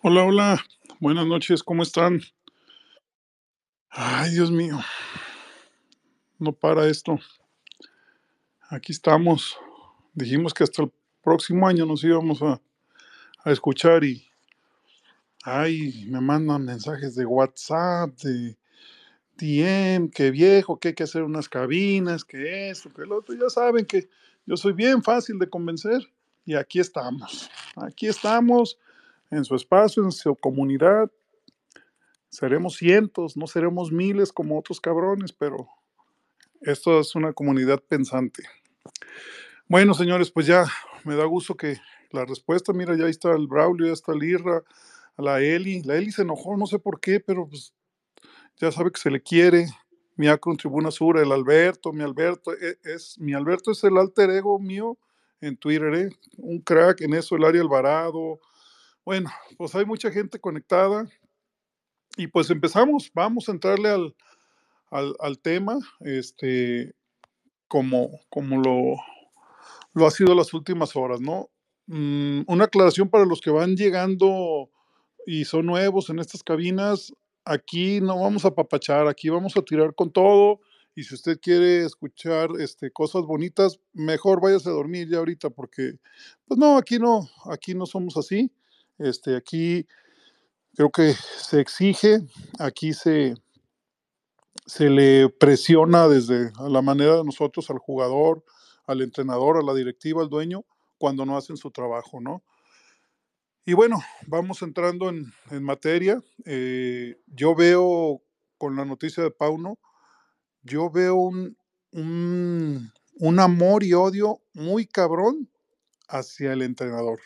Hola, hola. Buenas noches, ¿cómo están? Ay, Dios mío. No para esto. Aquí estamos. Dijimos que hasta el próximo año nos íbamos a, a escuchar y. Ay, me mandan mensajes de WhatsApp, de DM, que viejo, que hay que hacer unas cabinas, que esto, que lo otro. Ya saben que yo soy bien fácil de convencer y aquí estamos. Aquí estamos en su espacio, en su comunidad. Seremos cientos, no seremos miles como otros cabrones, pero esto es una comunidad pensante. Bueno, señores, pues ya me da gusto que la respuesta, mira, ya está el Braulio, ya está el Irra, la Eli. La Eli se enojó, no sé por qué, pero pues ya sabe que se le quiere. Mi Acron Tribuna Sur, el Alberto, mi Alberto, e, es, mi Alberto es el alter ego mío en Twitter, ¿eh? un crack en eso, el área Alvarado. Bueno, pues hay mucha gente conectada y pues empezamos, vamos a entrarle al, al, tema, este, como, como lo, lo ha sido las últimas horas, ¿no? Mm, una aclaración para los que van llegando y son nuevos en estas cabinas, aquí no vamos a papachar, aquí vamos a tirar con todo. Y si usted quiere escuchar este, cosas bonitas, mejor váyase a dormir ya ahorita, porque, pues no, aquí no, aquí no somos así. Este, aquí creo que se exige, aquí se, se le presiona desde la manera de nosotros al jugador, al entrenador, a la directiva, al dueño, cuando no hacen su trabajo, ¿no? Y bueno, vamos entrando en, en materia. Eh, yo veo con la noticia de Pauno, yo veo un, un, un, amor y odio muy cabrón hacia el entrenador.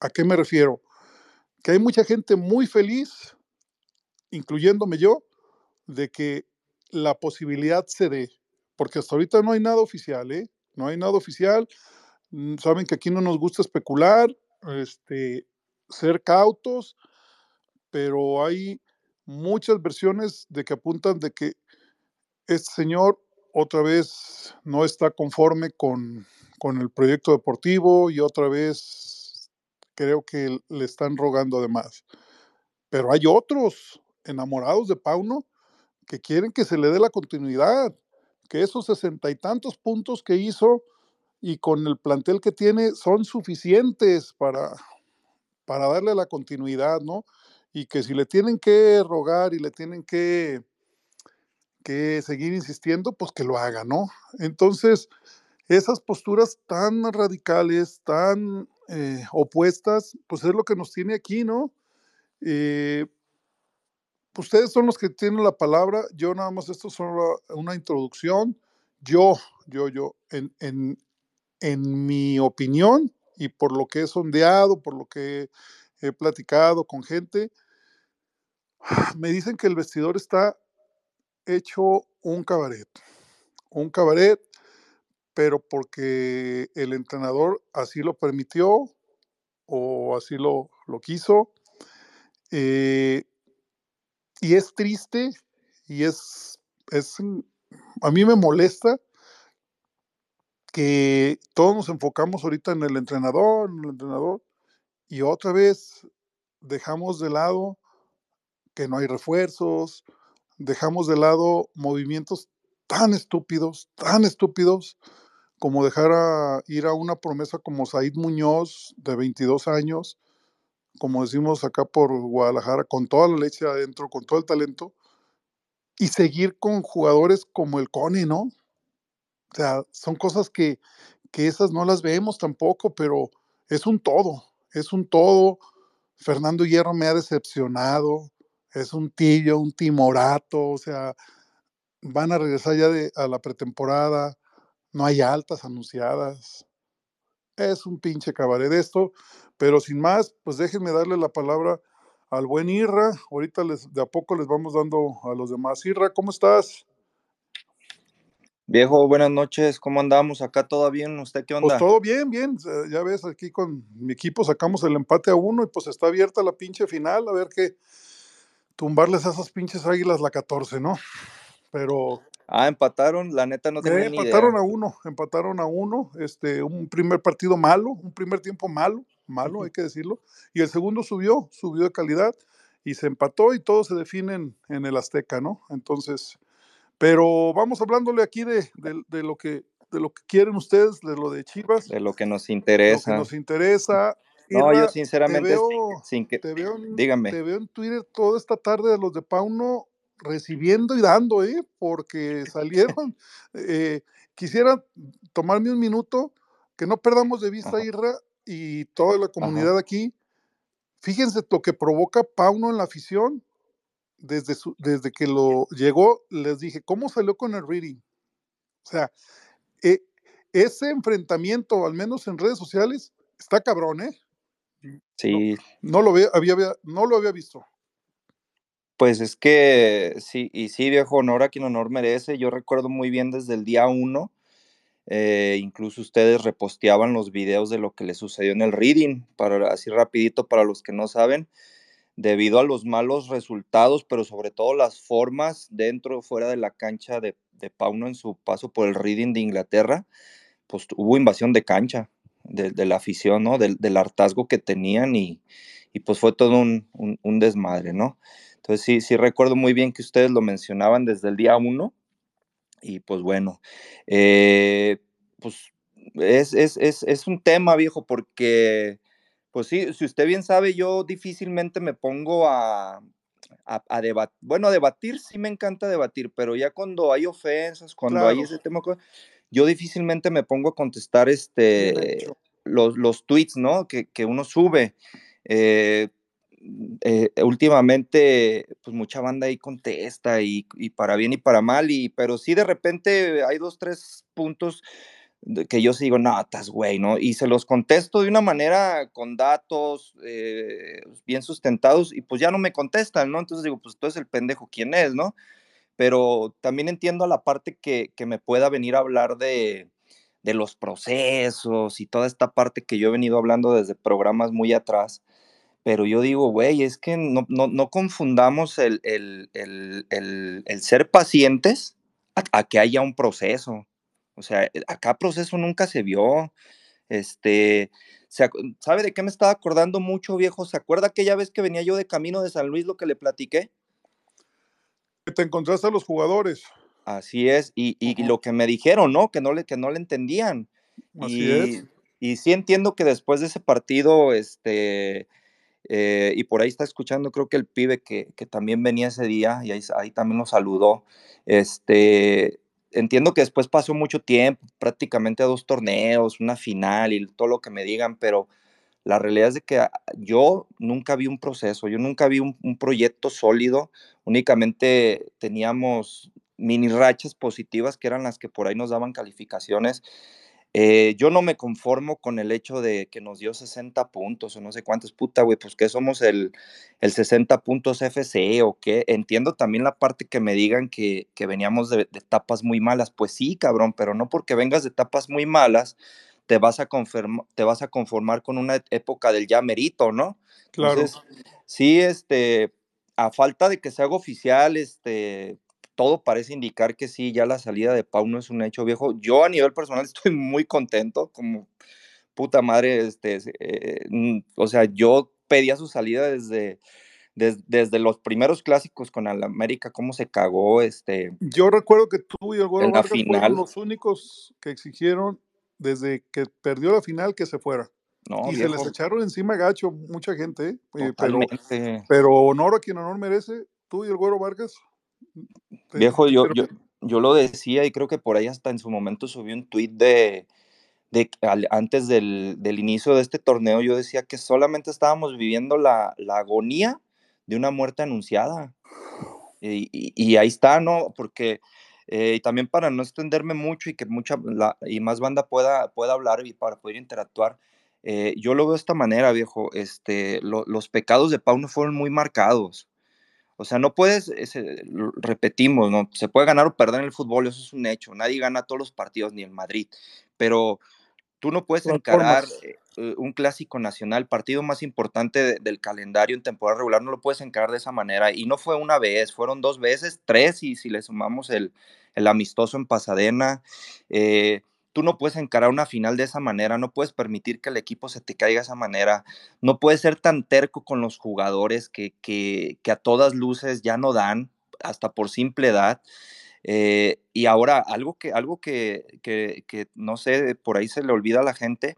¿A qué me refiero? Que hay mucha gente muy feliz, incluyéndome yo, de que la posibilidad se dé, porque hasta ahorita no hay nada oficial, ¿eh? No hay nada oficial. Mm, saben que aquí no nos gusta especular, este, ser cautos, pero hay muchas versiones de que apuntan de que este señor otra vez no está conforme con, con el proyecto deportivo y otra vez creo que le están rogando además. Pero hay otros enamorados de Pauno que quieren que se le dé la continuidad, que esos sesenta y tantos puntos que hizo y con el plantel que tiene son suficientes para, para darle la continuidad, ¿no? Y que si le tienen que rogar y le tienen que, que seguir insistiendo, pues que lo haga, ¿no? Entonces, esas posturas tan radicales, tan eh, opuestas, pues es lo que nos tiene aquí, ¿no? Eh, ustedes son los que tienen la palabra, yo nada más, esto es solo una introducción. Yo, yo, yo, en, en, en mi opinión y por lo que he sondeado, por lo que he platicado con gente, me dicen que el vestidor está hecho un cabaret, un cabaret, pero porque el entrenador así lo permitió o así lo, lo quiso. Eh, y es triste y es, es, a mí me molesta que todos nos enfocamos ahorita en el entrenador, en el entrenador, y otra vez dejamos de lado que no hay refuerzos, dejamos de lado movimientos tan estúpidos, tan estúpidos, como dejar ir a una promesa como Said Muñoz, de 22 años, como decimos acá por Guadalajara, con toda la leche adentro, con todo el talento, y seguir con jugadores como el Cone, ¿no? O sea, son cosas que, que esas no las vemos tampoco, pero es un todo, es un todo. Fernando Hierro me ha decepcionado, es un tillo, un timorato, o sea, van a regresar ya de, a la pretemporada, no hay altas anunciadas. Es un pinche cabaret esto, pero sin más, pues déjenme darle la palabra al buen Irra. Ahorita les, de a poco les vamos dando a los demás. Irra, ¿cómo estás? Viejo, buenas noches, ¿cómo andamos? ¿Acá todo bien? ¿Usted qué onda? Pues todo bien, bien. Ya ves, aquí con mi equipo sacamos el empate a uno y pues está abierta la pinche final, a ver qué tumbarles a esas pinches águilas la 14, ¿no? Pero. Ah, empataron, la neta no tenía eh, Empataron idea. a uno, empataron a uno, este, un primer partido malo, un primer tiempo malo, malo, hay que decirlo, y el segundo subió, subió de calidad y se empató y todo se define en, en el Azteca, ¿no? Entonces, pero vamos hablándole aquí de, de, de, lo que de lo que quieren ustedes, de lo de Chivas. De lo que nos interesa. Lo que nos interesa. No, yo sinceramente, te veo, sin que, te veo en, dígame. Te veo en Twitter toda esta tarde de los de Pauno recibiendo y dando, ¿eh? Porque salieron. eh, quisiera tomarme un minuto, que no perdamos de vista, Ajá. Irra, y toda la comunidad aquí. Fíjense lo que provoca Pauno en la afición. Desde, su, desde que lo llegó, les dije, ¿cómo salió con el reading? O sea, eh, ese enfrentamiento, al menos en redes sociales, está cabrón, ¿eh? Sí. No, no lo, había, había, no lo había visto. Pues es que sí, y sí, viejo, honor a quien honor merece. Yo recuerdo muy bien desde el día uno, eh, incluso ustedes reposteaban los videos de lo que le sucedió en el reading, para, así rapidito para los que no saben, debido a los malos resultados, pero sobre todo las formas dentro o fuera de la cancha de, de Pauno en su paso por el reading de Inglaterra, pues hubo invasión de cancha de, de la afición, ¿no? Del, del, hartazgo que tenían y, y pues fue todo un, un, un desmadre, ¿no? Entonces sí, sí recuerdo muy bien que ustedes lo mencionaban desde el día uno. Y pues bueno, eh, pues es, es, es, es, un tema viejo porque, pues sí, si usted bien sabe, yo difícilmente me pongo a, a, a debatir. Bueno, a debatir sí me encanta debatir, pero ya cuando hay ofensas, cuando claro. hay ese tema, yo difícilmente me pongo a contestar este, los, los tweets, ¿no? Que, que uno sube. Eh, eh, últimamente, pues mucha banda ahí contesta y, y, para bien y para mal, y, pero sí de repente hay dos, tres puntos que yo sigo, no, estás güey, ¿no? Y se los contesto de una manera con datos eh, bien sustentados y pues ya no me contestan, ¿no? Entonces digo, pues entonces el pendejo, ¿quién es, no? Pero también entiendo a la parte que, que me pueda venir a hablar de, de los procesos y toda esta parte que yo he venido hablando desde programas muy atrás pero yo digo, güey, es que no, no, no confundamos el, el, el, el, ser pacientes a, a, que haya un proceso. O sea, acá proceso nunca se vio. Este, ¿sabe de qué me estaba acordando mucho, viejo? ¿Se acuerda aquella vez que venía yo de camino de San Luis lo que le platiqué? Que te encontraste a los jugadores. Así es, y, y, y lo que me dijeron, ¿no? Que no le, que no le entendían. Así y, es. Y sí entiendo que después de ese partido, este, eh, y por ahí está escuchando, creo que el pibe que, que también venía ese día y ahí, ahí, también nos saludó. Este, entiendo que después pasó mucho tiempo, prácticamente dos torneos, una final y todo lo que me digan, pero la realidad es de que yo nunca vi un proceso, yo nunca vi un proyecto sólido, únicamente teníamos mini rachas positivas que eran las que por ahí nos daban calificaciones eh, yo no me conformo con el hecho de que nos dio 60 puntos o no sé cuántos, puta, güey, pues que somos el, el 60 puntos FC o qué. Entiendo también la parte que me digan que, que veníamos de, de, etapas muy malas. Pues sí, cabrón, pero no porque vengas de etapas muy malas te vas a, conform, te vas a conformar con una época del ya merito, ¿no? Claro. Entonces, sí, este, a falta de que se haga oficial, este, todo parece indicar que sí, ya la salida de Pau no es un hecho viejo. Yo a nivel personal estoy muy contento, como puta madre, este, eh, o sea, yo pedía su salida desde, desde, desde, los primeros clásicos con el América, cómo se cagó, este. Yo recuerdo que tú y el Güero Vargas final. fueron los únicos que exigieron desde que perdió la final que se fuera. No, y viejo, se les echaron encima gacho mucha gente, ¿eh? pero, pero honor a quien honor merece, tú y el Güero Vargas Viejo, yo, yo, yo, lo decía y creo que por ahí hasta en su momento subí un tweet de, de al, antes del, del, inicio de este torneo, yo decía que solamente estábamos viviendo la, la agonía de una muerte anunciada. Y, y, y ahí está, ¿no? Porque eh, y también para no extenderme mucho y que mucha la, y más banda pueda, pueda hablar y para poder interactuar, eh, yo lo veo de esta manera, viejo. Este, lo, los pecados de Pau no fueron muy marcados. O sea, no puedes, repetimos, ¿no? Se puede ganar o perder en el fútbol, eso es un hecho. Nadie gana todos los partidos, ni en Madrid. Pero tú no puedes encarar eh, un clásico nacional, partido más importante de, del calendario en temporada regular, no lo puedes encarar de esa manera. Y no fue una vez, fueron dos veces, tres, y si le sumamos el, el amistoso en Pasadena. Eh, tú no puedes encarar una final de esa manera, no puedes permitir que el equipo se te caiga de esa manera, no puedes ser tan terco con los jugadores que, que, que a todas luces ya no dan, hasta por simple edad. Eh, y ahora, algo que, algo que, que, que, no sé, por ahí se le olvida a la gente,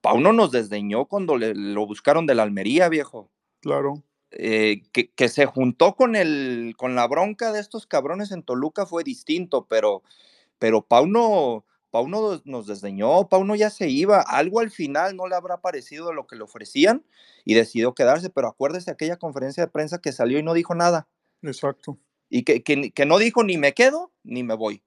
Pauno nos desdeñó cuando le, lo buscaron de la Almería, viejo. Claro. Eh, que, que, se juntó con, el, con la bronca de estos cabrones en Toluca fue distinto, pero, pero Pauno, Pauno nos desdeñó, Pauno ya se iba, algo al final no le habrá parecido lo que le ofrecían y decidió quedarse, pero acuérdese aquella conferencia de prensa que salió y no dijo nada. Exacto. Y que, que, que no dijo ni me quedo ni me voy.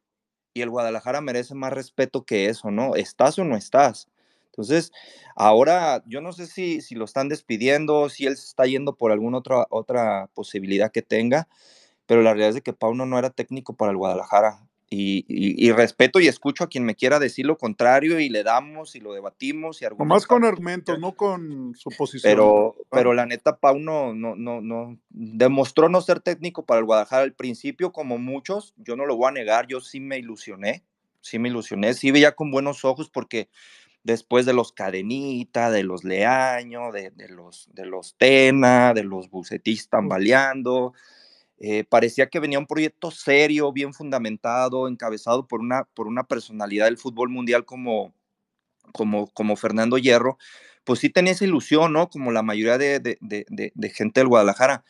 Y el Guadalajara merece más respeto que eso, ¿no? ¿Estás o no estás? Entonces, ahora yo no sé si, si lo están despidiendo, si él se está yendo por alguna otra, otra posibilidad que tenga, pero la realidad es que Pauno no era técnico para el Guadalajara. Y, y, y, respeto y escucho a quien me quiera decir lo contrario y le damos y lo debatimos y Nomás con argumentos, no con su posición. Pero, pero la neta, Pau no, no, no, no, demostró no ser técnico para el Guadalajara al principio, como muchos, yo no lo voy a negar, yo sí me ilusioné, sí me ilusioné, sí veía con buenos ojos porque después de los Cadenita, de los Leaño, de, de los, de los Tena, de los Bucetis tambaleando, eh, parecía que venía un proyecto serio, bien fundamentado, encabezado por una, por una personalidad del fútbol mundial como, como, como Fernando Hierro, pues sí tenía esa ilusión, ¿no? Como la mayoría de, de, de, de gente del Guadalajara.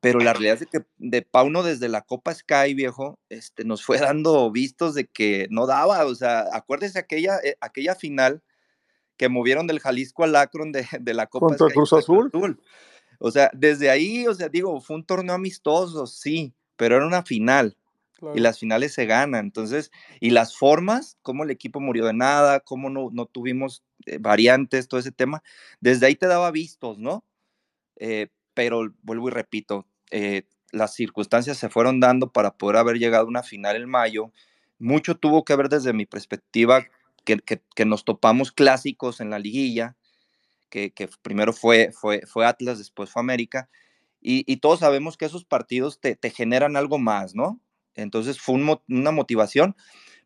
Pero la realidad es que de Pauno desde la Copa Sky, viejo, este, nos fue dando vistos de que no daba. O sea, acuérdese aquella, eh, aquella final que movieron del Jalisco al Akron de, de la Copa Contra Sky, Cruz Azul. Azul. O sea, desde ahí, o sea, digo, fue un torneo amistoso, sí, pero era una final. Claro. Y las finales se ganan. Entonces, y las formas, cómo el equipo murió de nada, cómo no, no tuvimos eh, variantes, todo ese tema, desde ahí te daba vistos, ¿no? Eh, pero vuelvo y repito, eh, las circunstancias se fueron dando para poder haber llegado a una final en mayo. Mucho tuvo que ver desde mi perspectiva que, que, que nos topamos clásicos en la liguilla, que, primero fue, fue, fue Atlas, después fue América, y, todos sabemos que esos partidos te, te, generan algo más, ¿no? Entonces fue un, una motivación,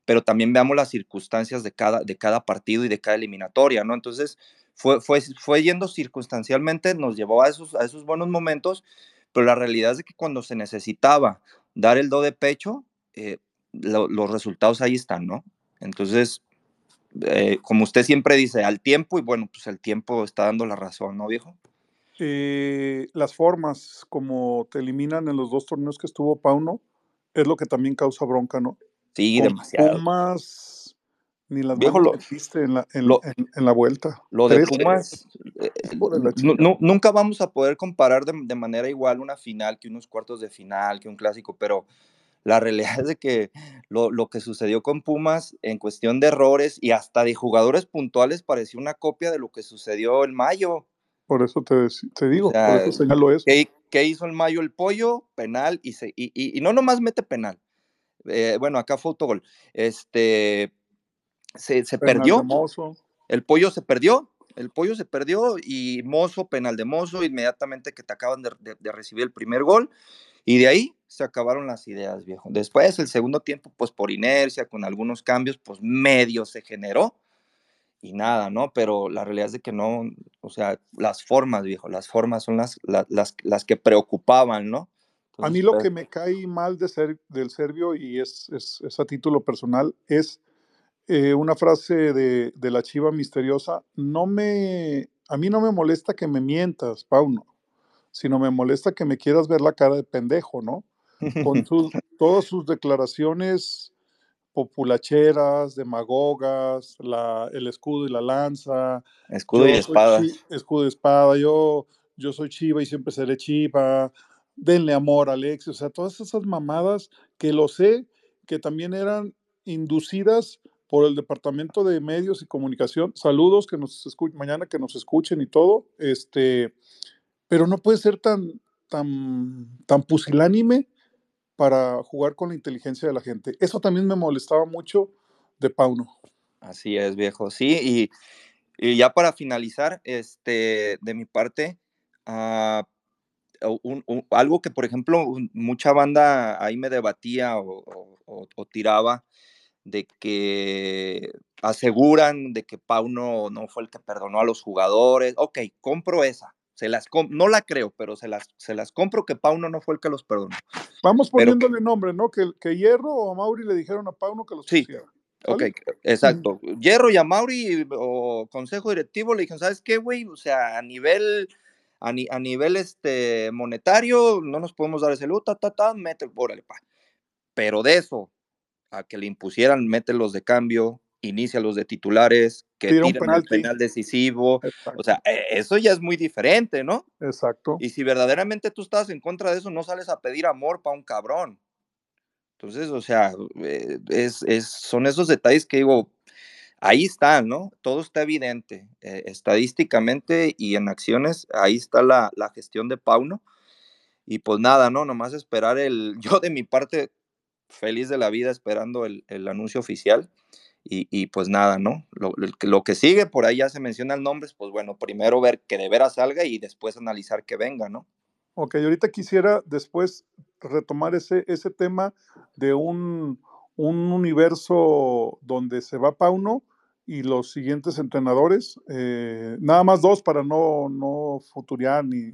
pero también veamos las circunstancias de cada, de cada partido y de cada eliminatoria, ¿no? Entonces fue, fue, fue yendo circunstancialmente, nos llevó a esos, a esos buenos momentos, pero la realidad es que cuando se necesitaba dar el do de pecho, eh, lo, los resultados ahí están, ¿no? Entonces, eh, como usted siempre dice, al tiempo, y bueno, pues el tiempo está dando la razón, ¿no, viejo? Eh, las formas como te eliminan en los dos torneos que estuvo Pauno, es lo que también causa bronca, ¿no? Sí, Con demasiado. Pumas, ni las viejo lo viste en la, en, lo, en, en la vuelta. Lo de Pumas, eh, no, nunca vamos a poder comparar de, de, manera igual una final que unos cuartos de final, que un clásico, pero la realidad es de que lo, lo, que sucedió con Pumas en cuestión de errores y hasta de jugadores puntuales pareció una copia de lo que sucedió en mayo. Por eso te, te digo, o sea, por eso señalo eso. ¿qué, ¿qué, hizo el mayo el pollo? Penal y, se, y, y, y no nomás mete penal. Eh, bueno, acá fue autogol. Este, se, se perdió. El pollo se perdió. El pollo se perdió y Mozo, penal de Mozo, inmediatamente que te acaban de, de, de recibir el primer gol. Y de ahí se acabaron las ideas, viejo. Después, el segundo tiempo, pues por inercia, con algunos cambios, pues medio se generó y nada, ¿no? Pero la realidad es de que no, o sea, las formas, viejo, las formas son las, las, las, las que preocupaban, ¿no? Entonces, a mí lo pues, que me cae mal de ser, del serbio, y es, es, es a título personal, es eh, una frase de, de, la chiva misteriosa, no me, a mí no me molesta que me mientas, Pauno, sino me molesta que me quieras ver la cara de pendejo, ¿no? Con sus, todas sus declaraciones populacheras, demagogas, la, el escudo y la lanza. Escudo y espada. Chi, escudo y espada. Yo, yo soy chiva y siempre seré chiva. Denle amor a Alex. O sea, todas esas mamadas que lo sé que también eran inducidas por el Departamento de Medios y Comunicación. Saludos que nos escuchen mañana, que nos escuchen y todo. Este, pero no puede ser tan, tan, tan pusilánime para jugar con la inteligencia de la gente. Eso también me molestaba mucho de Pauno. Así es, viejo. Sí, y, y ya para finalizar, este, de mi parte, un, algo que, por ejemplo, mucha banda ahí me debatía o, o tiraba, de que aseguran de que Pauno no fue el que perdonó a los jugadores. Ok, compro esa. Se las no la creo, pero se las, se las compro que Pauno no fue el que los perdonó. Vamos poniéndole nombre, ¿no? Que, que Hierro o a Mauri le dijeron a Pauno que los sí. Ok, exacto. Hierro y a Mauri o consejo directivo le dijeron, ¿sabes qué, güey? O sea, a nivel, a, nivel este, monetario no nos podemos dar ese luta, ta, ta, mete, órale, pa. Pero de eso, a que le impusieran, los de cambio, inicia los de titulares, que tiran el penal decisivo. O sea, e, eso ya es muy diferente, ¿no? Exacto. Y si verdaderamente tú estás en contra de eso, no sales a pedir amor para un cabrón. Entonces, o sea, eh, es, son esos detalles que digo, ahí están, ¿no? Todo está evidente, eh, estadísticamente y en acciones, ahí está la, la, gestión de Pauno. Y pues nada, ¿no? Nomás esperar el, yo de mi parte, feliz de la vida esperando el, el anuncio oficial. Y, y, pues nada, ¿no? Lo, que sigue, por ahí ya se mencionan nombres, pues bueno, primero ver que de veras salga y después analizar que venga, ¿no? Ok, ahorita quisiera después retomar ese, ese tema de un, un universo donde se va Pauno y los siguientes entrenadores, eh, nada más dos para no, no futurear, ni,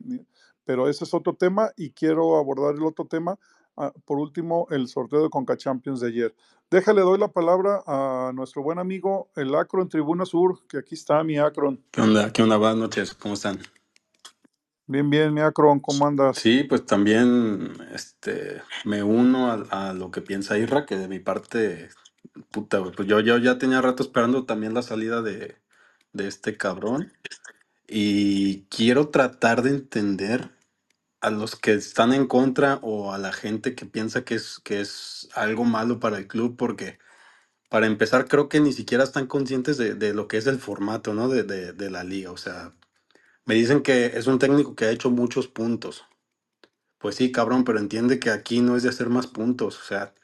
pero ese es otro tema y quiero abordar el otro tema. Ah, por último, el sorteo de Conca Champions de ayer. Déjale, doy la palabra a nuestro buen amigo, el Acron Tribuna Sur, que aquí está mi Acron. ¿Qué onda? ¿Qué onda? Buenas noches, ¿cómo están? Bien, bien, mi Acron, ¿cómo andas? Sí, pues también este, me uno a, lo que piensa Irra, que de mi parte, puta, pues yo, yo ya tenía rato esperando también la salida de, de este cabrón. Y quiero tratar de entender a los que están en contra o a la gente que piensa que es, que es algo malo para el club, porque para empezar creo que ni siquiera están conscientes de, de lo que es el formato, ¿no? De, de, de la liga. O sea, me dicen que es un técnico que ha hecho muchos puntos. Pues sí, cabrón, pero entiende que aquí no es de hacer más puntos. O sea,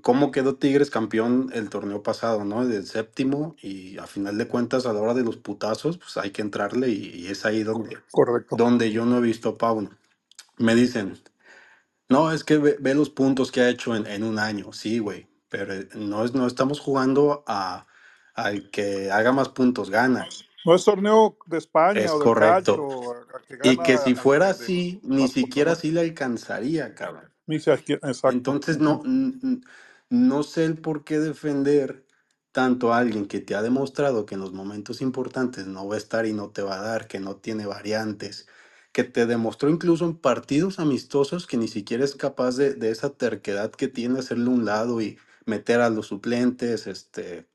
¿cómo quedó Tigres campeón el torneo pasado, no? Del séptimo y a final de cuentas a la hora de los putazos, pues hay que entrarle y, es ahí donde, donde yo no he visto a Pauno. Me dicen, no, es que ve, los puntos que ha hecho en, un año. Sí, güey, pero eh, no, es, no estamos jugando a, al que haga más puntos gana. No es torneo de España es o de correcto. y que si fuera así, ni siquiera así le alcanzaría, cabrón. Entonces no, no sé el por qué defender tanto a alguien que te ha demostrado que en los momentos importantes no va a estar y no te va a dar, que no tiene variantes, que te demostró incluso en partidos amistosos que ni siquiera es capaz de, de esa terquedad que tiene hacerle un lado y meter a los suplentes, este,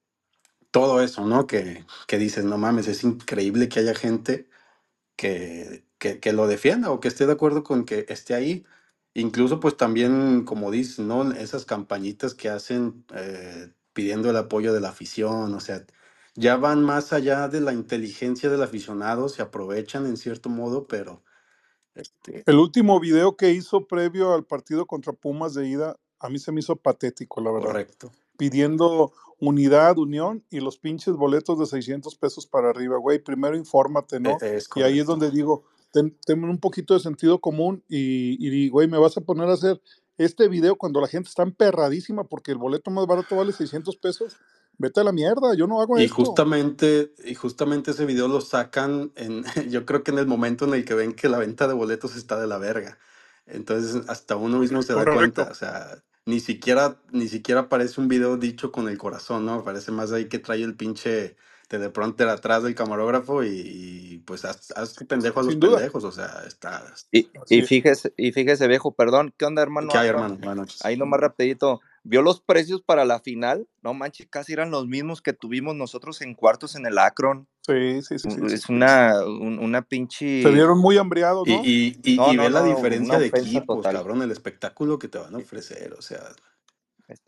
todo eso, ¿no? Que, que dices, no mames, es increíble que haya gente que, que, lo defienda o que esté de acuerdo con que esté ahí. Incluso pues también, como dices, ¿no? Esas campañitas que hacen eh, pidiendo el apoyo de la afición, o sea, ya van más allá de la inteligencia del aficionado, se aprovechan en cierto modo, pero... Este el último video que hizo previo al partido contra Pumas de ida, a mí se me hizo patético, la verdad. Correcto. Pidiendo unidad, unión y los pinches boletos de 600 pesos para arriba, güey. Primero infórmate, ¿no? E, y ahí es donde digo, ten, un poquito de sentido común y, y, güey, me vas a poner a hacer este video cuando la gente está emperradísima porque el boleto más barato vale 600 pesos. Vete a la mierda, yo no hago y Justamente, y justamente ese video lo sacan en, yo creo que en el momento en el que ven que la venta de boletos está de la verga. Entonces hasta uno mismo se da cuenta, o sea, ni siquiera, ni siquiera parece un video dicho con el corazón, ¿no? Parece más ahí que trae el pinche teleprompter atrás del camarógrafo y, pues haz, pendejo a los pendejos, o sea, está... Y, y fíjese, y fíjese, viejo, perdón, ¿qué onda, hermano? ¿Qué hay, hermano? Buenas. Ahí nomás rapidito, ¿vio los precios para la final? No manches, casi eran los mismos que tuvimos nosotros en cuartos en el Akron. Sí, sí, sí. Es una, una pinche... Se vieron muy hambriados, ¿no? Y, y, ve la diferencia de equipos, cabrón, el espectáculo que te van a ofrecer, o sea...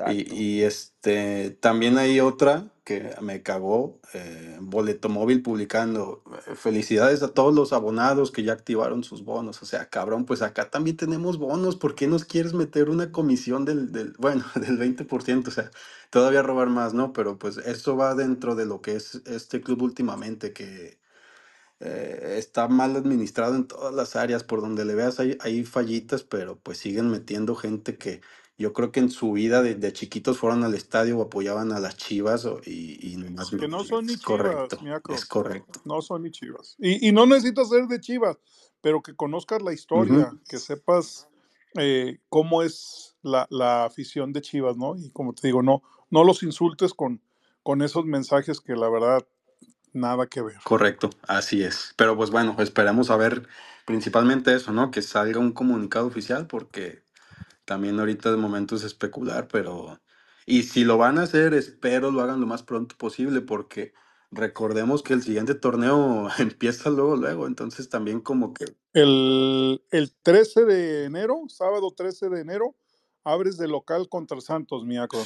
Y, y, este también hay otra que me cagó, eh, Boleto Móvil publicando, eh, felicidades a todos los abonados que ya activaron sus bonos. O sea, cabrón, pues acá también tenemos bonos, ¿por qué nos quieres meter una comisión del, bueno, del 20%? O sea, todavía robar más, ¿no? Pero pues eso va dentro de lo que es este club últimamente, que eh, está mal administrado en todas las áreas, por donde le veas hay, hay fallitas, pero pues siguen metiendo gente que yo creo que en su vida de, de chiquitos fueron al estadio o apoyaban a las chivas o- y, y nomás Que no son ni es chivas, correcto, es correcto. No son ni chivas. Y, y no necesitas ser de chivas, pero que conozcas la historia, que sepas eh, cómo es la, la afición de chivas, ¿no? Y como te digo, no, no los insultes con, con esos mensajes que la verdad nada que ver. Correcto, así es. Pero pues bueno, esperemos a ver principalmente eso, ¿no? Que salga un comunicado oficial porque también ahorita de momento es especular, pero... Y si lo van a hacer, espero lo hagan lo más pronto posible porque recordemos que el siguiente torneo empieza luego, luego, entonces también como que... El, el 13 de enero, sábado 13 de enero, abres de local contra Santos, miacro.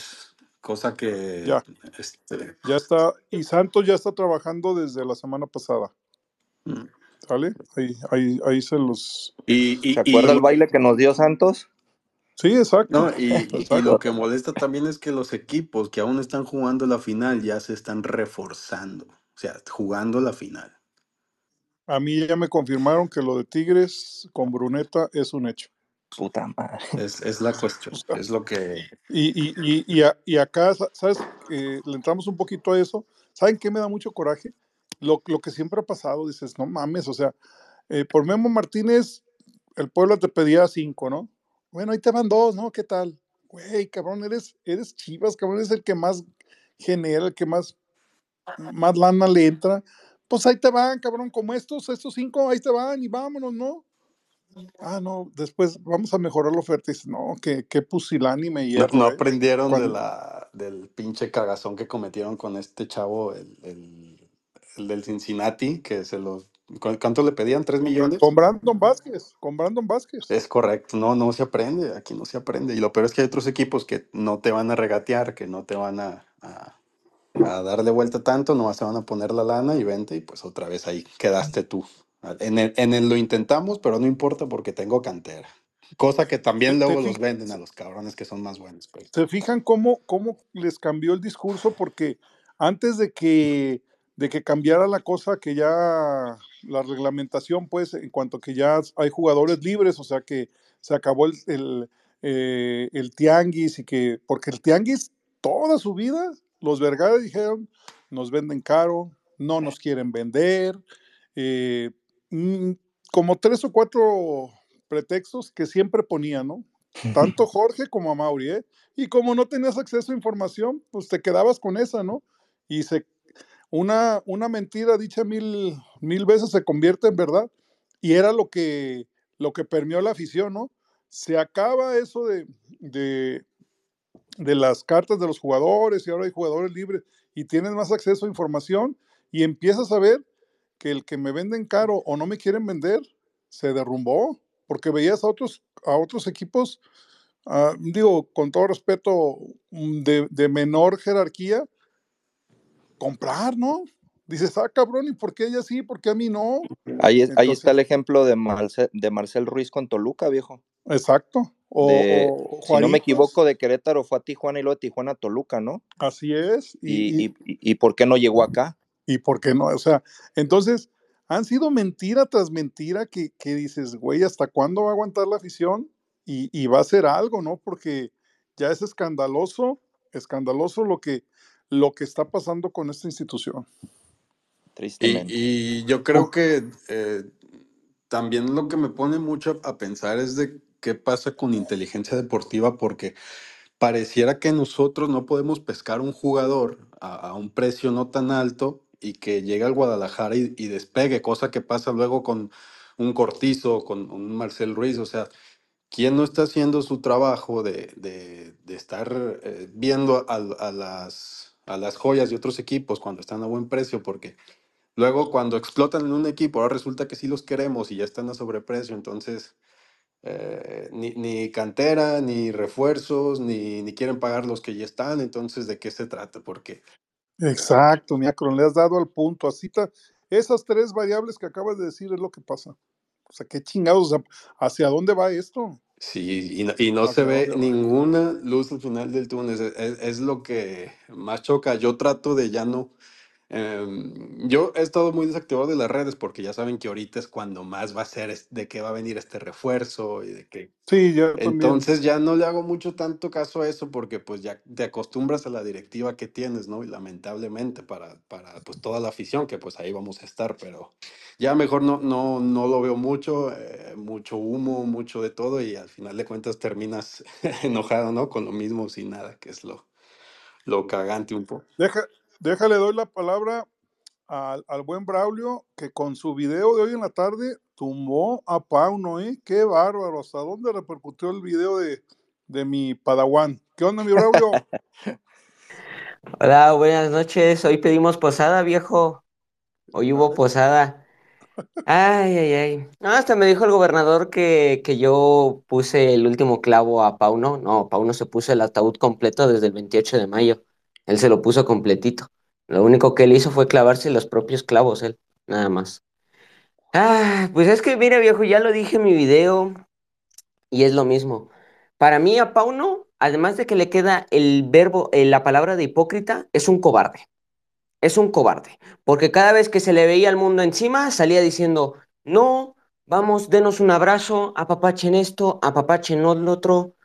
Cosa que... Ya. Este, Ya está, y Santos ya está trabajando desde la semana pasada, mm. ¿sale? Ahí, ahí, ahí se los... y, y, ¿Se acuerda y- el baile que nos dio Santos? Sí, exacto. No, y, lo que molesta también es que los equipos que aún están jugando la final ya se están reforzando, o sea, jugando la final. A mí ya me confirmaron que lo de Tigres con Bruneta es un hecho. Puta madre. Es, es la cuestión, es lo que... Y, y, y, y, a- y acá, sa- ¿sabes? Eh, le entramos un poquito a eso. ¿Saben qué me da mucho coraje? Lo, lo que siempre ha pasado, dices, no mames, o sea, eh, por Memo Martínez, el pueblo te pedía cinco, ¿no? Bueno, ahí te van dos, ¿no? ¿Qué tal? Güey, cabrón, eres, eres Chivas, cabrón, eres el que más genera, el que más, más lana le entra. Pues ahí te van, cabrón, como estos, estos cinco, ahí te van y vámonos, ¿no? Ah, no, después vamos a mejorar la oferta. Y dices, no, qué, qué pusilánime y No, no ¿eh? aprendieron de la, del pinche cagazón que cometieron con este chavo, el, el, el del Cincinnati, que se los... ¿cu- ¿Cuánto le pedían? ¿Tres millones? Con Brandon Vázquez, con Brandon Vázquez. Es correcto, no, no se aprende, aquí no se aprende. Y lo peor es que hay otros equipos que no te van a regatear, que no te van a, a, a darle vuelta tanto, nomás te van a poner la lana y vente y pues otra vez ahí quedaste tú. En el, en el lo intentamos, pero no importa porque tengo cantera. Cosa que también luego los venden a los cabrones que son más buenos. pues. ¿Se fijan cómo, cómo les cambió el discurso? Porque antes de que, de que cambiara la cosa, que ya la reglamentación, pues, en cuanto que ya hay jugadores libres, o sea que se acabó el, el, eh, el tianguis y que, porque el tianguis toda su vida, los Vergara dijeron, nos venden caro, no nos quieren vender, eh, mm, como tres o cuatro pretextos que siempre ponían, ¿no? Tanto Jorge como a Mauri, ¿eh? Y como no tenías acceso a información, pues te quedabas con esa, ¿no? Y se, una, una mentira dicha mil, mil veces se convierte en verdad. Y era lo que, lo que permeó la afición, ¿no? Se acaba eso de, de, de las cartas de los jugadores y ahora hay jugadores libres y tienes más acceso a información y empiezas a ver que el que me venden caro o no me quieren vender se derrumbó porque veías a otros, a otros equipos, ah, digo, con todo respeto, mm, de, de menor jerarquía, comprar, ¿no? Dices, ah, cabrón, ¿y por qué ella sí? ¿Por qué a mí no? Ahí, es- ahí está el ejemplo de Marcel, de Marcel Ruiz con Toluca, viejo. Exacto. O, De- o si no me equivoco, de Querétaro fue a Tijuana y luego de Tijuana a Toluca, ¿no? Así es. Y, Y, por qué no llegó acá? y por qué no, o sea, entonces han sido mentira tras mentira que, que dices, güey, ¿hasta cuándo va a aguantar la afición? Y, y va a ser algo, ¿no? Porque ya es escandaloso, escandaloso lo que, lo que está pasando con esta institución. Tristemente. Y, y yo creo que eh, también lo que me pone mucho a pensar es de qué pasa con inteligencia deportiva, porque pareciera que nosotros no podemos pescar un jugador a, a un precio no tan alto y que llegue al Guadalajara y, y despegue, cosa que pasa luego con un Cortizo, con un Marcel Ruiz, o sea, ¿quién no está haciendo su trabajo de, de- de estar eh, viendo a, a las, a las joyas de otros equipos cuando están a buen precio? Porque Luego, cuando explotan en un equipo, ahora resulta que sí los queremos y ya están a sobreprecio. Entonces, eh, ni, ni cantera, ni refuerzos, ni, ni quieren pagar los que ya están. Entonces, ¿de qué se trata? Porque Exacto, Miacron, le has dado al punto. Así está. Esas tres variables que acabas de decir es lo que pasa. O sea, qué chingados, ¿hacia dónde va esto? Sí, y no, y no se ¿Hacia ve ninguna luz al final del túnel. Es, es- es lo que más choca. Yo trato de ya no Em, yo he estado muy desactivado de las redes porque ya saben que ahorita es cuando más va a ser es- de que va a venir este refuerzo y de que Sí, también. entonces ya no le hago mucho tanto caso a eso porque pues ya te acostumbras a la directiva que tienes, ¿no? Y lamentablemente para, para pues toda la afición que pues ahí vamos a estar, pero ya mejor no, no, no lo veo mucho, eh, mucho humo, mucho de todo y al final de cuentas terminas enojado, ¿no? Con lo mismo sin nada, que es lo, lo cagante un poco. Deja, déjale, doy la palabra al, al buen Braulio, que con su video de hoy en la tarde tumbó a Pauno, ¿eh? Qué bárbaro. ¿Hasta dónde repercutió el video de, de mi Padawan? ¿Qué onda, mi Braulio? Hola, buenas noches. Hoy pedimos posada, viejo. Hoy hubo posada. Ay, ay, ay. No, hasta me dijo el gobernador que, que yo puse el último clavo a Pauno. No, Pauno se puso el ataúd completo desde el 28 de mayo. Él se lo puso completito. Lo único que él hizo fue clavarse los propios clavos, él, nada más. Ah, pues es que, mira, viejo, ya lo dije en mi video y es lo mismo. Para mí, a Pauno, además de que le queda el verbo, eh, la palabra de hipócrita, es un cobarde. Es un cobarde. Porque cada vez que se le veía al mundo encima, salía diciendo, no, vamos, denos un abrazo, apapachen esto, apapachen lo otro.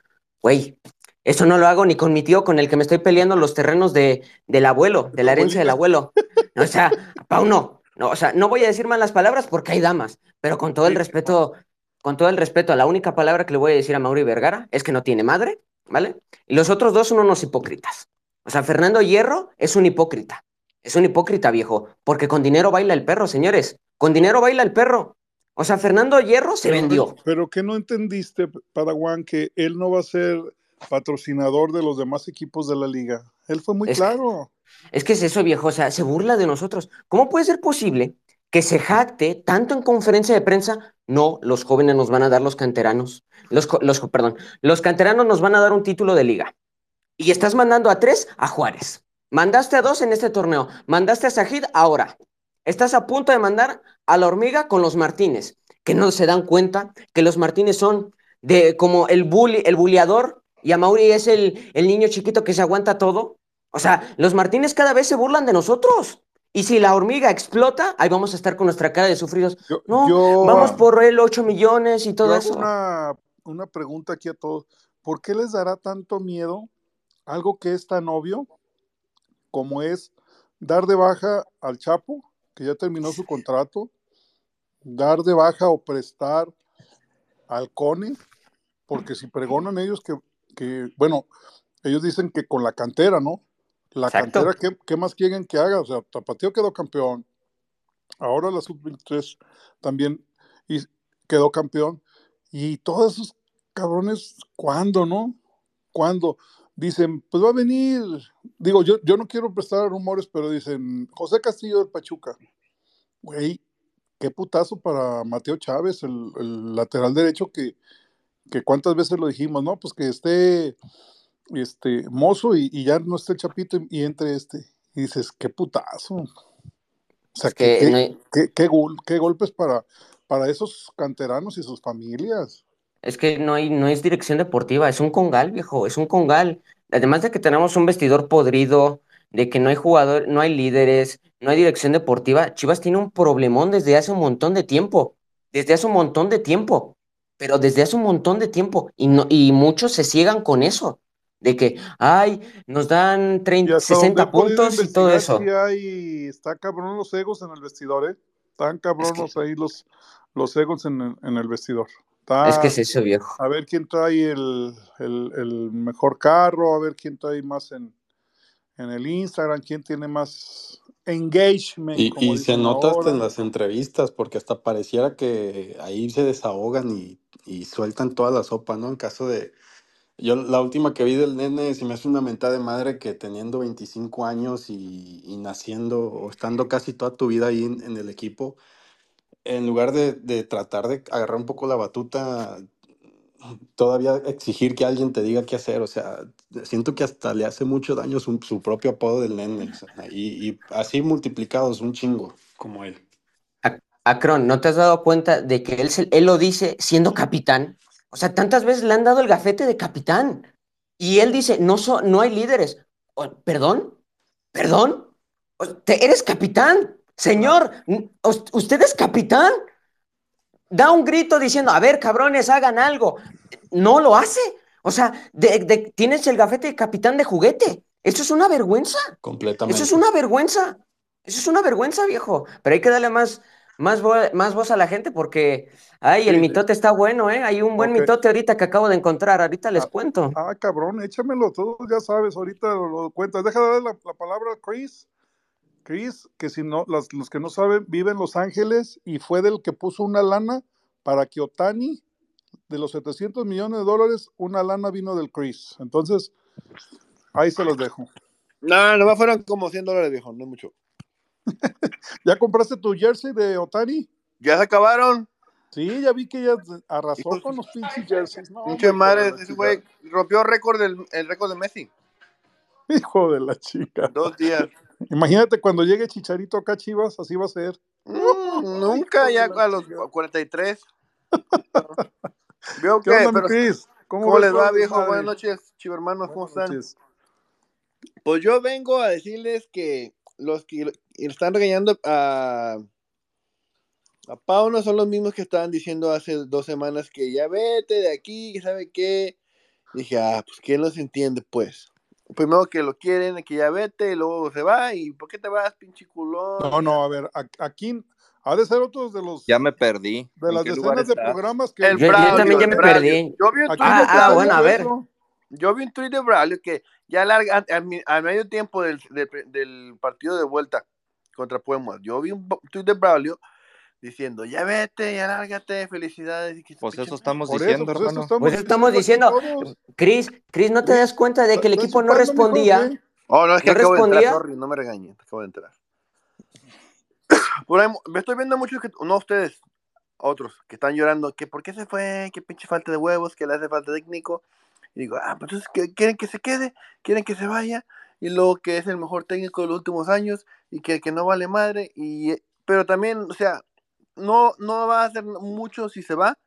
Güey, eso no lo hago ni con mi tío con el que me estoy peleando los terrenos de, del abuelo, de la herencia del abuelo. O sea, Pauno, no, o sea, no voy a decir malas palabras porque hay damas, pero con todo el respeto, con todo el respeto, la única palabra que le voy a decir a Mauri Vergara es que no tiene madre, ¿vale? Y los otros dos son unos hipócritas. O sea, Fernando Hierro es un hipócrita. Es un hipócrita, viejo, porque con dinero baila el perro, señores. Con dinero baila el perro. O sea, Fernando Hierro se Pero, vendió. pero que no entendiste, Padawan, que él no va a ser patrocinador de los demás equipos de la liga. Él fue muy Es- claro. Es que es eso, viejo, o sea, se burla de nosotros. ¿Cómo puede ser posible que se jacte tanto en conferencia de prensa? No, los jóvenes nos van a dar los canteranos. Los, los, perdón, los canteranos nos van a dar un título de liga. Y estás mandando a tres a Juárez. Mandaste a dos en este torneo. Mandaste a Sajid ahora. Estás a punto de mandar a la hormiga con los Martínez, que no se dan cuenta que los Martínez son de como el bully, el buleador, y a Mauri es el, el niño chiquito que se aguanta todo. O sea, los Martínez cada vez se burlan de nosotros. Y si la hormiga explota, ahí vamos a estar con nuestra cara de sufridos. Yo, No, yo, vamos por el 8 millones y yo todo hago eso. una, una pregunta aquí a todos. ¿Por qué les dará tanto miedo algo que es tan obvio como es dar de baja al Chapo, que ya terminó su contrato, dar de baja o prestar al Cone, porque si pregonan ellos que, que, bueno, ellos dicen que con la cantera, ¿no? La Exacto. cantera, ¿qué, qué más quieren que haga? O sea, Tapatío quedó campeón, ahora la sub-23 también y quedó campeón, y todos esos cabrones, ¿cuándo, no? ¿Cuándo? Dicen, pues va a venir, digo, yo, yo no quiero prestar rumores, pero dicen, José Castillo del Pachuca, güey, qué putazo para Mateo Chávez, el, el lateral derecho que, que cuántas veces lo dijimos, ¿no? Pues que esté este mozo y, y ya no esté el chapito y, y entre este. Y dices, qué putazo. O sea, Es qué, que qué, no hay- qué- qué gol- qué golpes para, para esos canteranos y sus familias. Es que no hay, no es dirección deportiva, es un congal, viejo, es un congal. Además de que tenemos un vestidor podrido, de que no hay jugador, no hay líderes, no hay dirección deportiva, Chivas tiene un problemón desde hace un montón de tiempo, desde hace un montón de tiempo, pero desde hace un montón de tiempo, y, no, y muchos se ciegan con eso, de que, ay, nos dan Y 30, hasta donde 60 he podido puntos y todo eso. sí hay, está cabrón los egos en el vestidor, ¿eh? Están Es cabronos que, ahí los, los egos en el, en el vestidor. es que es eso, viejo. a ver quién trae el, el- el mejor carro, a ver quién trae más en, en el Instagram, quién tiene más engagement, Y, como y se nota hasta en las entrevistas, porque hasta pareciera que ahí se desahogan y, y sueltan toda la sopa, ¿no? En caso de... Yo la última que vi del nene se me hace una mentada de madre que teniendo 25 años y, y naciendo o estando casi toda tu vida ahí en, el equipo, en lugar de, de tratar de agarrar un poco la batuta, todavía exigir que alguien te diga qué hacer. O sea, siento que hasta le hace mucho daño su, su propio apodo del nene. o sea, y así multiplicados, un chingo, como él. Acron, ¿no te has dado cuenta de que él, se- él lo dice siendo capitán? O sea, tantas veces le han dado el gafete de capitán. Y él dice, no, so- no hay líderes. ¿Perdón? ¿Perdón? Te- ¿Eres capitán? Señor, ¿us- ¿usted es capitán? Da un grito diciendo, a ver, cabrones, hagan algo. No lo hace. O sea, de- de- tienes el gafete de capitán de juguete. Eso es una vergüenza. Completamente. Eso es una vergüenza. Eso es una vergüenza, viejo. Pero hay que darle más, más, vo- más voz a la gente porque, ay, el Sí. mitote está bueno, ¿eh? Hay un buen mitote ahorita que acabo de encontrar. Ahorita les cuento. Ah, cabrón, échamelo, todos ya sabes, ahorita lo, lo cuentas. Deja de dar la, la palabra a Chris. Chris, que si no, las- los que no saben, vive en Los Ángeles y fue del que puso una lana para que Otani, de los 700 millones de dólares, una lana vino del Chris. Entonces, ahí se los dejo. No, nomás fueron como 100 dólares, viejo, no es mucho. ¿Ya compraste tu jersey de Otani? Ya se acabaron. Sí, ya vi que ya arrasó con los pinches jerseys. No, Pinche madre, ese güey rompió récord del, el récord de Messi. Hijo de la chica. Dos días. Imagínate cuando llegue Chicharito acá, Chivas, así va a ser. Mm, nunca, ya a los 43. Veo ¿Qué onda, mi pero, Chris? ¿cómo les va, el viejo? Buenas noches, chivermanos, ¿cómo Buenas están? noches. Pues yo vengo a decirles que los que le están regañando a, a Pau no son los mismos que estaban diciendo hace dos semanas que ya vete de aquí, que sabe qué. Dije, ah, pues ¿quién los entiende, pues? Primero que lo quieren, que ya vete, y luego se va, y ¿por qué te vas, pinche culón? No, no, a ver, a- aquí ha de ser otros de los Ya me perdí. de ¿En las decenas de programas que El Yo- yo también ya me perdí. Yo vi Ah, ah, bueno, a ver. eso. Yo vi un tweet de Braulio que ya larga, al, al medio tiempo del, del, del partido de vuelta contra Puebla, yo vi un tweet de Braulio diciendo, ya vete, ya lárgate, felicidades. y que su Pues eso estamos Por eso, diciendo, pues eso hermano. estamos Pues eso estamos diciendo. Cris, Cris, ¿no te Cris, das cuenta de que el ¿estás equipo no respondía? qué? Oh, no, es que ¿No acabo de entrar, respondía? sorry, no me regañen, acabo de entrar. Por ahí, me estoy viendo muchos que, no ustedes, otros, que están llorando, que por qué se fue, que pinche falta de huevos, que le hace falta técnico. Y digo, ah, pues entonces, ¿qué- ¿quieren que se quede? ¿Quieren que se vaya? Y luego que es el mejor técnico de los últimos años y que, que no vale madre. Y, pero también, o sea, no, no va a hacer mucho si se va,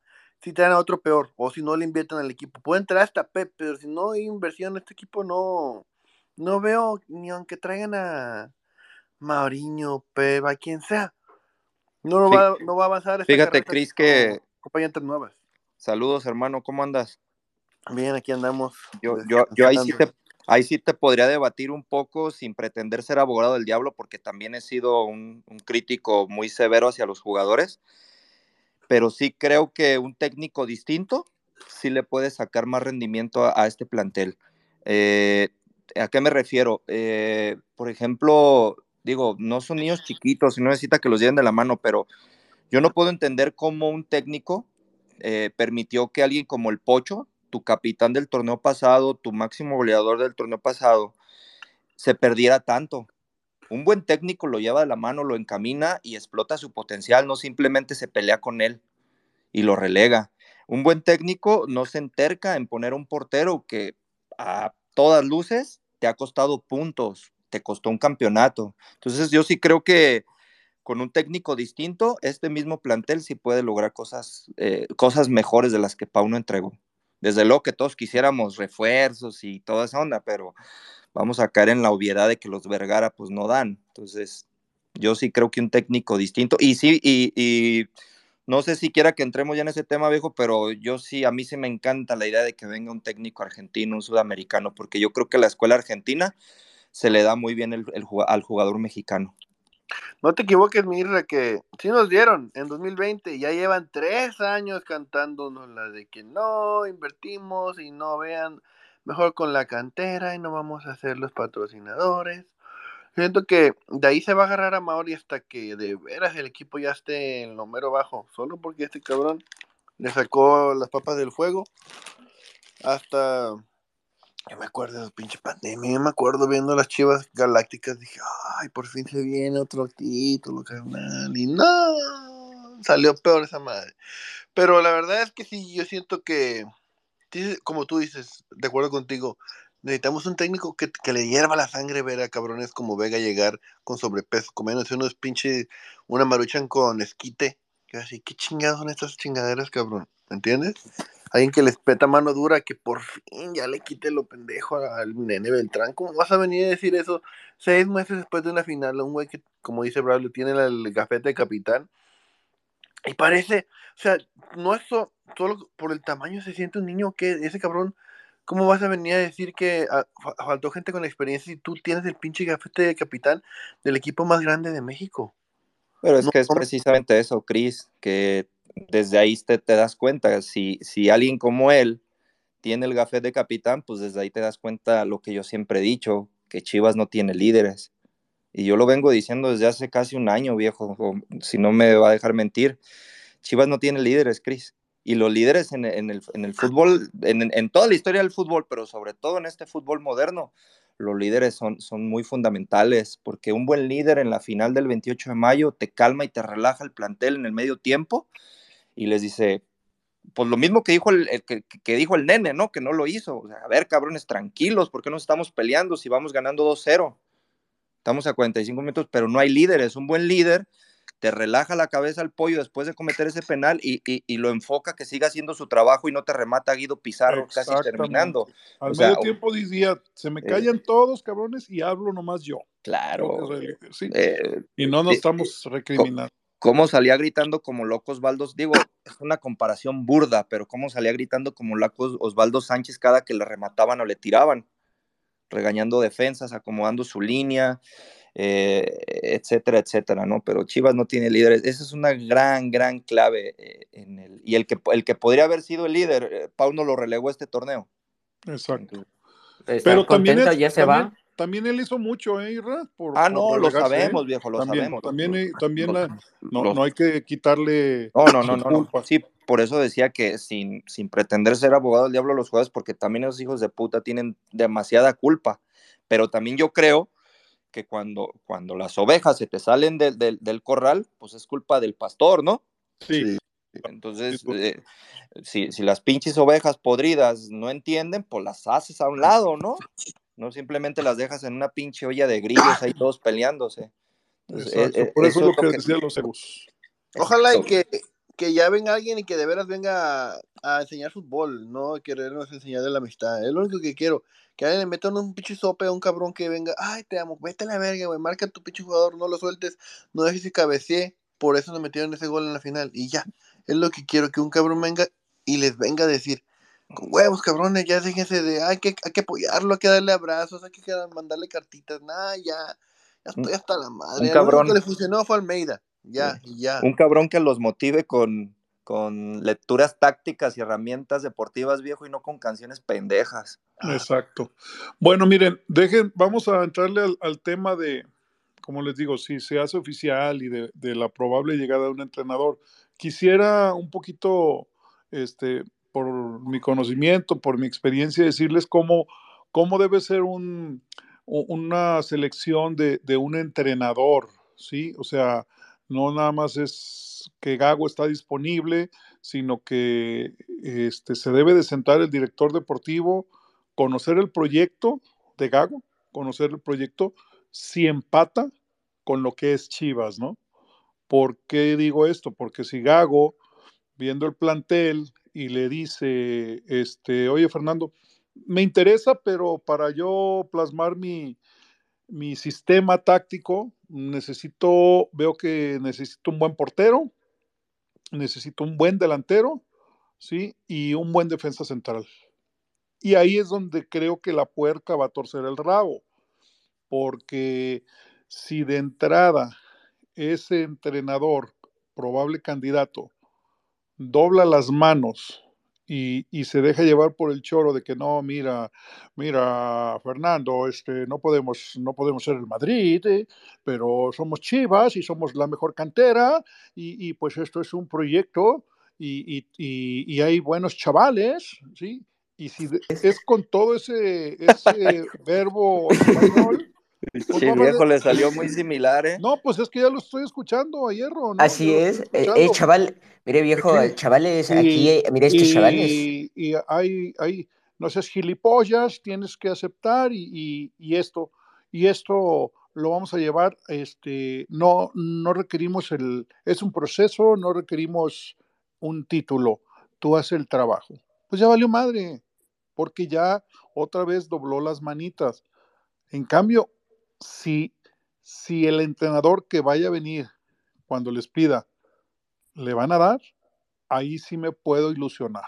si traen a otro peor, o si no le invierten al equipo. Pueden traer hasta Pep, pero si no hay inversión en este equipo, no, no veo ni aunque traigan a Mauriño, Pep, a quien sea. No, lo Fí- va, no va a avanzar. esta Fíjate, Cris, que Acompañantes nuevas. saludos, hermano, ¿cómo andas? Bien, aquí andamos. Yo, yo, yo ahí, sí te, ahí sí te podría debatir un poco sin pretender ser abogado del diablo, porque también he sido un, un crítico muy severo hacia los jugadores, pero sí creo que un técnico distinto sí le puede sacar más rendimiento a, a este plantel. Eh, ¿A qué me refiero? Eh, por ejemplo, digo, no son niños chiquitos y no necesita que los lleven de la mano, pero yo no puedo entender cómo un técnico eh, permitió que alguien como el Pocho, tu capitán del torneo pasado, tu máximo goleador del torneo pasado, se perdiera tanto. Un buen técnico lo lleva de la mano, lo encamina y explota su potencial, no simplemente se pelea con él y lo relega. Un buen técnico no se enterca en poner un portero que a todas luces te ha costado puntos, te costó un campeonato. Entonces yo sí creo que con un técnico distinto, este mismo plantel sí puede lograr cosas, eh, cosas mejores de las que Pauno entregó. Desde luego que todos quisiéramos refuerzos y toda esa onda, pero vamos a caer en la obviedad de que los Vergara pues no dan. Entonces, yo sí creo que un técnico distinto, y sí, y, y no sé si quiera que entremos ya en ese tema, viejo, pero yo sí, a mí sí me encanta la idea de que venga un técnico argentino, un sudamericano, porque yo creo que la escuela argentina se le da muy bien el, al jugador mexicano. No te equivoques, Mirra, que sí nos dieron en 2020, ya llevan tres años cantándonos la de que no invertimos y no vean mejor con la cantera y no vamos a ser los patrocinadores. Siento que de ahí se va a agarrar a Mauri hasta que de veras el equipo ya esté en lo mero bajo, solo porque este cabrón le sacó las papas del fuego hasta yo me acuerdo de la pinche pandemia, yo me acuerdo viendo las chivas galácticas, dije, ay, por fin se viene otro título, carnal, y no, salió peor esa madre. Pero la verdad es que sí, yo siento que, como tú dices, de acuerdo contigo, necesitamos un técnico que, que le hierva la sangre ver a cabrones como Vega llegar con sobrepeso, comiéndose unos pinches, una maruchan con esquite, que así, ¿qué chingados son estas chingaderas, cabrón? ¿Entiendes? Alguien que les peta mano dura, que por fin ya le quite lo pendejo al nene Beltrán. ¿Cómo vas a venir a decir eso seis meses después de una final? Un güey que, como dice Braulio, tiene el gafete de capitán. Y parece, o sea, no es so- solo por el tamaño se siente un niño que ese cabrón, ¿cómo vas a venir a decir que fa- faltó gente con experiencia si tú tienes el pinche gafete de capitán del equipo más grande de México? Pero es No, que es precisamente eso, Chris, que desde ahí te, te das cuenta, si, si alguien como él tiene el gafete de capitán, pues desde ahí te das cuenta lo que yo siempre he dicho, que Chivas no tiene líderes. Y yo lo vengo diciendo desde hace casi un año, viejo, si no me va a dejar mentir. Chivas no tiene líderes, Chris. Y los líderes en, en el, en el fútbol, en, en toda la historia del fútbol, pero sobre todo en este fútbol moderno, los líderes son, son muy fundamentales, porque un buen líder en la final del 28 de mayo te calma y te relaja el plantel en el medio tiempo y les dice, pues lo mismo que dijo el, el que, que, dijo el nene, ¿no? Que no lo hizo. O sea, a ver, cabrones, tranquilos, ¿por qué nos estamos peleando si vamos ganando 2-0? Estamos a 45 minutos, pero no hay líderes. Un buen líder te relaja la cabeza al pollo después de cometer ese penal y, y, y lo enfoca que siga haciendo su trabajo y no te remata Guido Pizarro casi terminando. Al o medio sea, tiempo diría, se me callan eh, todos, cabrones, y hablo nomás yo. Claro. ¿sí? eh, y no nos estamos recriminando. ¿Cómo salía gritando como loco Osvaldo? Digo, es una comparación burda, pero cómo salía gritando como loco Osvaldo Sánchez cada que le remataban o le tiraban, regañando defensas, acomodando su línea, eh, etcétera, etcétera, ¿no? Pero Chivas no tiene líderes. Esa es una gran, gran clave eh, en el. Y el que, el que podría haber sido el líder, eh, Pauno lo relegó este torneo. Exacto. Está Pero también, es- ya se también- va. También él hizo mucho, ¿eh, Irra? Por- Ah, por no, lo ¿eh? sabemos, viejo, lo también, sabemos. También, eh, también Lo- la- no, lo- no hay que quitarle No, no, no, no, no. culpa. Sí, por eso decía que sin, sin pretender ser abogado del diablo a los jugadores, porque también esos hijos de puta tienen demasiada culpa. Pero también yo creo que cuando, cuando las ovejas se te salen del, del, del corral, pues es culpa del pastor, ¿no? Sí, Entonces, pues. eh, si, si las pinches ovejas podridas no entienden, pues las haces a un lado, ¿no? No simplemente las dejas en una pinche olla de grillos ahí todos peleándose. Entonces, eh, eh, Por eso es lo que, que- decían los egos. Ojalá y que, que ya venga alguien y que de veras venga a, a enseñar fútbol, no querernos enseñar de la amistad. Es lo único que quiero. Que alguien le meta un pinche sope a un cabrón que venga, ay, te amo, vete a la verga, güey, marca a tu pinche jugador, no lo sueltes, no dejes que cabecee. Por eso nos metieron ese gol en la final. Y ya, es lo que quiero, que un cabrón venga y les venga a decir, con huevos, cabrones, ya déjense de, hay que, hay que apoyarlo, hay que darle abrazos, hay que mandarle cartitas, nada, ya, ya estoy hasta la madre. un El cabrón. que le funcionó fue Almeida, ya, y ya. Un cabrón que los motive con, con lecturas tácticas y herramientas deportivas, viejo, y no con canciones pendejas. Exacto. Bueno, miren, dejen, vamos a entrarle al, al tema de, como les digo, si se hace oficial y de, de la probable llegada de un entrenador. Quisiera un poquito, este, por mi conocimiento, por mi experiencia, decirles cómo, cómo debe ser un, una selección de, de un entrenador, ¿sí? O sea, no nada más es que Gago está disponible, sino que este, se debe de sentar el director deportivo, conocer el proyecto de Gago, conocer el proyecto, si empata con lo que es Chivas, ¿no? ¿Por qué digo esto? Porque si Gago, viendo el plantel y le dice, este, oye Fernando, me interesa, pero para yo plasmar mi, mi sistema táctico, necesito, veo que necesito un buen portero, necesito un buen delantero, ¿sí? Y un buen defensa central. Y ahí es donde creo que la puerca va a torcer el rabo, porque si de entrada ese entrenador, probable candidato, dobla las manos y, y se deja llevar por el choro de que no, mira, mira, Fernando, este, no podemos, no podemos ser el Madrid, eh, pero somos Chivas y somos la mejor cantera y, y pues esto es un proyecto y, y- hay buenos chavales, ¿sí? Y si de- es con todo ese, ese verbo español, Sí, viejo, le salió muy similar, ¿eh? no, pues es que ya lo estoy escuchando a hierro, ¿no? Así es. Eh, eh, chaval, mire viejo, chavales, aquí, eh, mire estos chavales. y, y hay, hay, no seas gilipollas, tienes que aceptar y, y- y esto, y esto lo vamos a llevar, este, no, no requerimos el, es un proceso, no requerimos un título, tú haces el trabajo. pues ya valió madre, porque ya otra vez dobló las manitas. En cambio, si, si el entrenador que vaya a venir cuando les pida, le van a dar, ahí sí me puedo ilusionar.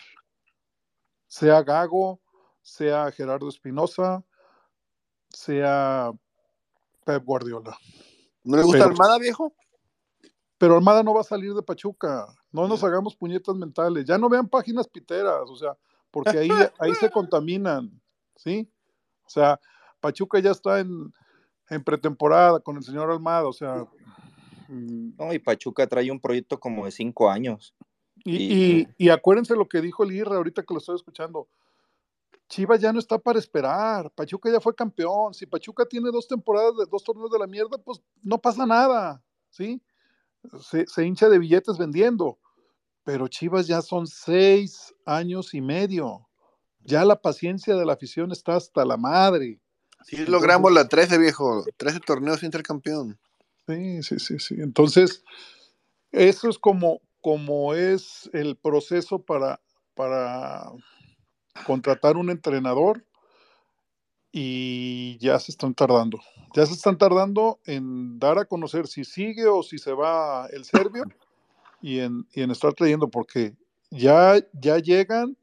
Sea Gago, sea Gerardo Espinosa, sea Pep Guardiola. ¿No le gusta Pero- Almada, viejo? Pero Almada no va a salir de Pachuca. No nos hagamos puñetas mentales. Ya no vean páginas piteras, o sea, porque ahí, ahí se contaminan, ¿sí? O sea, Pachuca ya está en, en pretemporada con el señor Almada, o sea. mm, No, y Pachuca trae un proyecto como de cinco años. Y, Y- y- y acuérdense lo que dijo el Irra ahorita que lo estoy escuchando. Chivas ya no está para esperar. Pachuca ya fue campeón. Si Pachuca tiene dos temporadas de dos torneos de la mierda, pues no pasa nada, ¿sí? Se, se hincha de billetes vendiendo. Pero Chivas ya son seis años y medio. Ya la paciencia de la afición está hasta la madre. Sí, Entonces- logramos la 13, viejo. 13 torneos sin ser campeón. Sí, sí, sí, sí. Entonces, eso es como, como es el proceso para, para contratar un entrenador y ya se están tardando. Ya se están tardando en dar a conocer si sigue o si se va el serbio y en, y en estar trayendo, porque ya, ya llegan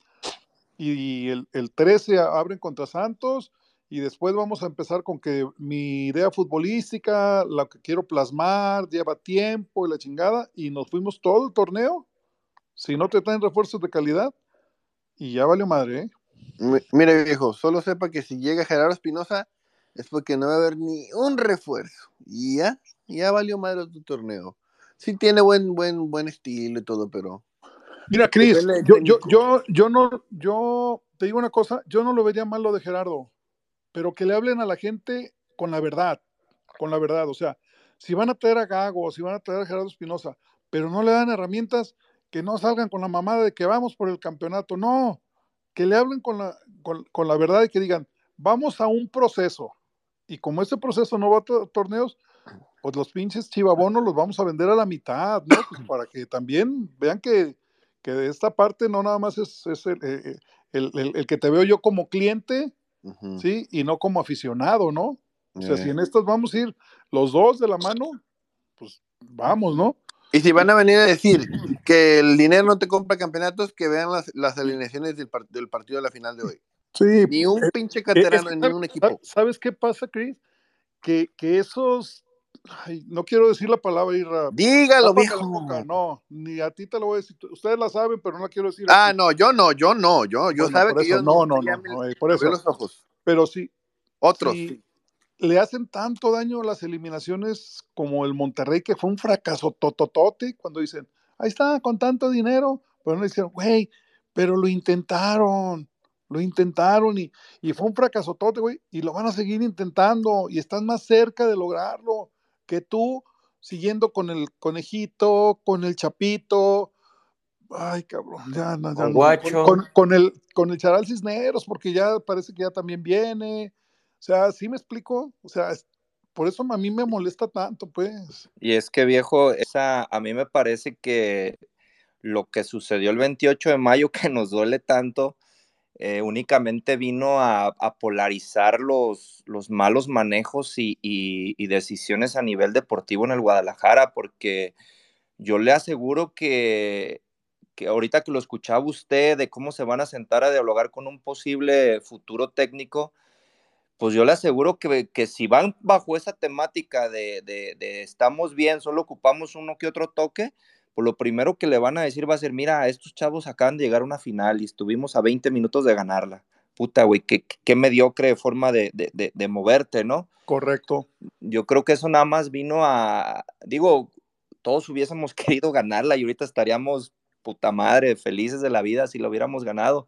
y el, el 13 abren contra Santos y después vamos a empezar con que mi idea futbolística, la que quiero plasmar, lleva tiempo y la chingada, y nos fuimos todo el torneo, si no te traen refuerzos de calidad, y ya valió madre, ¿eh? Mi- Mire, viejo, solo sepa que si llega Gerardo Espinosa es porque no va a haber ni un refuerzo. Y ya, ya valió madre tu torneo. Sí tiene buen, buen, buen estilo y todo, pero Mira, Cris, yo, yo, yo, yo no, yo te digo una cosa, yo no lo vería mal lo de Gerardo, pero que le hablen a la gente con la verdad, con la verdad, o sea, si van a traer a Gago, si van a traer a Gerardo Espinosa, pero no le dan herramientas que no salgan con la mamada de que vamos por el campeonato, no, que le hablen con la, con, la verdad y que digan, vamos a un proceso, y como ese proceso no va a to- torneos, pues los pinches chivabonos los vamos a vender a la mitad, ¿no? Pues para que también vean que, que de esta parte no nada más es, es el, eh, el- el que te veo yo como cliente, ¿sí? Y no como aficionado, ¿no? O sea, Eh. si en estas vamos a ir los dos de la mano, pues vamos, ¿no? Y si van a venir a decir que el dinero no te compra campeonatos, que vean las, las alineaciones del, par- del partido de la final de hoy. Sí. Ni un eh, pinche eh, canterano, es que, ni ¿sabes- un equipo. ¿Sabes qué pasa, Chris? Que, que esos, ay, no quiero decir la palabra Irra. Dígalo, viejo. No, ni a ti te lo voy a decir. Ustedes la saben, pero no la quiero decir. Ah, aquí. no, yo no, yo no, yo, yo Bueno, sabe que eso, yo no, no, no, no, eh, por eso. veo los ojos. Pero sí, Otros. sí. le hacen tanto daño las eliminaciones como el Monterrey, que fue un fracaso tototote, cuando dicen, ahí está, con tanto dinero, pero no dicen, güey, pero lo intentaron, lo intentaron y, y fue un fracaso tote, güey, y lo van a seguir intentando y están más cerca de lograrlo que tú siguiendo con el conejito, con el chapito. Ay, cabrón, ya, no, ya Con Guacho. Con, con el, con el Charal Cisneros, porque ya parece que ya también viene. O sea, ¿sí me explico? O sea, es- por eso a mí me molesta tanto, pues. Y es que viejo, esa, a mí me parece que lo que sucedió el 28 de mayo que nos duele tanto, eh, únicamente vino a, polarizar los, los malos manejos y, decisiones a nivel deportivo en el Guadalajara, porque yo le aseguro que, que ahorita que lo escuchaba usted de cómo se van a sentar a dialogar con un posible futuro técnico, pues yo le aseguro que, que si van bajo esa temática de estamos bien, solo ocupamos uno que otro toque, pues lo primero que le van a decir va a ser, mira, estos chavos acaban de llegar a una final y estuvimos a 20 minutos de ganarla. Puta, güey, qué, qué mediocre forma de, de, de, de moverte, ¿no? Correcto. Yo creo que eso nada más vino a, digo, todos hubiésemos querido ganarla y ahorita estaríamos puta madre, felices de la vida si lo hubiéramos ganado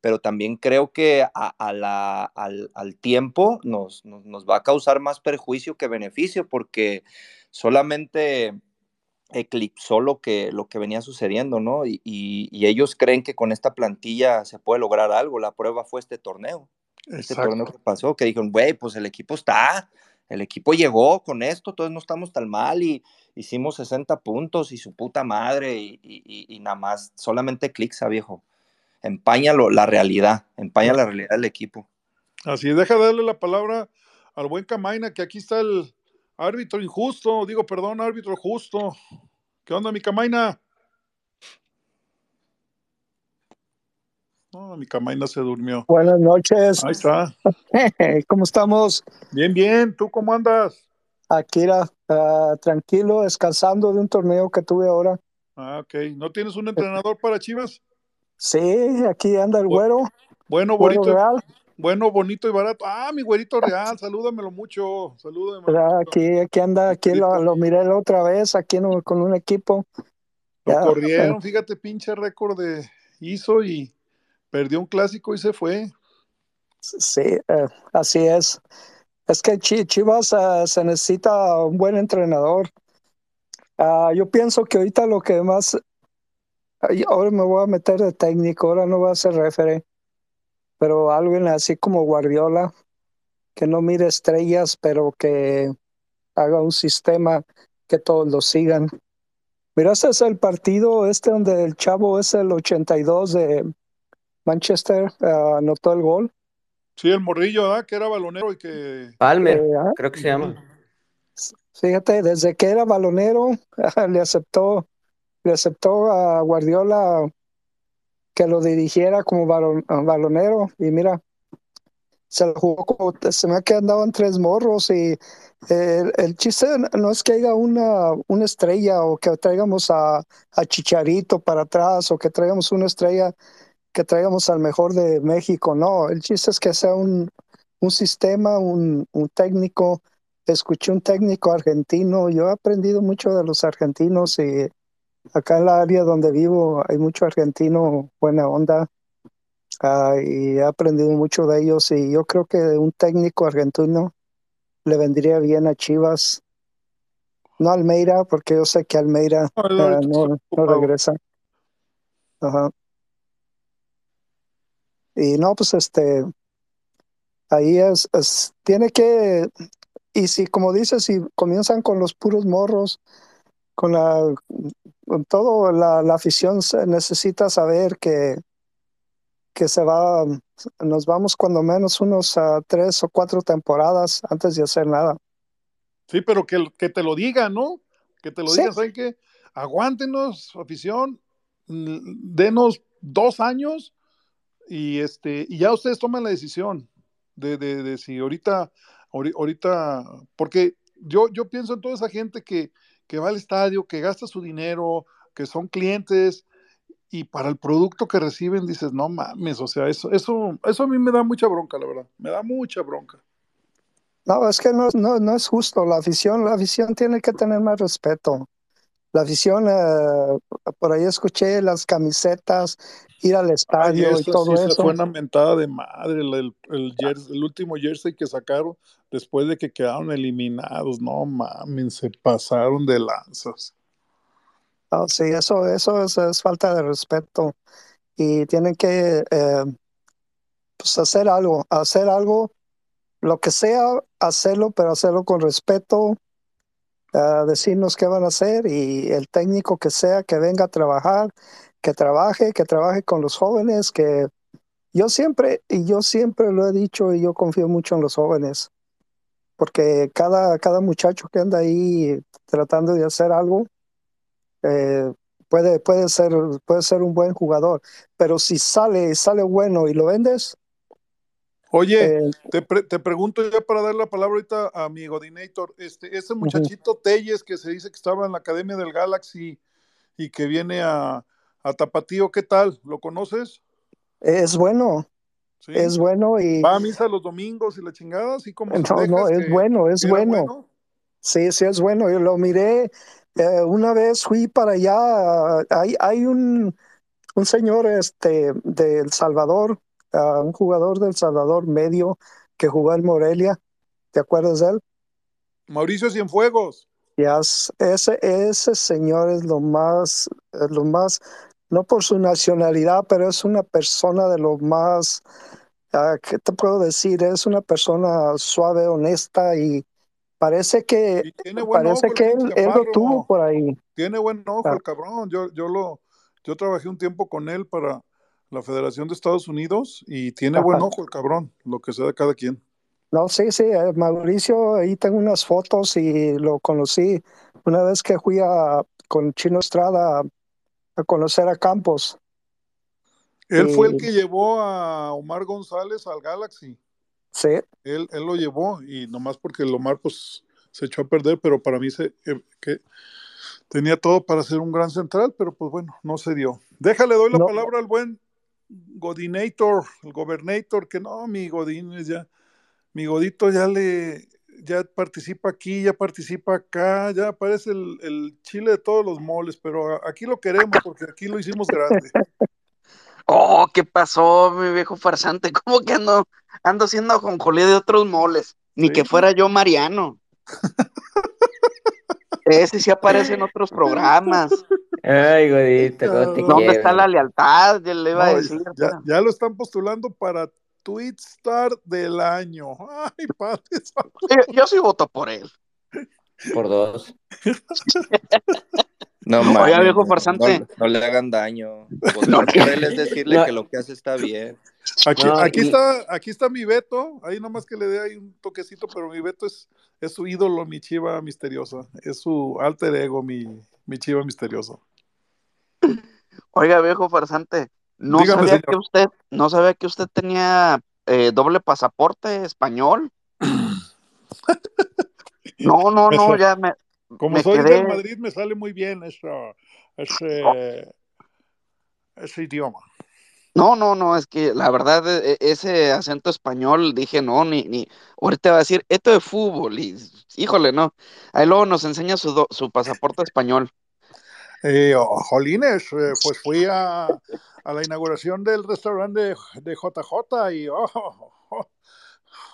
pero también creo que a, a la, al, al, tiempo nos, nos, nos, va a causar más perjuicio que beneficio, porque solamente eclipsó lo que, lo que venía sucediendo, ¿no? Y, y, y, ellos creen que con esta plantilla se puede lograr algo. La prueba fue este torneo. Este torneo que pasó, que dijeron, güey, pues el equipo está, el equipo llegó con esto, entonces no estamos tan mal y hicimos 60 puntos y su puta madre y, y nada más, solamente clics a viejo. empaña la realidad, empaña la realidad del equipo. Así es, deja darle la palabra al buen Camaina, que aquí está el árbitro injusto, digo, perdón, árbitro justo. ¿Qué onda, mi Camaina? No, mi Camaina se durmió. Buenas noches. Ahí está. ¿Cómo estamos? Bien, bien. ¿Tú cómo andas? Aquí uh, tranquilo, descansando de un torneo que tuve ahora. Ah, ok. ¿No tienes un entrenador para Chivas? Sí, aquí anda el güero. Bueno, güero bonito. real. Bueno, bonito y barato. Ah, mi güerito real, salúdamelo mucho. Salúdamelo. Ya, Aquí, aquí anda, aquí lo, lo miré la otra vez, aquí en- con un equipo. Lo Ya, corrieron, fíjate, pinche récord de hizo y perdió un clásico y se fue. Sí, eh, así es. Es que Chi- Chivas eh, se necesita un buen entrenador. Ah, yo pienso que ahorita lo que más, ahora me voy a meter de técnico, ahora no voy a ser referee, pero alguien así como Guardiola, que no mire estrellas, pero que haga un sistema que todos lo sigan. Mira, este es el partido este donde el chavo es el 82 de Manchester, ah, anotó el gol. Sí, el morrillo, ¿verdad? Que era balonero y que. Palmer, Eh, ah, creo que se llama. Fíjate, desde que era balonero, le aceptó, le aceptó a Guardiola que lo dirigiera como balon- balonero. Y mira, se lo jugó como, se me ha que andaban tres morros. Y el, el chiste no es que haya una, una estrella o que traigamos a, a Chicharito para atrás o que traigamos una estrella que traigamos al mejor de México. No, el chiste es que sea un, un sistema, un, un técnico escuché un técnico argentino, yo he aprendido mucho de los argentinos y acá en la área donde vivo hay mucho argentino buena onda ah, y he aprendido mucho de ellos y yo creo que un técnico argentino le vendría bien a Chivas. No a Almeida, porque yo sé que Almeida No, ah, no, no regresa. Ajá. Y no, pues este, ahí es, es- tiene que, y si como dices, si comienzan con los puros morros, con la, todo, la, la afición se necesita saber que, que se va, nos vamos cuando menos unos tres o cuatro temporadas antes de hacer nada. Sí, pero que, que te lo digan, ¿no? Que te lo Sí. digan, ¿saben qué? Aguántenos, afición, mm, denos dos años y este y ya ustedes toman la decisión de, de, de si ahorita, ahori- ahorita, porque yo, yo pienso en toda esa gente que, que va al estadio, que gasta su dinero, que son clientes y para el producto que reciben dices, no mames, o sea, eso, eso, eso a mí me da mucha bronca, la verdad, me da mucha bronca. No, es que no, no, no es justo. La afición, la afición tiene que tener más respeto. La afición, eh, por ahí escuché las camisetas, ir al Ay, estadio y todo sí eso. fue una mentada de madre, el, el, el jersey- el último jersey que sacaron después de que quedaron eliminados. No mames, se pasaron de lanzas. Ah, sí, eso, eso es, es falta de respeto. Y tienen que eh, pues hacer algo, hacer algo, lo que sea, hacerlo, pero hacerlo con respeto, ah, decirnos qué van a hacer y el técnico que sea que venga a trabajar, que trabaje, que trabaje con los jóvenes, que yo siempre, y yo siempre lo he dicho y yo confío mucho en los jóvenes, porque cada, cada muchacho que anda ahí tratando de hacer algo, eh, puede, puede, ser, puede ser un buen jugador, pero si sale, sale bueno y lo vendes, Oye, eh, te, pre- te pregunto ya para dar la palabra ahorita a mi Godinator, este, ese muchachito Telles que se dice que estaba en la Academia del Galaxy y que viene a, a Tapatío, ¿qué tal? ¿Lo conoces? es bueno, ¿Sí? es bueno y Va a misa los domingos y la chingada, así como no, no, es bueno, es bueno. Sí, sí, es bueno. Yo lo miré eh, una vez, fui para allá. Hay, hay un, un señor este, de El Salvador, ah, un jugador del Salvador medio que jugó en Morelia. ¿Te acuerdas de él? Mauricio Cienfuegos. Ya, es- ese, ese señor es lo más, lo más, no por su nacionalidad, pero es una persona de lo más, ah, ¿qué te puedo decir? Es una persona suave, honesta y parece que, parece ojo que él, él lo tuvo por ahí. Tiene buen ojo Ah. el cabrón. Yo, yo lo, yo trabajé un tiempo con él para la Federación de Estados Unidos y tiene buen ojo el cabrón, lo que sea de cada quien. No, sí, sí, eh, Mauricio, ahí tengo unas fotos y lo conocí una vez que fui a, con Chino Estrada a conocer a Campos. Él fue el que llevó a Omar González al Galaxy. Sí, Él, él lo llevó y nomás porque el Omar pues se echó a perder, pero para mí se, eh, que tenía todo para ser un gran central, pero pues bueno, no se dio. Déjale, doy la No. palabra al buen Godinator, el Gobernator, que no, mi Godín es ya, mi Godito ya le, ya participa aquí, ya participa acá, ya parece el, el chile de todos los moles, pero aquí lo queremos porque aquí lo hicimos grande. Oh, ¿qué pasó, mi viejo farsante? ¿Cómo que ando, ando siendo ajonjolí de otros moles? Ni Sí. que fuera yo Mariano. Ese sí aparece en otros programas. Ay, Godito, ¿cómo te No, ¿Dónde quiero? está la lealtad? Yo le iba a decir. ya, ya lo están postulando para Tweet Star del año. Ay, padre. Yo, yo sí voto por él. Por dos. No, Oiga, mames, viejo no, farsante. No, no le hagan daño. Votar por él es decirle No. que lo que hace está bien. Aquí, No, aquí y- está, aquí está mi Beto. Ahí nomás que le dé ahí un toquecito, pero mi Beto es, es su ídolo, mi chiva misteriosa. Es su alter ego, mi, mi chiva misteriosa. Oiga, viejo farsante, no Dígame, sabía señor. que usted, no sabía que usted tenía eh, doble pasaporte español. No, no, no, Eso. ya me, Como Me soy quedé- del Madrid, me sale muy bien eso, ese, ese idioma. No, no, no, es que la verdad, e- e- ese acento español, dije, no, ni, ni, ahorita va a decir, esto de fútbol, y híjole, no, ahí luego nos enseña su, do- su pasaporte español. Eh, oh, jolines, eh, pues fui a, a la inauguración del restaurante de, de JJ y oh, oh,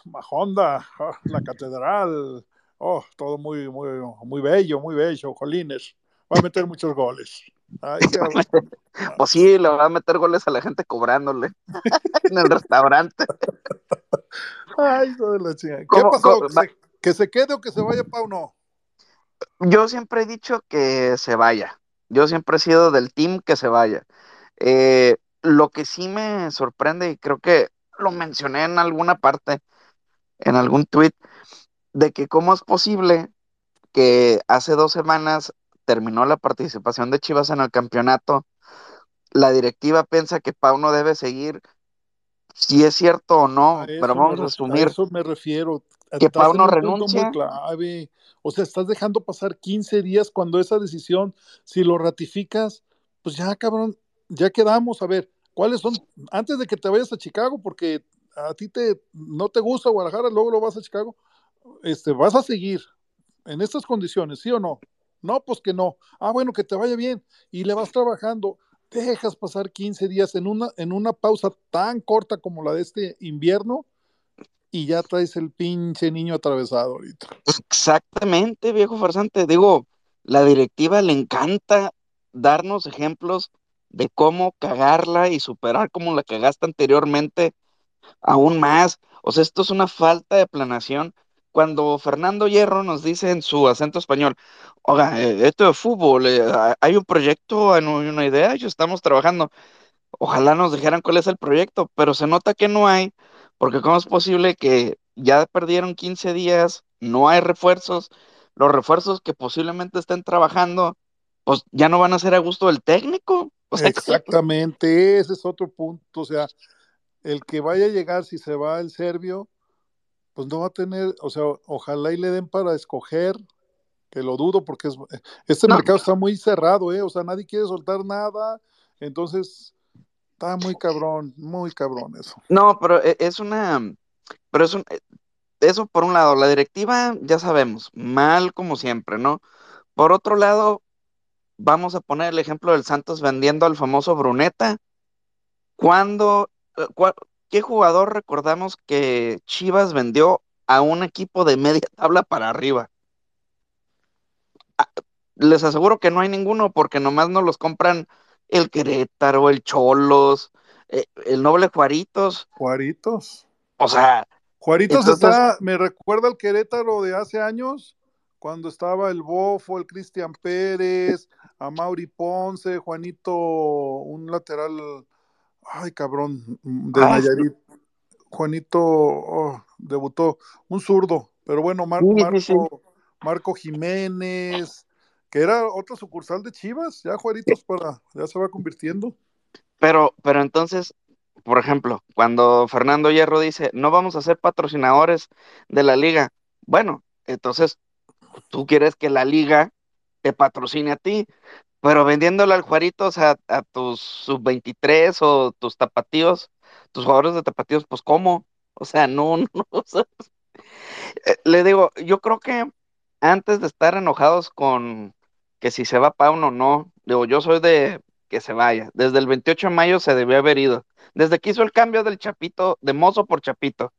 Majonda, oh, la catedral, oh, todo muy, muy, muy bello, muy bello, jolines. Va a meter muchos goles. Ay. Pues sí, le va a meter goles a la gente cobrándole en el restaurante. Ay, de la chingada. ¿Qué ¿Cómo- pasó? ¿Que se, que se quede o que se vaya, Pau? No. Yo siempre he dicho que se vaya. Yo siempre he sido del team que se vaya. Eh, lo que sí me sorprende, y creo que lo mencioné en alguna parte, en algún tweet, de que cómo es posible que hace dos semanas terminó la participación de Chivas en el campeonato, la directiva piensa que Pau no debe seguir, si es cierto o no, A pero vamos a ref- asumir. eso me refiero. que Pau no renuncia. clave. O sea, estás dejando pasar 15 días cuando esa decisión, si lo ratificas, pues ya, cabrón, ya quedamos. A ver, ¿cuáles son? Antes de que te vayas a Chicago, porque a ti te no te gusta Guadalajara, luego lo vas a Chicago, este, vas a seguir en estas condiciones, ¿sí o no? No, pues que no. Ah, bueno, que te vaya bien. Y le vas trabajando. Dejas pasar 15 días en una, en una pausa tan corta como la de este invierno y ya traes el pinche niño atravesado. Exactamente, viejo farsante. Digo, la directiva le encanta darnos ejemplos de cómo cagarla y superar como la cagaste anteriormente, aún más. O sea, esto es una falta de planeación. Cuando Fernando Hierro nos dice en su acento español, oiga, eh, esto de fútbol, eh, hay un proyecto, hay una idea, y estamos trabajando. Ojalá nos dijeran cuál es el proyecto, pero se nota que no hay, porque cómo es posible que ya perdieron 15 días, no hay refuerzos, los refuerzos que posiblemente estén trabajando, pues ya no van a ser a gusto del técnico. Exactamente, ese es otro punto. O sea, el que vaya a llegar, si se va el serbio, pues no va a tener, o sea, ojalá y le den para escoger, que lo dudo porque es, este No. mercado está muy cerrado, ¿eh? O sea, nadie quiere soltar nada, entonces está muy cabrón, muy cabrón eso. No, pero e- es una, pero es un, eh, eso por un lado, la directiva, ya sabemos, mal como siempre, ¿no? Por otro lado, vamos a poner el ejemplo del Santos vendiendo al famoso Bruneta. ¿Cuándo, eh, qué jugador recordamos que Chivas vendió a un equipo de media tabla para arriba? Ah, Les aseguro que no hay ninguno porque nomás nos los compran el Querétaro, el Cholos, eh, el Noble Juaritos. Juaritos. O sea, Juaritos Entonces- está, me recuerda al Querétaro de hace años, cuando estaba el Bofo, el Cristian Pérez, a Mauri Ponce, Juanito, un lateral, ay cabrón, de Ah, sí. Nayarit. Juanito oh, debutó, un zurdo, pero bueno, Mar- Sí, sí, Marco, sí. Marco Jiménez, que era otra sucursal de Chivas, ya Juaritos para, ya se va convirtiendo. Pero, pero entonces, por ejemplo, cuando Fernando Hierro dice, no vamos a ser patrocinadores de la liga, bueno, entonces tú quieres que la liga te patrocine a ti, pero vendiéndole al Juaritos a, a tus sub-23 o tus tapatíos, tus jugadores de tapatíos, pues ¿cómo? O sea, no, no, o sea, eh, le digo, yo creo que antes de estar enojados con que si se va Pauno o no, digo, yo soy de que se vaya. Desde el 28 de mayo se debió haber ido. Desde que hizo el cambio del Chapito, de Mozo por Chapito.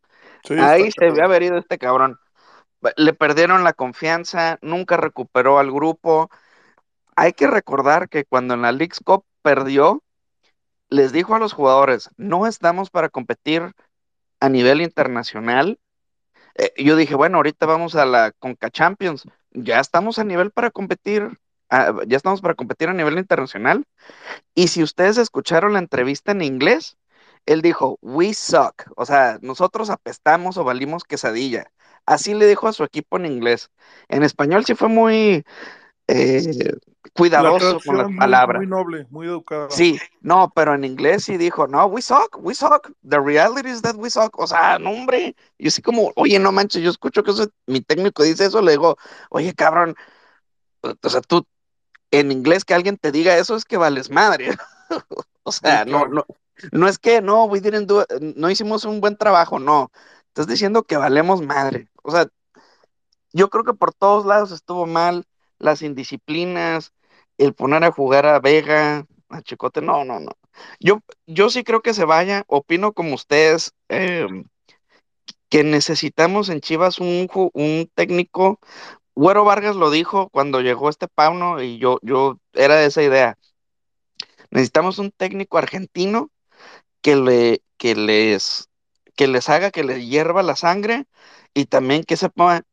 Sí, Ahí se debió haber ido este cabrón. Le perdieron la confianza, nunca recuperó al grupo. Hay que recordar que cuando en la League's Cup perdió, les dijo a los jugadores, no estamos para competir a nivel internacional. Eh, yo dije, bueno, ahorita vamos a la Conca Champions, ya estamos a nivel para competir, ah, ya estamos para competir a nivel internacional. Y si ustedes escucharon la entrevista en inglés, él dijo, we suck, o sea, nosotros apestamos o valimos quesadilla. Así le dijo a su equipo en inglés. En español sí fue muy eh, La cuidadoso con las muy, palabras. muy noble, muy educada. Sí, no, pero en inglés sí dijo, no, we suck, we suck, the reality is that we suck, o sea, no, hombre, yo sí como, oye, no manches, yo escucho que eso- mi técnico dice eso, le digo, oye, cabrón, o sea, tú, en inglés que alguien te diga eso es que vales madre, o sea, no, no, no es que, no, we didn't do no hicimos un buen trabajo, no, estás diciendo que valemos madre, o sea, yo creo que por todos lados estuvo mal, las indisciplinas, el poner a jugar a Vega, a Chicote, no, no, no. Yo, yo sí creo que se vaya, opino como ustedes, eh, que necesitamos en Chivas un, un técnico. Güero Vargas lo dijo cuando llegó este Pauno y yo, yo era de esa idea. Necesitamos un técnico argentino que le, que les, que les haga que les hierva la sangre y también que sepa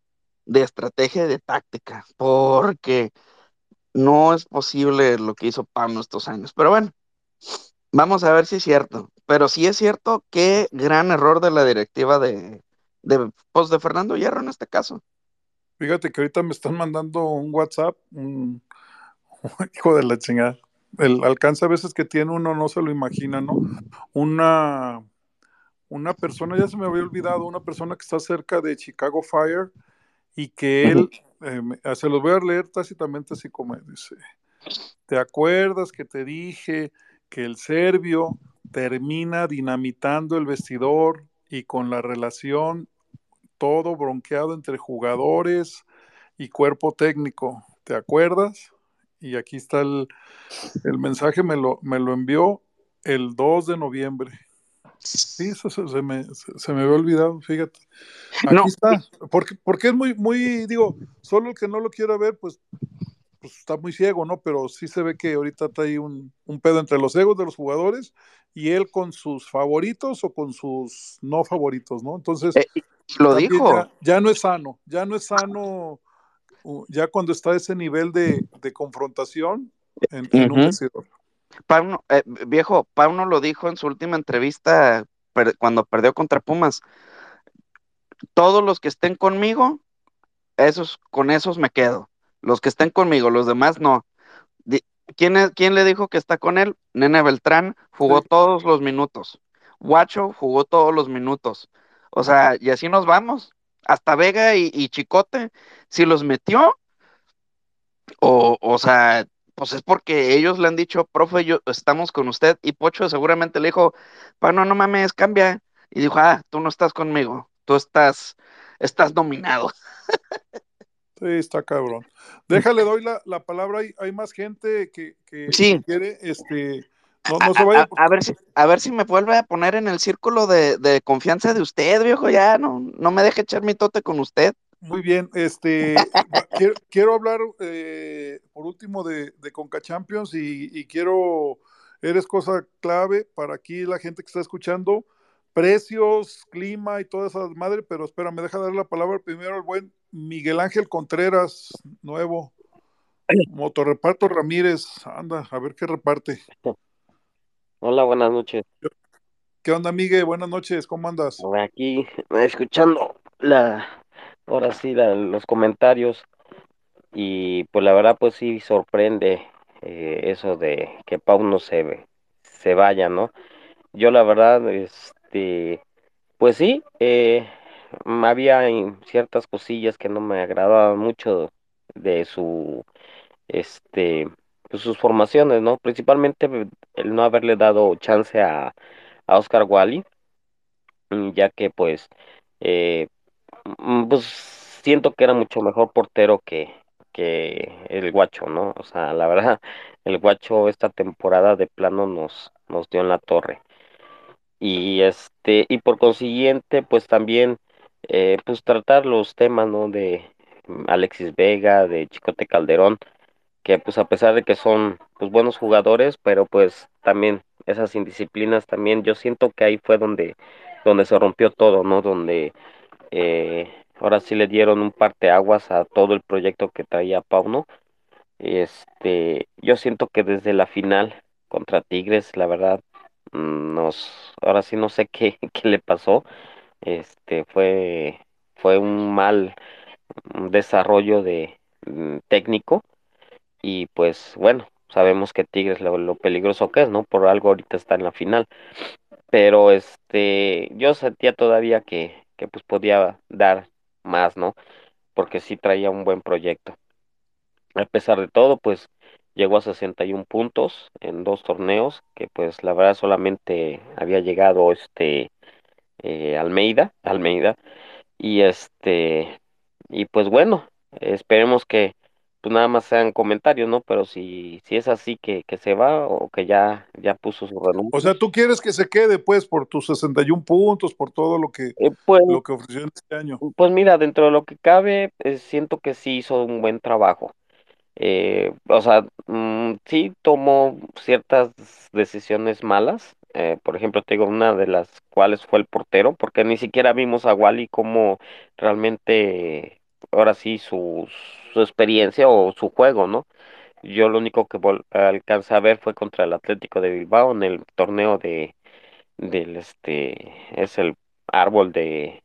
de estrategia y de táctica, porque no es posible lo que hizo Pauno estos años. Pero bueno, vamos a ver si es cierto. Pero sí es cierto, qué gran error de la directiva de, de, pues de Fernando Hierro en este caso. Fíjate que ahorita me están mandando un WhatsApp, un hijo de la chingada. El alcance a veces que tiene uno no se lo imagina, ¿no? Una, una persona, ya se me había olvidado, una persona que está cerca de Chicago Fire y que él, eh, me- se los voy a leer tácitamente así como dice, ¿te acuerdas que te dije que el serbio termina dinamitando el vestidor y con la relación todo bronqueado entre jugadores y cuerpo técnico? ¿Te acuerdas? Y aquí está el, el mensaje, me lo, me lo envió el 2 de noviembre. Sí, eso se, se me, se, se me había olvidado, fíjate. Aquí No, está, porque, porque es muy, muy, digo, solo el que no lo quiera ver, pues, pues está muy ciego, ¿no? Pero sí se ve que ahorita está ahí un, un pedo entre los egos de los jugadores y él con sus favoritos o con sus no favoritos, ¿no? Entonces, eh, lo dijo. ya, ya no es sano, ya no es sano, uh, ya cuando está ese nivel de, de confrontación en, en un Ujú. Pauno, eh, viejo, Pauno lo dijo en su última entrevista per- cuando perdió contra Pumas. Todos los que estén conmigo, esos, con esos me quedo. Los que estén conmigo, los demás no. ¿Quién, es- quién le dijo que está con él? Nene Beltrán jugó Sí. todos los minutos. Guacho jugó todos los minutos. O sea, y así nos vamos. Hasta Vega y, y Chicote, si los metió, o, o sea, pues es porque ellos le han dicho, profe, yo estamos con usted, y Pocho seguramente le dijo, bueno, no mames, cambia. Y dijo, ah, tú no estás conmigo, tú estás, estás nominado. Sí, está cabrón. Déjale, doy la, la palabra. Hay, hay más gente que, que, Sí. quiere, este, no, A, no se a- vaya. a- a ver si, a ver si me vuelve a poner en el círculo de, de confianza de usted, viejo, ya no, no me deje echar mi tote con usted. Muy bien, este, quiero, quiero hablar eh, por último de, de Conca Champions y, y quiero, eres cosa clave para aquí la gente que está escuchando, precios, clima y toda esa madre, pero espera, me deja dar la palabra primero al buen Miguel Ángel Contreras, nuevo, Motorreparto Ramírez, anda, a ver qué reparte. Hola, buenas noches. ¿Qué onda, Miguel? Buenas noches, ¿cómo andas? Aquí escuchando la, ahora sí, los comentarios y pues la verdad pues sí sorprende eh, eso de que Pau no se, se vaya, ¿no? Yo la verdad, este, pues sí, eh, había ciertas cosillas que no me agradaban mucho de su, este, pues, sus formaciones, ¿no? Principalmente el no haberle dado chance a, a Oscar Wally, ya que pues, eh, pues siento que era mucho mejor portero que, que el Guacho, ¿no? O sea, la verdad, el Guacho esta temporada de plano nos, nos dio en la torre. Y este y por consiguiente pues también eh, pues tratar los temas no de mm, Alexis Vega de Chicote Calderón que pues a pesar de que son pues buenos jugadores pero pues también esas indisciplinas también yo siento que ahí fue donde donde se rompió todo no donde eh, ahora sí le dieron un parteaguas a todo el proyecto que traía Pauno este, yo siento que desde la final contra Tigres, la verdad, nos, ahora sí no sé qué, qué le pasó. Este, fue, fue un mal desarrollo de mm, técnico y pues bueno, sabemos que Tigres lo, lo peligroso que es, ¿no? Por algo ahorita está en la final. Pero este, yo sentía todavía que, que pues podía dar más, ¿no? Porque sí traía un buen proyecto. A pesar de todo, pues llegó a 61 puntos en dos torneos, que pues la verdad solamente había llegado este eh, Almeida, Almeida, y este, y pues bueno, esperemos que pues nada más sean comentarios, ¿no? Pero si, si es así que, que se va o que ya, ya puso su O renuncia, sea, tú quieres que se quede, pues, por tus 61 puntos, por todo lo que, eh, pues, lo que ofreció en este año. pues mira, dentro de lo que cabe, eh, siento que sí hizo un buen trabajo. Eh, o sea, mm, sí tomó ciertas decisiones malas. eh, por ejemplo, te digo, una de las cuales fue el portero, porque ni siquiera vimos a Wally como realmente, ahora sí, su, su experiencia o su juego, ¿no? Yo lo único que alcancé a ver fue contra el Atlético de Bilbao en el torneo de, del, este, es el árbol de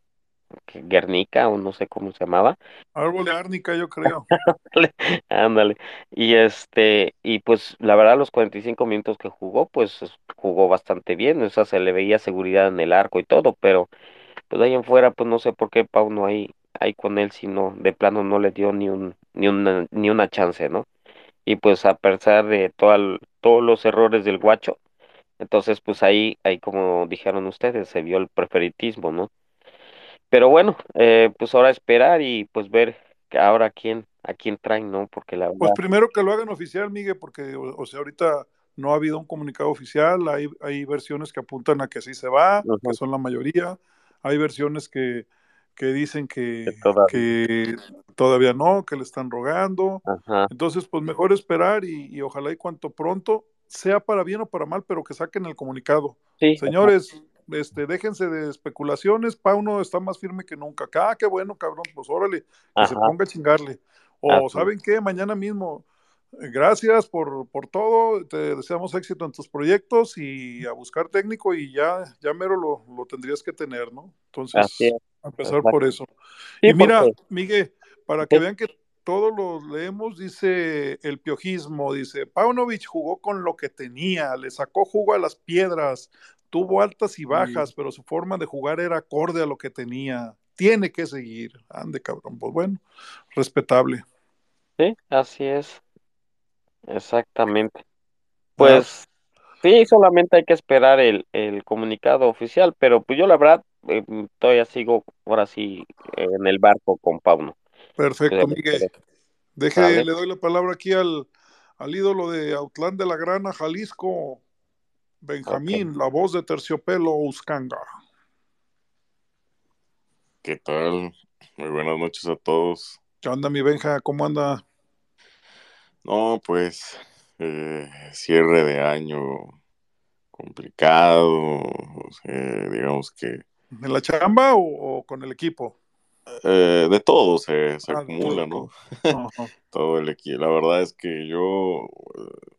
Guernica, o no sé cómo se llamaba Árbol de árnica, yo creo. Ándale. Y este, y pues la verdad los 45 minutos que jugó, pues es- jugó bastante bien, o sea, se le veía seguridad en el arco y todo, pero pues de ahí en fuera, pues no sé por qué Pau no hay, hay con él, sino de plano no le dio ni un, ni una, ni una chance, ¿no? Y pues a pesar de toda el- todos los errores del guacho, entonces pues ahí, ahí como dijeron ustedes, se vio el preferitismo, ¿no? Pero bueno, eh, pues ahora esperar y pues ver ahora a quién, a quién traen, ¿no? Porque la Pues primero que lo hagan oficial, Miguel, porque, o, o sea, ahorita no ha habido un comunicado oficial, hay, hay versiones que apuntan a que sí se va, que son la mayoría, hay versiones que, que dicen que que, todavía, que todavía no, que le están rogando. ajá, Entonces, pues mejor esperar y, y ojalá y cuanto pronto, sea para bien o para mal, pero que saquen el comunicado. sí, ajá, Señores, este, déjense de especulaciones, Pauno está más firme que nunca. Ah, qué bueno, cabrón, pues órale, que se ponga a chingarle. O, ¿saben qué? Mañana mismo, gracias por, por todo, te deseamos éxito en tus proyectos y a buscar técnico y ya, ya mero lo, lo tendrías que tener, ¿no? Entonces, es, a empezar por eso. Sí, Y mira, porque, Miguel, para que sí, vean que todos los leemos, dice el piojismo, dice, Paunovic jugó con lo que tenía, le sacó jugo a las piedras, tuvo altas y bajas, pero su forma de jugar era acorde a lo que tenía. Tiene que seguir. Ande, cabrón. Pues bueno, respetable. sí, así es, exactamente. Pues sí, solamente hay que esperar el, el comunicado oficial, pero pues yo la verdad eh, mm, todavía sigo ahora sí eh, en el barco con Pauno. Perfecto, el Miguel. Deje, le doy la palabra aquí al, al ídolo de Autlán de la Grana, Jalisco. Benjamín, la voz de Terciopelo Uscanga. ¿Qué tal? Muy buenas noches a todos. ¿Qué onda, mi Benja? ¿Cómo anda? No, pues eh, cierre de año complicado, o sea, digamos que ¿En la chamba o, o con el equipo? eh, de todo se, se Ah, acumula, ¿no? todo. El equipo. La verdad es que yo, eh,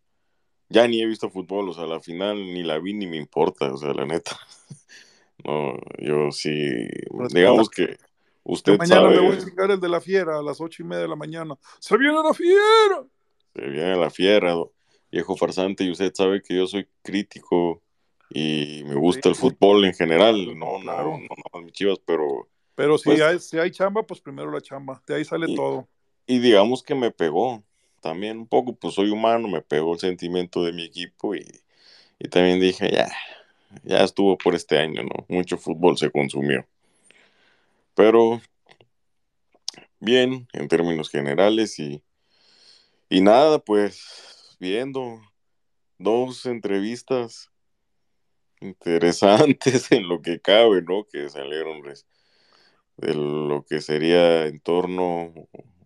ya ni he visto fútbol, o sea, la final ni la vi ni me importa, o sea, la neta. No, yo sí, digamos que usted mañana sabe. me voy a el de la fiera a las ocho y media de la mañana. ¡Se viene la fiera! Se viene la fiera, viejo farsante, y usted sabe que yo soy crítico y me gusta el fútbol en general, no, no, no, no, mis chivas, pero Pero si, Pues- hay, si hay chamba, pues primero la chamba. De ahí sale Y- todo. Y digamos que me pegó también un poco, pues soy humano, me pegó el sentimiento de mi equipo y, y también dije, ya, ya estuvo por este año, ¿no? Mucho fútbol se consumió. Pero bien, en términos generales y, y nada, pues viendo dos entrevistas interesantes en lo que cabe, ¿no? Que salieron res- de lo que sería en torno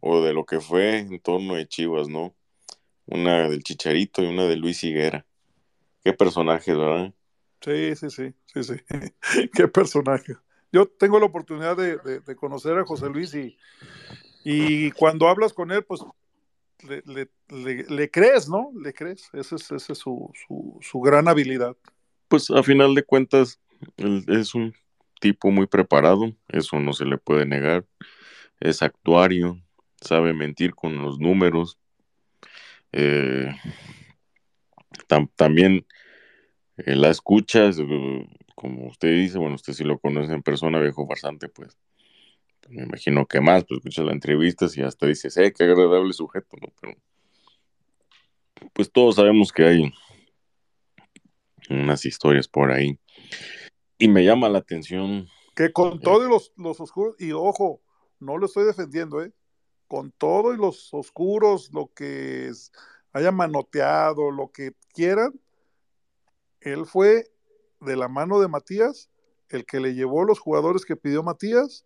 o de lo que fue en torno de Chivas, ¿no? Una del Chicharito y una de Luis Higuera. Qué personajes, ¿verdad? Sí, sí, sí, sí, sí. Qué personaje. Yo tengo la oportunidad de, de- de conocer a José Luis y, y cuando hablas con él, pues le, crees, ¿no? Le crees. Esa es, su, su, gran habilidad. Pues a final de cuentas, él es un tipo muy preparado, eso no se le puede negar. Es actuario, sabe mentir con los números. Eh, tam- también eh, la escucha, es, eh, como usted dice, bueno, usted sí lo conoce en persona, viejo farsante, pues me imagino que más, pues escucha las entrevistas y hasta dices, eh, qué agradable sujeto, ¿no? Pero pues todos sabemos que hay unas historias por ahí. Y me llama la atención, Que con todos los, los oscuros, y ojo, no lo estoy defendiendo, ¿eh? Con todo y los oscuros, lo que es- haya manoteado, lo que quieran, él fue de la mano de Matías, el que le llevó los jugadores que pidió Matías,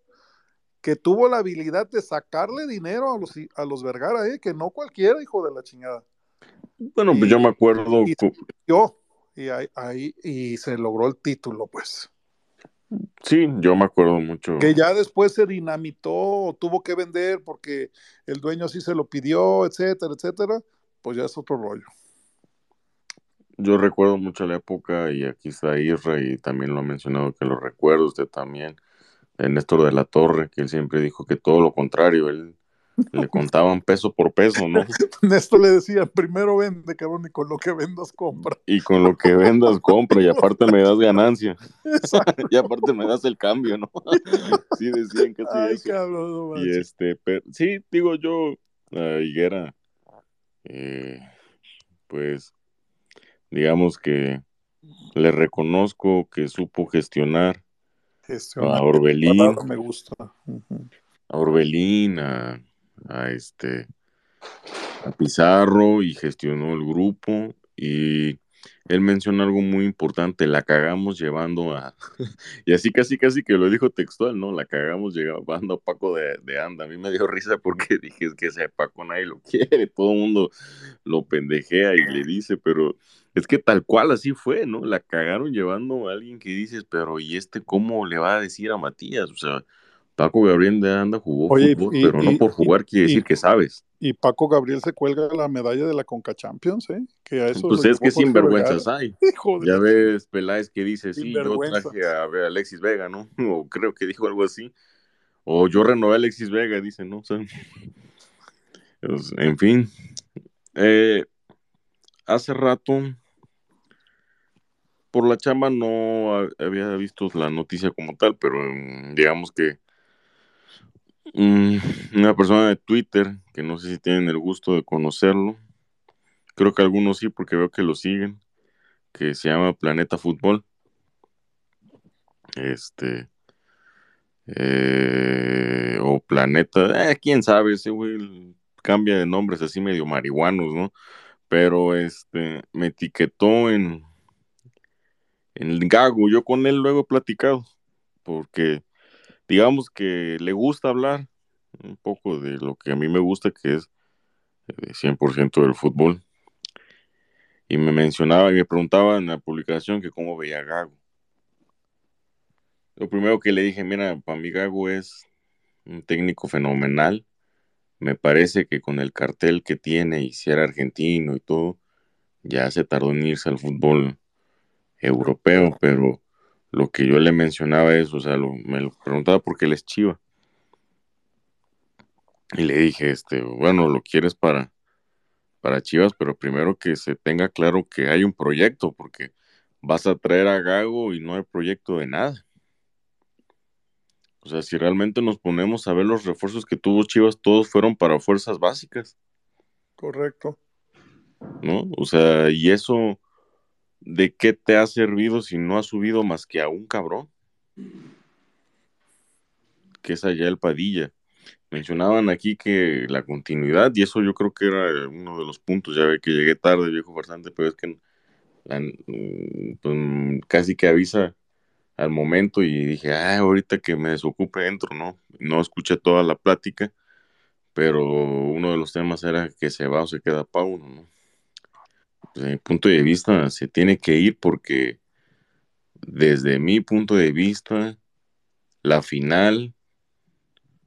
que tuvo la habilidad de sacarle dinero a los, a los Vergara, ¿eh? Que no cualquiera, hijo de la chingada. bueno, pues Y- yo me acuerdo, y- Yo, y ahí, ahí- y se logró el título, pues. sí, yo me acuerdo mucho. que ya después se dinamitó, tuvo que vender porque el dueño así se lo pidió, etcétera, etcétera, pues ya es otro rollo. Yo recuerdo mucho la época, y aquí está Isra, y también lo ha mencionado que lo recuerdo usted también, de Néstor de la Torre, que él siempre dijo que todo lo contrario, él le contaban peso por peso, ¿no? Néstor le decía, primero vende, cabrón, y con lo que vendas compra. Y con lo que vendas, compra, y aparte me das ganancia, y aparte me das el cambio, ¿no? Sí decían que sí Ay, eso. cabrón, no Y este, pero, sí, digo yo, a Higuera, eh, pues, digamos que le reconozco que supo gestionar Gestionar, a Orbelín, me gusta. Ujú. a Orbelín, a, a este, a Pizarro y gestionó el grupo y él menciona algo muy importante, la cagamos llevando a, y así casi casi que lo dijo textual, ¿no? La cagamos llevando a Paco de, de Anda. A mí me dio risa porque dije, es que ese Paco nadie lo quiere, todo el mundo lo pendejea y le dice, pero es que tal cual así fue, ¿no? La cagaron llevando a alguien que dices, pero ¿y este cómo le va a decir a Matías? O sea, Paco Gabriel de Anda jugó Oye, fútbol, y- pero no por jugar quiere decir que sabes. Y Paco Gabriel se cuelga la medalla de la Conca Champions, ¿eh? Que a eso Pues es que sinvergüenzas hay. Hijo Ya ves Peláez que dice, sí, yo traje a, a Alexis Vega, ¿no? O creo que dijo algo así. O yo renové a Alexis Vega, dice, ¿no? O sea, pues, en fin. Eh, hace rato, por la chamba no ha- había visto la noticia como tal, pero mm, digamos que una persona de Twitter, que no sé si tienen el gusto de conocerlo, creo que algunos sí, porque veo que lo siguen, que se llama Planeta Fútbol. Este. eh, o Planeta, eh, quién sabe, ese güey cambia de nombres así medio marihuanos, ¿no? Pero este, me etiquetó en, en el Gago. Yo con él luego he platicado, porque digamos que le gusta hablar un poco de lo que a mí me gusta, que es eh, 100% del fútbol. Y me mencionaba y me preguntaba en la publicación que cómo veía Gago. Lo primero que le dije, mira, para mí Gago es un técnico fenomenal. Me parece que con el cartel que tiene y si era argentino y todo, ya se tardó en irse al fútbol europeo, pero lo que yo le mencionaba es, o sea, lo- me lo preguntaba porque él es chiva. Y le dije, este, bueno, lo quieres para, para Chivas, pero primero que se tenga claro que hay un proyecto, porque vas a traer a Gago y no hay proyecto de nada. O sea, si realmente nos ponemos a ver los refuerzos que tuvo Chivas, todos fueron para fuerzas básicas, Correcto. ¿no? O sea, y eso, ¿de qué te ha servido si no ha subido más que a un cabrón? Que es allá el Padilla. Mencionaban aquí que la continuidad, y eso yo creo que era uno de los puntos, ya ve que llegué tarde, viejo farsante, pero es que pues, casi que avisa al momento y dije, ah, ahorita que me desocupe entro, ¿no? No escuché toda la plática, pero uno de los temas era que se va o se queda Pauno, ¿no? Desde mi punto de vista, se tiene que ir porque desde mi punto de vista, la final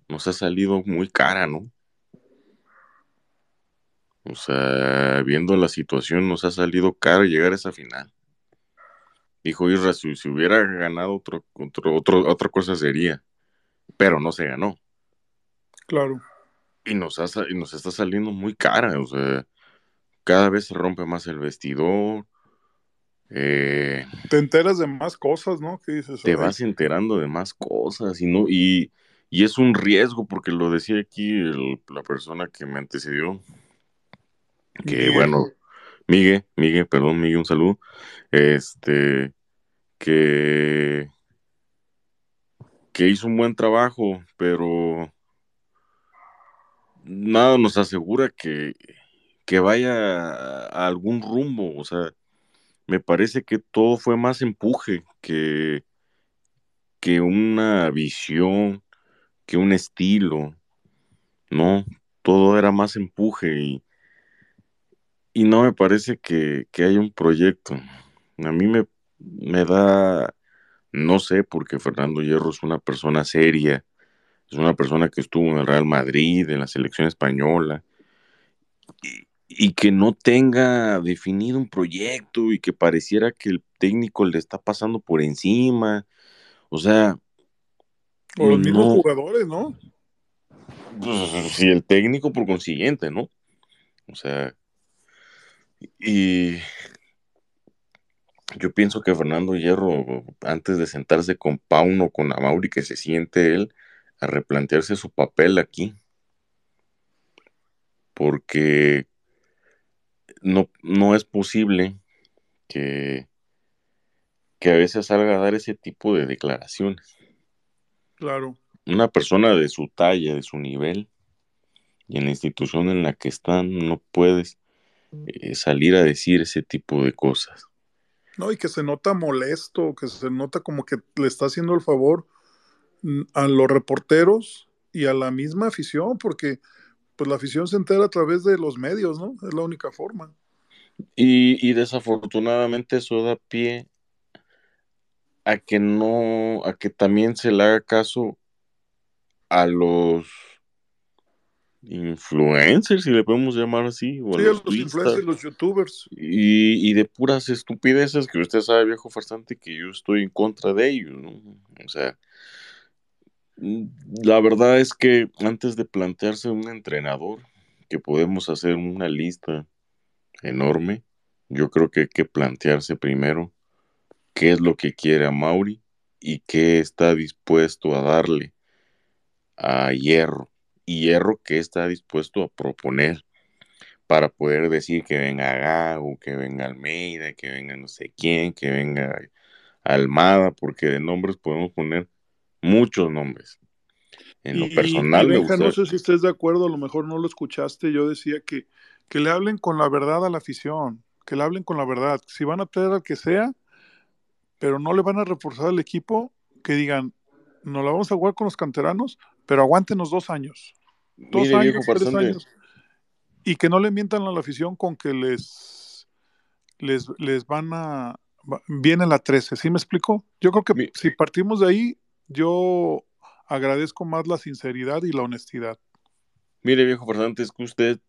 nos ha salido muy cara, ¿no? O sea, viendo la situación, nos ha salido caro llegar a esa final. Dijo Isra, si, si hubiera ganado otro, otro, otro- otra cosa sería, pero no se ganó. Claro. Y nos, ha y nos está saliendo muy cara, o sea, cada vez se rompe más el vestidor, eh, Te enteras de más cosas, ¿no? Que dices, te "Ay, vas enterando de más cosas y no y, y es un riesgo porque lo decía aquí el- la persona que me antecedió que Miguel. bueno Miguel Miguel perdón Miguel un saludo este que que hizo un buen trabajo pero nada nos asegura que que vaya a, algún rumbo o sea me parece que todo fue más empuje que que una visión que un estilo, ¿no? Todo era más empuje y, y no me parece que, que haya un proyecto. A mí me, me da, no sé, porque Fernando Hierro es una persona seria, es una persona que estuvo en el Real Madrid, en la selección española, y, y que no tenga definido un proyecto y que pareciera que el técnico le está pasando por encima. O sea, O los mismos jugadores, ¿no? pues, si el técnico por consiguiente, ¿no? O sea, y yo pienso que Fernando Hierro, antes de sentarse con Pauno, con Amauri, que se siente él a replantearse su papel aquí, porque no, no es posible que, que a veces salga a dar ese tipo de declaraciones. Claro. Una persona de su talla, de su nivel, y en la institución en la que están, no puedes eh, salir a decir ese tipo de cosas. No, y que se nota molesto, que se nota como que le está haciendo el favor mm, a los reporteros y a la misma afición, porque pues la afición se entera a través de los medios, ¿no? Es la única forma. Y, y desafortunadamente eso da pie a que no, a que también se le haga caso a los influencers, si le podemos llamar así, o Sí, a los los influencers, los youtubers. y, y de puras estupideces que usted sabe, viejo farsante, que yo estoy en contra de ellos, ¿no? O sea, la verdad es que antes de plantearse un entrenador, que podemos hacer una lista enorme, yo creo que hay que plantearse primero qué es lo que quiere a Mauri y qué está dispuesto a darle a Hierro. Y Hierro qué está dispuesto a proponer para poder decir que venga Gago, que venga Almeida, que venga no sé quién, que venga Almada, porque de nombres podemos poner muchos nombres. En lo Y, y personal me no sé si estés de acuerdo, a lo mejor no lo escuchaste, yo decía que, que le hablen con la verdad a la afición, que le hablen con la verdad. Si van a traer al que sea, pero no le van a reforzar al equipo, que digan, nos la vamos a jugar con los canteranos, pero aguántenos dos años. Dos mire años, tres años. Y que no le mientan a la afición con que les, les, les van a... Viene la 13, ¿sí me explico? Yo creo que mi- si partimos de ahí, yo agradezco más la sinceridad y la honestidad. mire viejo es que usted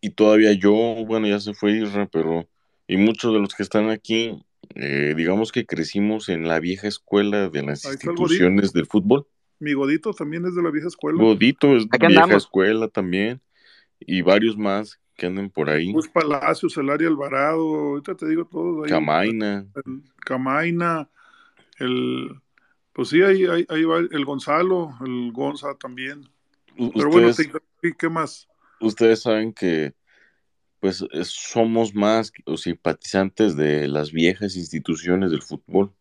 y todavía yo, bueno, ya se fue Isra, pero Y muchos de los que están aquí, eh, digamos que crecimos en la vieja escuela de las instituciones del fútbol. Mi Godito también es de la vieja escuela. Godito es Aquí vieja andamos. escuela también. Y varios más que anden por ahí. Luis Palacios, Elaria Alvarado, ahorita te digo todos. Ahí, Camaina. el Camaina, el. Pues sí, ahí, ahí, ahí va el Gonzalo, el Gonza también. Pero bueno, Ustedes, te- ¿y ¿qué más? ustedes saben que pues somos más o simpatizantes de las viejas instituciones del fútbol.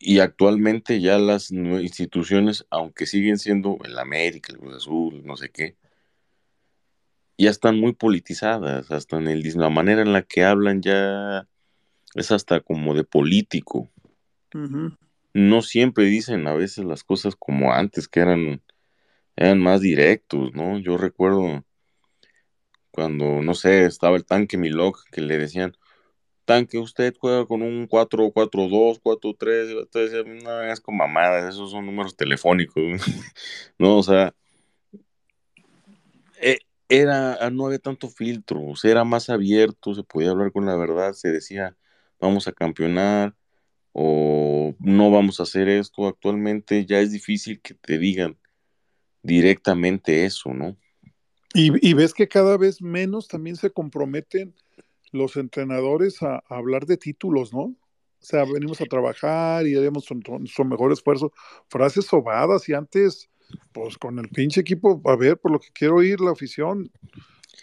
Y actualmente ya las instituciones, aunque siguen siendo el América, el Cruz Azul, no sé qué, ya están muy politizadas, hasta en el, la manera en la que hablan ya es hasta como de político. Ujú. No siempre dicen a veces las cosas como antes, que eran, eran más directos, ¿no? Yo recuerdo cuando, no sé, estaba el tanque Milok, que le decían, tanque, usted juega con un 4-4-2, 4-3, y usted decía, no, es con mamadas, esos son números telefónicos, ¿no? O sea, e- era, ah, no había tanto filtro, o sea, era más abierto, se podía hablar con la verdad, se decía, vamos a campeonar, o no vamos a hacer esto, actualmente ya es difícil que te digan directamente eso, ¿no? Y, y ves que cada vez menos también se comprometen los entrenadores a, hablar de títulos, ¿no? O sea, venimos a trabajar y haremos nuestro, mejor esfuerzo. Frases sobadas y antes, pues con el pinche equipo, a ver, por lo que quiero oír la afición,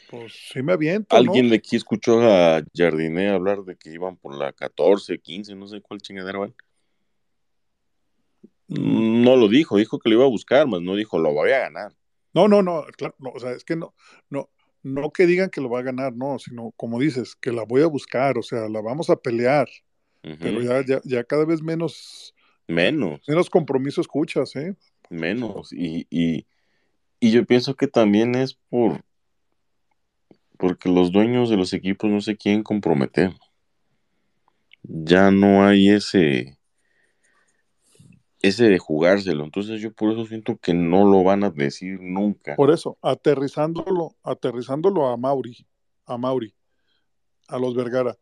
pues sí me aviento, ¿no? Alguien de aquí escuchó a Jardiné hablar de que iban por la 14, 15, no sé cuál chingadera van. No lo dijo, dijo que lo iba a buscar, más no dijo lo voy a ganar. No, no, no, claro, no, o sea, es que no, no, no que digan que lo va a ganar, no, sino como dices, que la voy a buscar, o sea, la vamos a pelear, pero ya, ya, ya cada vez menos, Menos, menos compromiso escuchas, ¿eh? menos. Y, y, y yo pienso que también es por porque los dueños de los equipos no se quieren comprometer. Ya no hay ese ese de jugárselo. Entonces yo por eso siento que no lo van a decir nunca. Por eso, aterrizándolo, aterrizándolo a Mauri, a Mauri, a los Vergara.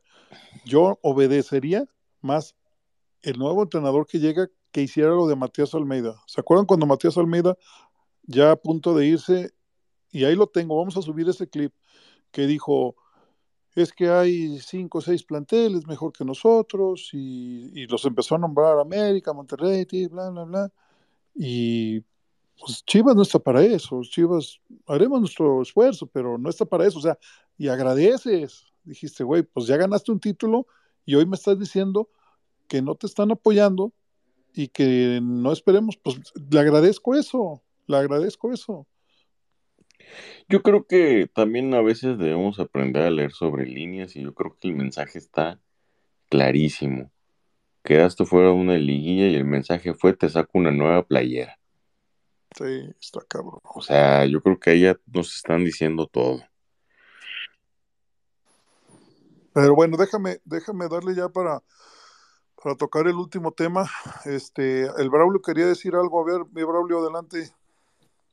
Yo obedecería más el nuevo entrenador que llega que hiciera lo de Matías Almeida. ¿Se acuerdan cuando Matías Almeida, ya a punto de irse, y ahí lo tengo, vamos a subir ese clip, que dijo, es que hay cinco o seis planteles mejor que nosotros, y, y los empezó a nombrar América, Monterrey, tí, bla, bla, bla. Y pues Chivas no está para eso, Chivas haremos nuestro esfuerzo, pero no está para eso, o sea, y agradeces, dijiste, güey, pues ya ganaste un título y hoy me estás diciendo que no te están apoyando y que no esperemos, pues le agradezco eso, le agradezco eso. Yo creo que también a veces debemos aprender a leer sobre líneas y yo creo que el mensaje está clarísimo. Quedaste fuera de una liguilla y el mensaje fue te saco una nueva playera. Sí, está cabrón. O sea, yo creo que ahí ya nos están diciendo todo. Pero bueno, déjame, déjame darle ya para, para tocar el último tema. Este, el Braulio quería decir algo, a ver, mi Braulio, adelante.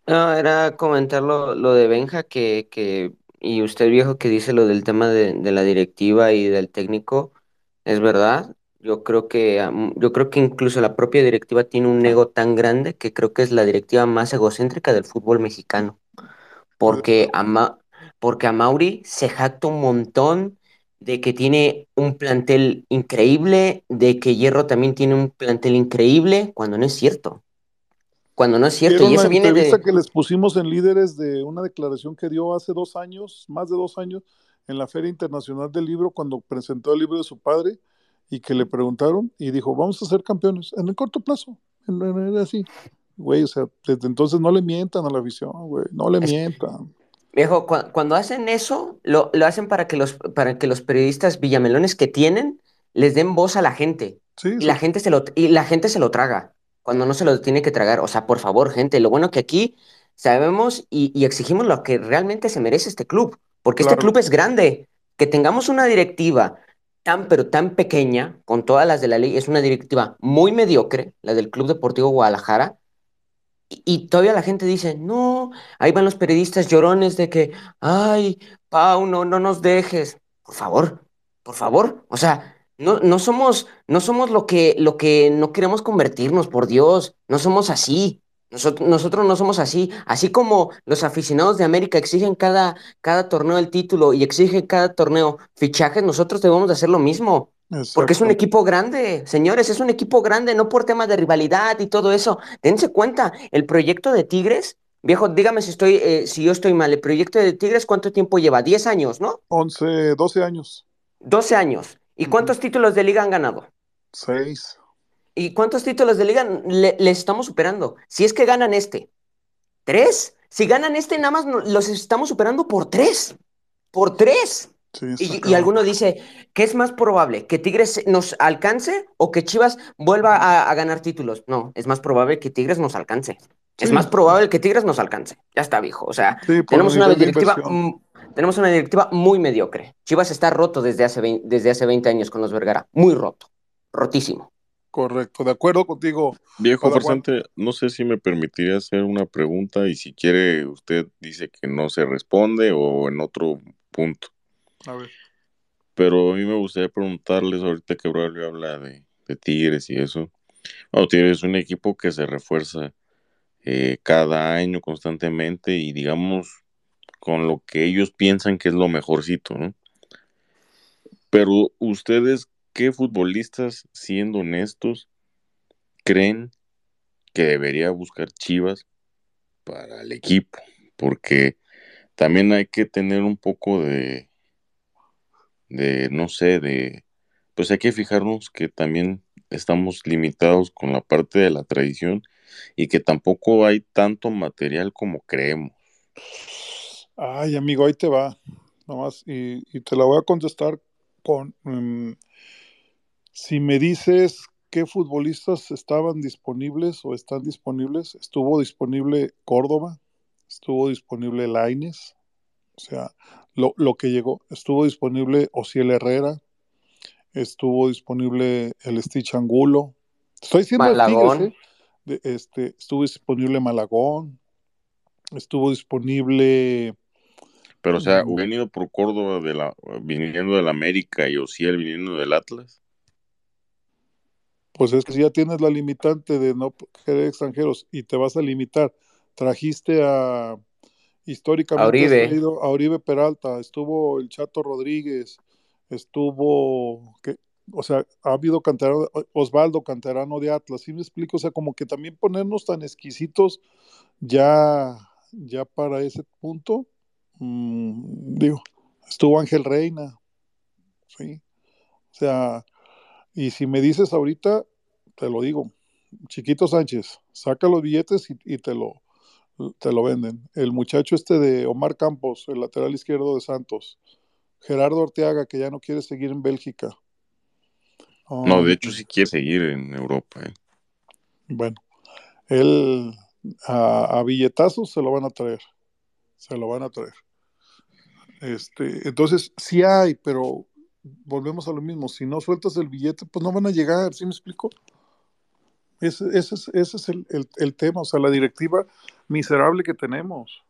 No, era comentar lo, lo de Benja, que, que, y usted viejo que dice lo del tema de, de la directiva y del técnico, es verdad. Yo creo que, yo creo que incluso la propia directiva tiene un ego tan grande que creo que es la directiva más egocéntrica del fútbol mexicano. Porque a, Ma- porque a Mauri se jacta un montón de que tiene un plantel increíble, de que Hierro también tiene un plantel increíble, cuando no es cierto. Cuando no es cierto, y ¿Vieron eso viene entrevista de... que les pusimos en Líderes de una declaración que dio hace dos años, más de dos años, en la Feria Internacional del Libro, cuando presentó el libro de su padre, y que le preguntaron, y dijo, vamos a ser campeones en el corto plazo. Era así. Güey, o sea, desde entonces no le mientan a la afición, güey, no le Es- mientan. Viejo, cua- cuando hacen eso, lo, lo hacen para que los, para que los periodistas villamelones que tienen les den voz a la gente. Sí, Y sí, la gente se lo, y la gente se lo traga cuando no se lo tiene que tragar. O sea, por favor, gente, lo bueno que aquí sabemos y, y exigimos lo que realmente se merece este club, porque este club es grande. Que tengamos una directiva tan, pero tan pequeña, con todas las de la ley, es una directiva muy mediocre, la del Club Deportivo Guadalajara. Y, y todavía la gente dice, no, ahí van los periodistas llorones de que, ay, Pau, no, no nos dejes. Por favor, por favor. O sea, no, no somos, no somos lo que, lo que no queremos convertirnos, por Dios. No somos así. Nosotros, nosotros no somos así. Así como los aficionados de América exigen cada, cada torneo el título y exigen cada torneo fichajes, nosotros debemos de hacer lo mismo. Porque es un equipo grande, señores, es un equipo grande, no por temas de rivalidad y todo eso. Dense cuenta, el proyecto de Tigres, viejo, dígame si estoy, eh, si yo estoy mal, el proyecto de Tigres, ¿cuánto tiempo lleva? 10 años, ¿no? 11, 12 años. 12 años. ¿Y cuántos títulos de liga han ganado? Seis. ¿Y cuántos títulos de liga le- les estamos superando? Si es que ganan este. ¿Tres? Si ganan este, nada más los estamos superando por tres. Por tres. Sí, Y, alguno dice, ¿qué es más probable? ¿Que Tigres nos alcance o que Chivas vuelva a, a ganar títulos? No, es más probable que Tigres nos alcance. Es más probable que Tigres nos alcance. Ya está, viejo. O sea, Sí, tenemos una directiva, mm, tenemos una directiva muy mediocre. Chivas está roto desde hace 20, desde hace 20 años con los Vergara. Muy roto. Rotísimo. Correcto, de acuerdo contigo. Viejo farsante, no sé si me permitiría hacer una pregunta y si quiere usted dice que no se responde o en otro punto. A ver. Pero a mí me gustaría preguntarles ahorita que Braulio habla de, de Tigres y eso. Bueno, Tigres es un equipo que se refuerza eh, cada año constantemente y digamos con lo que ellos piensan que es lo mejorcito, ¿no? Pero ustedes, ¿qué futbolistas, siendo honestos, creen que debería buscar Chivas para el equipo? Porque también hay que tener un poco de, de, no sé, de, pues hay que fijarnos que también estamos limitados con la parte de la tradición y que tampoco hay tanto material como creemos. Ay, amigo, ahí te va. Nomás, y, y te la voy a contestar con. mm, si me dices qué futbolistas estaban disponibles o están disponibles, estuvo disponible Córdoba, estuvo disponible Laines, o sea, lo, lo que llegó, estuvo disponible Ociel Herrera, estuvo disponible el Stitch Angulo. Estoy diciendo Tigres, Malagón. ¿eh? De- este, estuvo disponible Malagón, estuvo disponible. Pero, o sea, mm, venido por Córdoba, de la, viniendo del América y Ociel viniendo del Atlas. Pues es que si ya tienes la limitante de no querer extranjeros y te vas a limitar, trajiste a históricamente A Uribe. a Oribe Peralta, estuvo el Chato Rodríguez, estuvo, que, o sea, ha habido Osvaldo Canterano de Atlas, ¿sí me explico? O sea, como que también ponernos tan exquisitos ya, ya para ese punto, mm, digo, estuvo Ángel Reina, ¿sí? O sea, y si me dices ahorita, te lo digo, Chiquito Sánchez, saca los billetes y, y te lo te lo venden. El muchacho este de Omar Campos, el lateral izquierdo de Santos. Gerardo Orteaga, que ya no quiere seguir en Bélgica. No, de hecho sí quiere seguir en Europa. ¿eh? Bueno, él a, a billetazos se lo van a traer. Se lo van a traer. Este, entonces, sí hay, pero volvemos a lo mismo. Si no sueltas el billete, pues no van a llegar. ¿Sí me explico? Ese, ese es, ese es el, el, el tema, o sea, la directiva miserable que tenemos.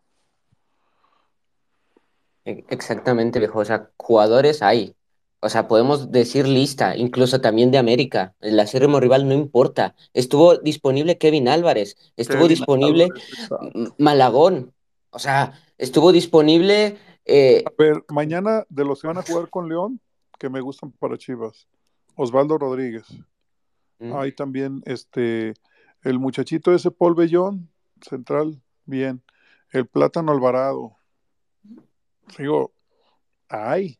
E- Exactamente, viejo. O sea, jugadores hay. O sea, podemos decir lista, incluso también de América. El acérrimo rival no importa. Estuvo disponible Kevin Álvarez, estuvo Kevin disponible Álvarez, Malagón. O sea, estuvo disponible. eh, A ver, mañana de los que van a jugar con León, que me gustan para Chivas, Osvaldo Rodríguez. mm, Hay también este el muchachito ese Paul Bellón, central, bien. El Plátano Alvarado. Digo, hay,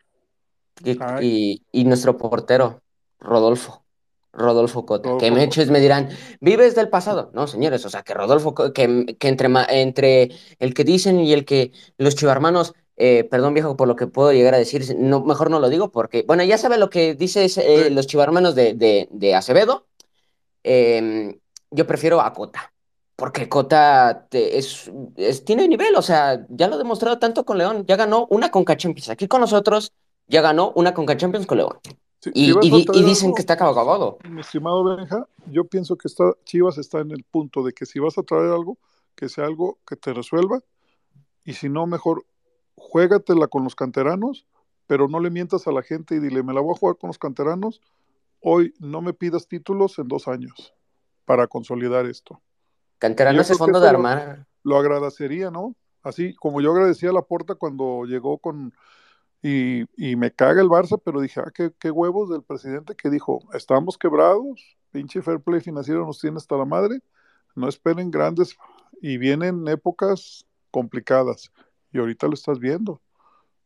y, y- y nuestro portero, Rodolfo. Rodolfo Cota. Que Rodolfo Cota. muchos me dirán, ¿vives del pasado? No, señores, o sea, que Rodolfo, que, que entre, entre el que dicen y el que los chivarmanos, eh, perdón viejo por lo que puedo llegar a decir, no, mejor no lo digo porque, bueno, ya sabe lo que dice ese, eh, los chivarmanos de, de, de Acevedo, eh, yo prefiero a Cota, porque Cota te- es, es- tiene nivel, o sea, ya lo ha demostrado tanto con León, ya ganó una Conca Champions aquí con nosotros, ya ganó una Conca Champions con León. Y, dicen que está acabado. mi estimado Benja, yo pienso que está, Chivas está en el punto de que si vas a traer algo, que sea algo que te resuelva, y si no, mejor juégatela con los canteranos pero no le mientas a la gente y dile, me la voy a jugar con los canteranos, hoy no me pidas títulos en dos años para consolidar esto. Canteranos es fondo de lo- armar. Lo agradecería, ¿no? Así como yo agradecía a la Porta cuando llegó con... Y, y me caga el Barça, pero dije, ah, qué, qué huevos del presidente que dijo, estamos quebrados, pinche fair play financiero nos tiene hasta la madre, no esperen grandes y vienen épocas complicadas. Y ahorita lo estás viendo,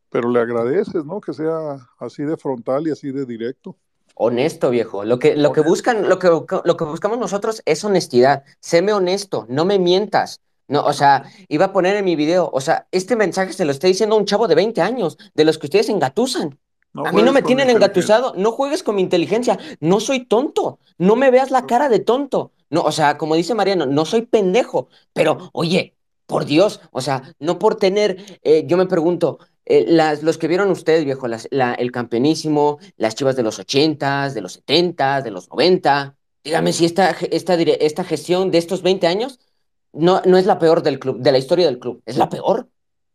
pero le agradeces, ¿no? Que sea así de frontal y así de directo. Honesto, viejo. Lo que, lo que buscan, lo que, lo que buscamos nosotros es honestidad. Séme honesto, no me mientas. No, o sea, iba a poner en mi video, o sea, este mensaje se lo está diciendo a un chavo de 20 años, de los que ustedes engatusan. No a mí no me tienen engatusado, no juegues con mi inteligencia, no soy tonto, no me veas la cara de tonto. No, o sea, como dice Mariano, no soy pendejo, pero oye, por Dios, o sea, no por tener, eh, yo me pregunto, eh, las, los que vieron ustedes, viejo, las- la- el campeonísimo, las chivas de los 80, de los 70, de los 90, dígame si esta, esta, esta gestión de estos 20 años no, no es la peor del club, de la historia del club, es la peor,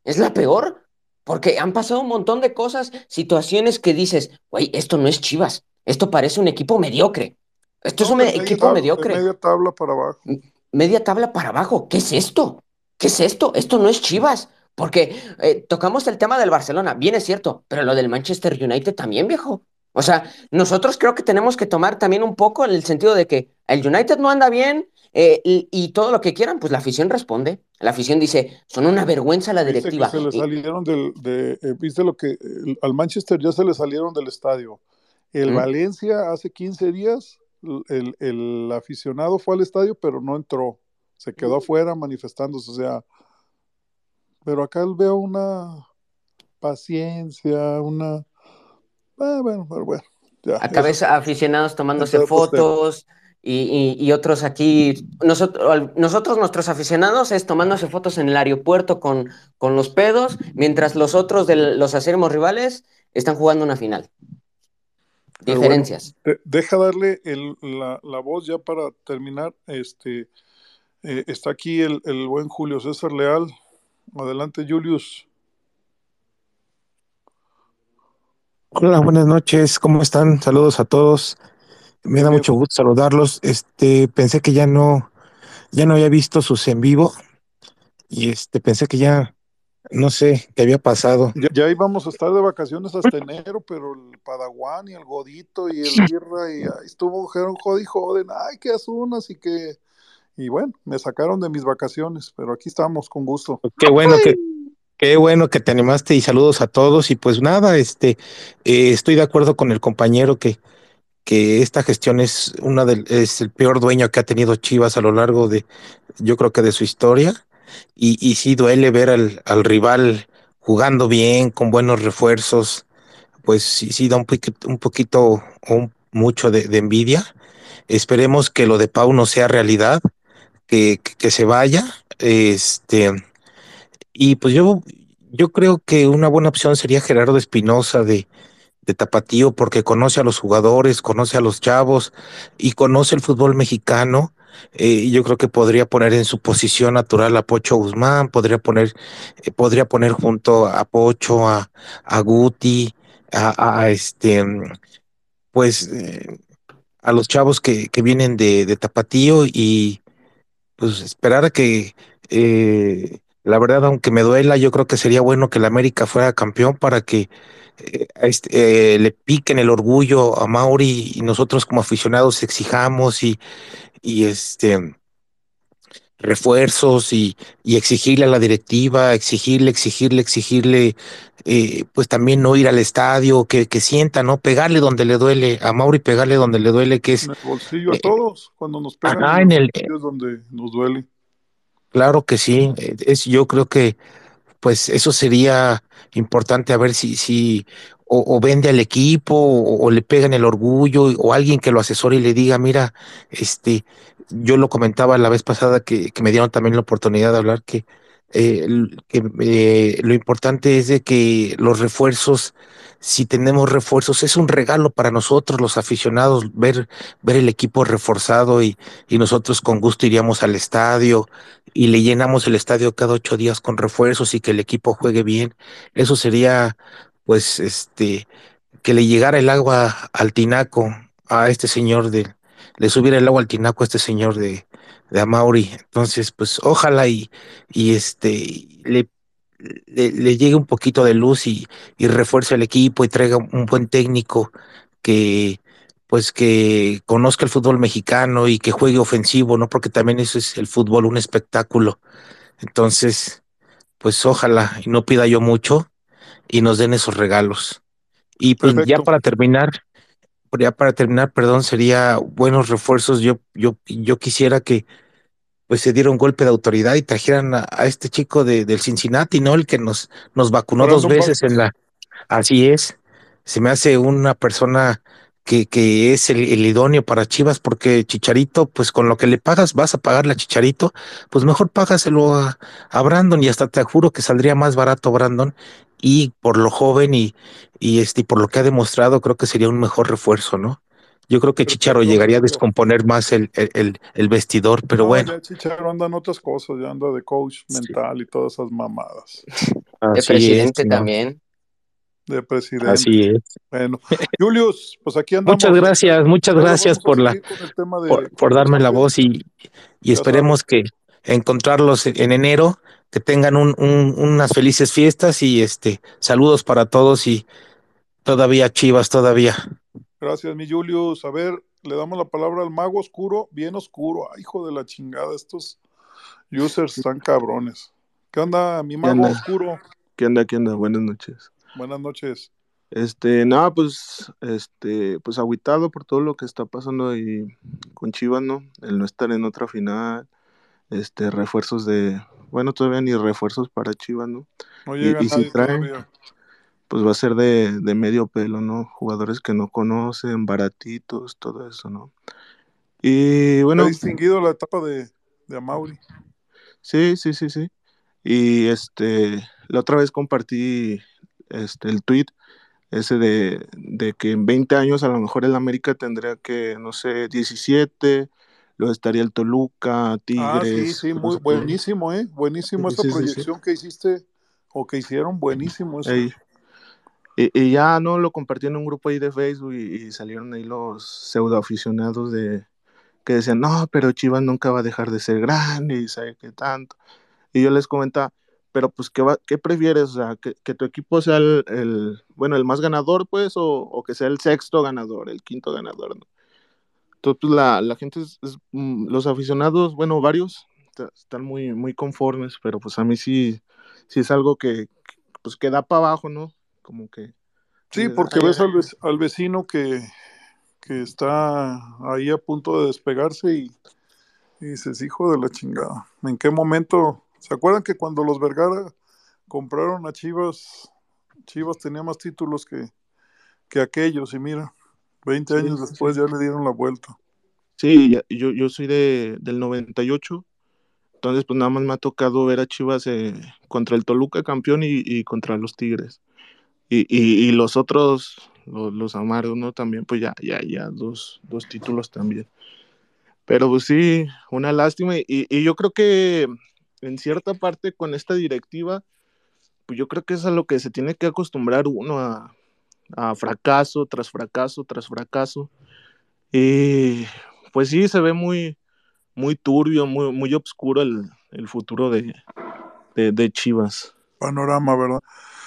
es la peor, porque han pasado un montón de cosas, situaciones que dices, güey, esto no es Chivas, esto parece un equipo mediocre, esto es un media equipo tabla- mediocre media tabla para abajo. media tabla para abajo. ¿Qué es esto? ¿Qué es esto? Esto no es Chivas. Porque eh, tocamos el tema del Barcelona, bien es cierto, pero lo del Manchester United también, viejo. O sea, nosotros creo que tenemos que tomar también un poco en el sentido de que el United no anda bien eh, y, y todo lo que quieran, pues la afición responde. La afición dice, son una vergüenza la Viste que directiva. se le salieron del, de, eh, viste lo que el- al Manchester ya se le salieron del estadio. El ¿Mm? Valencia hace 15 días, el, el aficionado fue al estadio, pero no entró. Se quedó afuera manifestándose. O sea, pero acá veo una paciencia, una. Ah, bueno, pero bueno. Ya, Acá ves aficionados tomándose pues, fotos y, y- y otros aquí. Nosotros, nosotros, nuestros aficionados, es tomándose fotos en el aeropuerto con, con los pedos, mientras los otros de los acérrimos rivales están jugando una final. Pero bueno, Diferencias. de- deja darle el- la, la voz ya para terminar. Este eh, está aquí el, el buen Julio César Leal. Adelante, Julius. Hola, buenas noches, ¿cómo están? Saludos a todos. Me da mucho gusto saludarlos. Este, pensé que ya no, ya no había visto sus en vivo y este, pensé que ya, no sé, qué había pasado. Ya, ya íbamos a estar de vacaciones hasta enero, pero el Padawan y el Godito y el Birra y ahí estuvo, jodi joden, ay, que asunas y que. Y bueno, me sacaron de mis vacaciones, pero aquí estamos con gusto. Qué bueno que, qué bueno que te animaste y saludos a todos. Y pues nada, este, eh, estoy de acuerdo con el compañero que, que esta gestión es una del, es el peor dueño que ha tenido Chivas a lo largo de, yo creo que de su historia. Y, y sí duele ver al, al rival jugando bien, con buenos refuerzos, pues sí, sí da un poquito, un mucho de, envidia. Esperemos que lo de Pau no sea realidad, que, que, que se vaya. Este, y pues yo, yo creo que una buena opción sería Gerardo Espinosa de, de Tapatío, porque conoce a los jugadores, conoce a los chavos y conoce el fútbol mexicano. Eh, yo creo que podría poner en su posición natural a Pocho Guzmán, podría poner, eh, podría poner junto a Pocho, a, a Guti, a, este, pues eh, a los chavos que, que vienen de, de Tapatío y pues esperar a que, la verdad, aunque me duela, yo creo que sería bueno que el América fuera campeón para que eh, este, eh, le piquen el orgullo a Mauri y nosotros como aficionados exijamos y, y este refuerzos y, y exigirle a la directiva, exigirle, exigirle, exigirle, eh, pues también no ir al estadio, que, que sienta, ¿no? Pegarle donde le duele, a Mauri pegarle donde le duele, que es En el bolsillo a eh, todos, cuando nos pegan en el es donde nos duele. claro que sí, es, yo creo que pues eso sería importante a ver si, si o, o vende al equipo o, o le pegan el orgullo o alguien que lo asesore y le diga, mira, este, yo lo comentaba la vez pasada que, que me dieron también la oportunidad de hablar que, eh, eh, lo importante es de que los refuerzos, si tenemos refuerzos, es un regalo para nosotros los aficionados ver, ver el equipo reforzado y, y nosotros con gusto iríamos al estadio y le llenamos el estadio cada ocho días con refuerzos y que el equipo juegue bien. Eso sería pues este, que le llegara el agua al tinaco a este señor de, le subiera el agua al tinaco a este señor de, de Amauri. Entonces, pues ojalá y, y este le, le, le llegue un poquito de luz y, y refuerce el equipo y traiga un buen técnico que pues que conozca el fútbol mexicano y que juegue ofensivo, ¿no? Porque también eso es el fútbol, un espectáculo. Entonces, pues ojalá y no pida yo mucho y nos den esos regalos. Y pues ya para terminar, ya para terminar, perdón, sería buenos refuerzos. Yo, yo, yo quisiera que pues se diera un golpe de autoridad y trajeran a, a este chico de, del Cincinnati, ¿no? El que nos, nos vacunó dos veces en la. Así es. Se me hace una persona que, que es el, el idóneo para Chivas, porque Chicharito, pues con lo que le pagas, vas a pagarle a Chicharito, pues mejor págaselo a, a Brandon y hasta te juro que saldría más barato Brandon y por lo joven y, y este y por lo que ha demostrado, creo que sería un mejor refuerzo, ¿no? Yo creo que Chicharo llegaría a descomponer más el, el, el, el vestidor, pero No, bueno, ya Chicharo anda en otras cosas, ya anda de coach sí, mental y todas esas mamadas. De es, presidente ¿no? también. De presidente. Así es. Bueno, Julius, pues aquí Muchas andamos. gracias, muchas gracias vamos a por la, de por, por darme la voz y, y esperemos que encontrarlos en en enero, que tengan un, un- unas felices fiestas y este saludos para todos y todavía Chivas, todavía. Gracias, mi Julius. A ver, le damos la palabra al mago oscuro, bien oscuro. Ay, hijo de la chingada, estos users están cabrones. ¿Qué onda, mi ¿Qué mago onda? oscuro? ¿Qué onda? ¿Qué onda? Buenas noches. Buenas noches. Este, nada, pues, este, pues agüitado por todo lo que está pasando ahí con Chivas, ¿no? El no estar en otra final, este, refuerzos de, bueno, todavía ni refuerzos para Chivas, ¿no? No Y, llega y si nadie traen, todavía. Pues va a ser de, de medio pelo, ¿no? Jugadores que no conocen, baratitos, todo eso, ¿no? Y Se ha bueno, distinguido la etapa de, de Amauri. sí, sí, sí, sí. Y este, la otra vez compartí este, el tweet ese de, de que en 20 años a lo mejor el América tendría que, no sé, 17, luego estaría el Toluca, Ah, sí, Tigres, sí, muy buenísimo, ¿eh? Buenísimo esa sí, sí, sí. proyección que hiciste o que hicieron, buenísimo eso. Ey, Y, ya no lo compartí en un grupo ahí de Facebook y, salieron ahí los pseudo aficionados de que decían, no, pero Chivas nunca va a dejar de ser grande y sabe qué tanto. Y yo les comentaba, pero pues, ¿qué, qué prefieres? O sea, que, que tu equipo sea el, bueno, el más ganador, pues, o, o que sea el sexto ganador, el quinto ganador, ¿no? Entonces, pues, la, la gente, mm, los aficionados, bueno, varios, está- están muy, muy conformes, pero pues a mí sí, sí es algo que, pues, que da para abajo, ¿no? Como que Sí, porque "Ay, ves ay". al, al vecino que, que está ahí a punto de despegarse y, y dices, hijo de la chingada, ¿en qué momento? ¿Se acuerdan que cuando los Vergara compraron a Chivas, Chivas tenía más títulos que, que aquellos? Y mira, 20 Sí, años sí, después sí. ya le dieron la vuelta. Sí, ya- yo, yo soy de, del 98, entonces pues nada más me ha tocado ver a Chivas eh, contra el Toluca campeón y, y contra los Tigres. Y, y, y los otros, los, los amargos, ¿no? También, pues ya, ya, ya, dos, dos títulos también. Pero pues sí, una lástima. Y, y yo creo que en cierta parte con esta directiva, pues yo creo que es a lo que se tiene que acostumbrar uno a, a fracaso tras fracaso tras fracaso. Y pues sí, se ve muy, muy turbio, muy, muy oscuro el, el futuro de, de, de Chivas. Panorama, ¿verdad?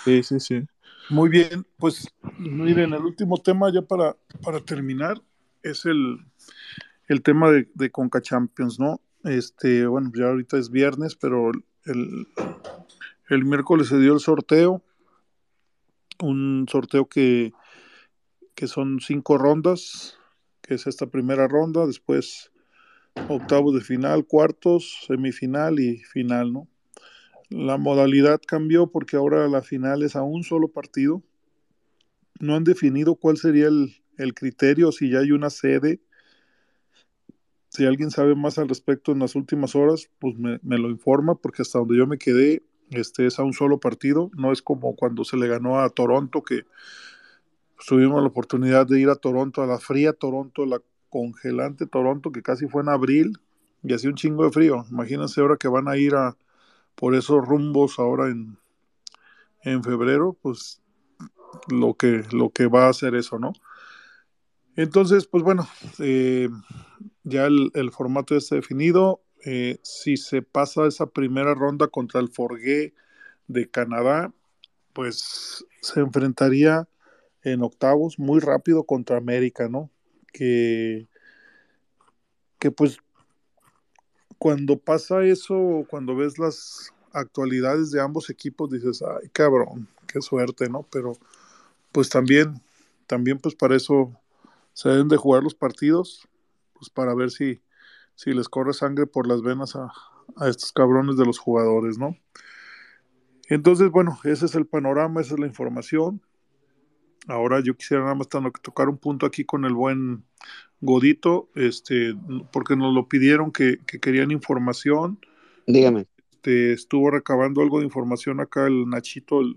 Sí, sí, sí. Muy bien, pues miren, el último tema ya para, para terminar es el, el tema de, de Conca Champions, ¿no? Este, bueno, ya ahorita es viernes, pero el, el miércoles se dio el sorteo, un sorteo que, que son cinco rondas, que es esta primera ronda, después octavos de final, cuartos, semifinal y final, ¿no? La modalidad cambió porque ahora la final es a un solo partido. No han definido cuál sería el, el criterio, si ya hay una sede. Si alguien sabe más al respecto en las últimas horas, pues me, me lo informa, porque hasta donde yo me quedé, este es a un solo partido. No es como cuando se le ganó a Toronto, que tuvimos la oportunidad de ir a Toronto, a la fría Toronto, la congelante Toronto, que casi fue en abril y hacía un chingo de frío. Imagínense ahora que van a ir a por esos rumbos ahora en, en febrero, pues lo que, lo que va a hacer eso, ¿no? Entonces, pues bueno, eh, ya el, formato está definido. Eh, si se pasa esa primera ronda contra el Forgué de Canadá, pues se enfrentaría en octavos muy rápido contra América, ¿no? Que, que pues cuando pasa eso, cuando ves las actualidades de ambos equipos, dices, ay cabrón, qué suerte, ¿no? Pero pues también, también pues para eso se deben de jugar los partidos, pues para ver si, si les corre sangre por las venas a, estos cabrones de los jugadores, ¿no? Entonces, bueno, ese es el panorama, esa es la información. Ahora yo quisiera nada más tocar un punto aquí con el buen Godito, este, porque nos lo pidieron que, que querían información. Dígame. Este, estuvo recabando algo de información acá el Nachito, el,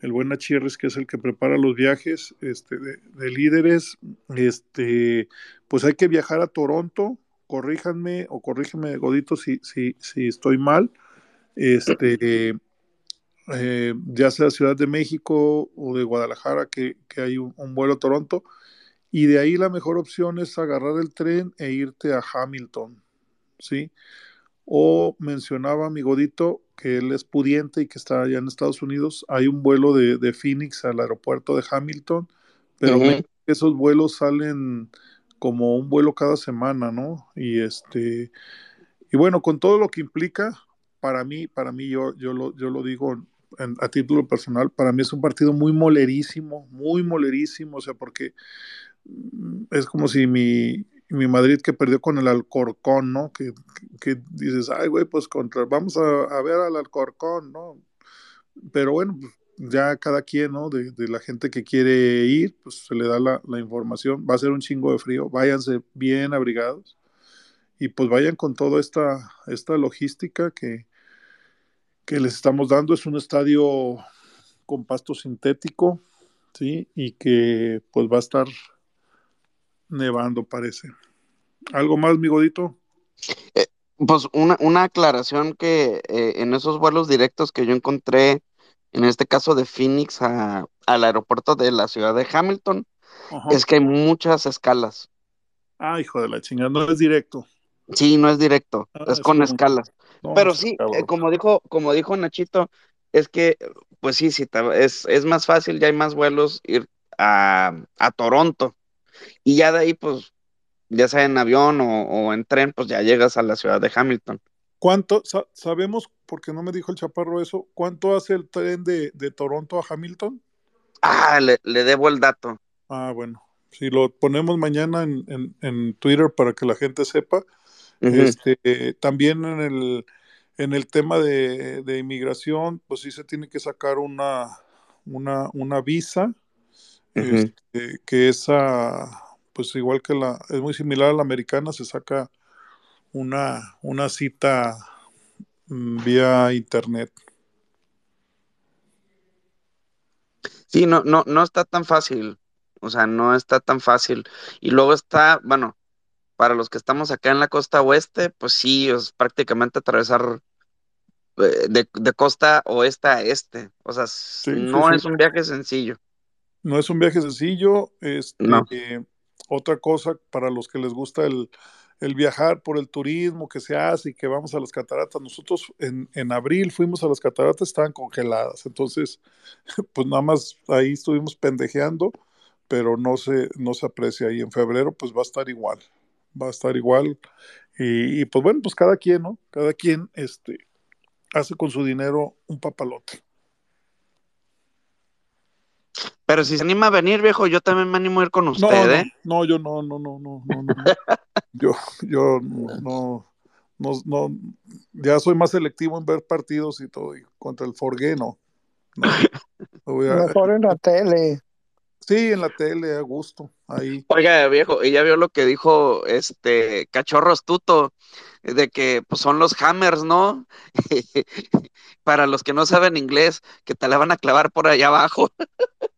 el buen Nachierres, que es el que prepara los viajes este, de, de, líderes. Este, pues hay que viajar a Toronto, corríjanme o corríjanme, Godito, si, si, si estoy mal. Este, eh, ya sea Ciudad de México o de Guadalajara, que, que hay un, un, vuelo a Toronto, y de ahí la mejor opción es agarrar el tren e irte a Hamilton, ¿sí? O mencionaba mi godito que él es pudiente y que está allá en Estados Unidos, hay un vuelo de, de Phoenix al aeropuerto de Hamilton, pero uh -huh. esos vuelos salen como un vuelo cada semana, ¿no? Y este, y bueno, con todo lo que implica, para mí, para mí, yo, yo, lo, yo lo digo en, a título personal, para mí es un partido muy molerísimo, muy molerísimo, o sea, porque es como si mi, mi Madrid que perdió con el Alcorcón, ¿no? Que, que, dices, ay, güey, pues contra, vamos a, a, ver al Alcorcón, ¿no? Pero bueno, ya cada quien, ¿no? De, de, la gente que quiere ir, pues se le da la, la, información. Va a ser un chingo de frío, váyanse bien abrigados y pues vayan con toda esta, esta logística que, que les estamos dando. Es un estadio con pasto sintético, ¿sí? Y que pues va a estar nevando, parece. ¿Algo más, mi godito? Eh, pues una, una, aclaración que eh, en esos vuelos directos que yo encontré, en este caso de Phoenix a, al aeropuerto de la ciudad de Hamilton, Ajá. es que hay muchas escalas. Ah, hijo de la chingada, no es directo. Sí, no es directo, ah, es con escalas. No, Pero sí, eh, como dijo, como dijo Nachito, es que, pues sí, sí, es, es más fácil, ya hay más vuelos ir a, a Toronto. Y ya de ahí, pues, ya sea en avión o, o, en tren, pues ya llegas a la ciudad de Hamilton. ¿Cuánto, sa sabemos, porque no me dijo el chaparro eso, cuánto hace el tren de, de Toronto a Hamilton? Ah, le, le, debo el dato. Ah, bueno, si lo ponemos mañana en, en, en Twitter para que la gente sepa. Uh -huh. este, también en el, en el tema de, de, inmigración, pues sí se tiene que sacar una, una, una visa, uh -huh. este, que esa pues igual que la, es muy similar a la americana, se saca una, una cita mm, vía internet. Sí, no, no, no está tan fácil. O sea, no está tan fácil. Y luego está, bueno, para los que estamos acá en la costa oeste, pues sí, es prácticamente atravesar eh, de, de costa oeste a este. O sea, sí, no sí, es sí. un viaje sencillo. No es un viaje sencillo. Este, no. eh, otra cosa para los que les gusta el, el, viajar por el turismo que se hace y que vamos a las cataratas. Nosotros en, en, abril fuimos a las cataratas, estaban congeladas, entonces pues nada más ahí estuvimos pendejeando, pero no se, no se aprecia. Y en febrero pues va a estar igual, va a estar igual. Y, y pues bueno, pues cada quien, ¿no? Cada quien este, hace con su dinero un papalote. Pero si se anima a venir, viejo, yo también me animo a ir con usted, no, ¿eh? No, no, yo no, no, no, no, no, no. yo, yo no, no, no, ya soy más selectivo en ver partidos y todo, y contra el Forgué, no. no, a... Mejor en la tele. Sí, en la tele, a gusto, ahí. Oiga, viejo, ella vio lo que dijo este cachorro astuto, de que pues, son los hammers, ¿no? Para los que no saben inglés, que te la van a clavar por allá abajo.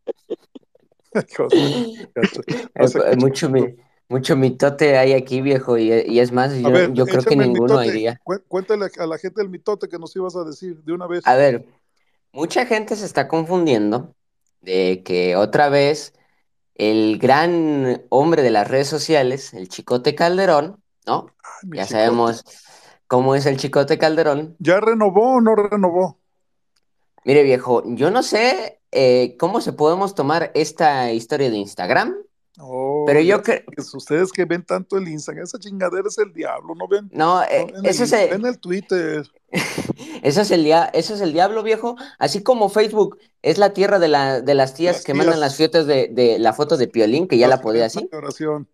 mucho, mucho mitote hay aquí, viejo, y, y es más, yo, ver, yo creo que ninguno iría. Cuéntale a la gente el mitote que nos ibas a decir de una vez. A ver, mucha gente se está confundiendo de que otra vez el gran hombre de las redes sociales, el Chicote Calderón, ¿no? Ay, mi Ya chicote. sabemos cómo es el Chicote Calderón. ¿Ya renovó o no renovó? Mire, viejo, yo no sé eh, cómo se podemos tomar esta historia de Instagram, Oh, pero yo creo... ustedes que ven tanto el Instagram, esa chingadera es el diablo, no ven, No, no eh, ven el, es el, ven el Twitter. Eso es el dia- eso es el diablo, viejo. Así como Facebook es la tierra de, la, de las tías Las que mandan las fotos de, de la foto de Piolín, que ya las la podía así, oración.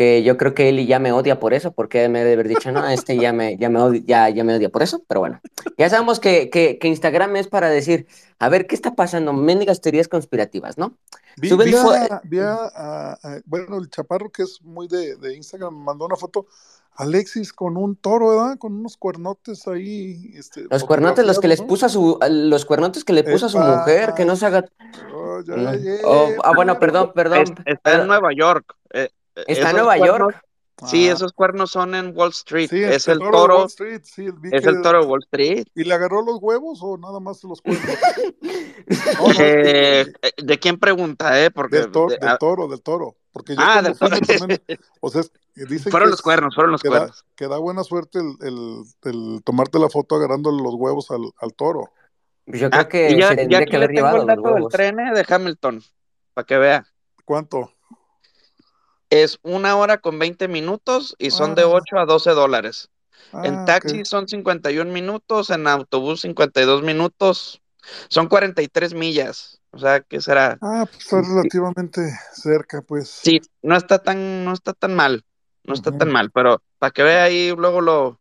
Que yo creo que Eli ya me odia por eso, porque me debe haber dicho, no, este ya me, ya me odia, ya, ya me odia por eso, pero bueno. Ya sabemos que, que, que Instagram es para decir, a ver, ¿qué está pasando? Mendigas teorías conspirativas, ¿no? Vi, Suben vi a, vi a- a- a- bueno, el chaparro que es muy de, de Instagram, me mandó una foto, Alexis con un toro, ¿verdad? Con unos cuernotes ahí, este, los cuernotes, los que les ¿no? puso a su, los cuernotes que le puso a su mujer, que no se haga. Oh, ya, Oh, ah, bueno, ya. perdón, Es- perdón, está en perdón. Nueva York. eh, Está en Nueva cuernos, York. sí, Ah, esos cuernos son en Wall Street. sí, Es el el toro de Wall toro, Street, sí, vi es que, el toro de Wall Street. ¿y le agarró los huevos o nada más los cuernos? No, no, es Eh, que eh, ¿de quién pregunta, eh? Porque del, de- del ah, toro, del toro, porque yo ah, del toro. o sea, dicen Fueron que los cuernos, fueron los que da, cuernos. que da buena suerte el, el, el tomarte la foto agarrándole los huevos al, al toro. Yo Ah, creo y que ya, se tendría que le haber tengo el llevado los dato del tren eh, de Hamilton, para que vea. ¿Cuánto? Es una hora con 20 minutos y son de Ah, 8 a 12 dólares. En ah, taxi son 51 minutos, en autobús 52 minutos, son 43 millas. O sea, ¿qué será? Ah, pues está Sí, relativamente cerca, pues. sí, no está tan, no está tan mal, no está tan mal, pero para que vea ahí, luego lo,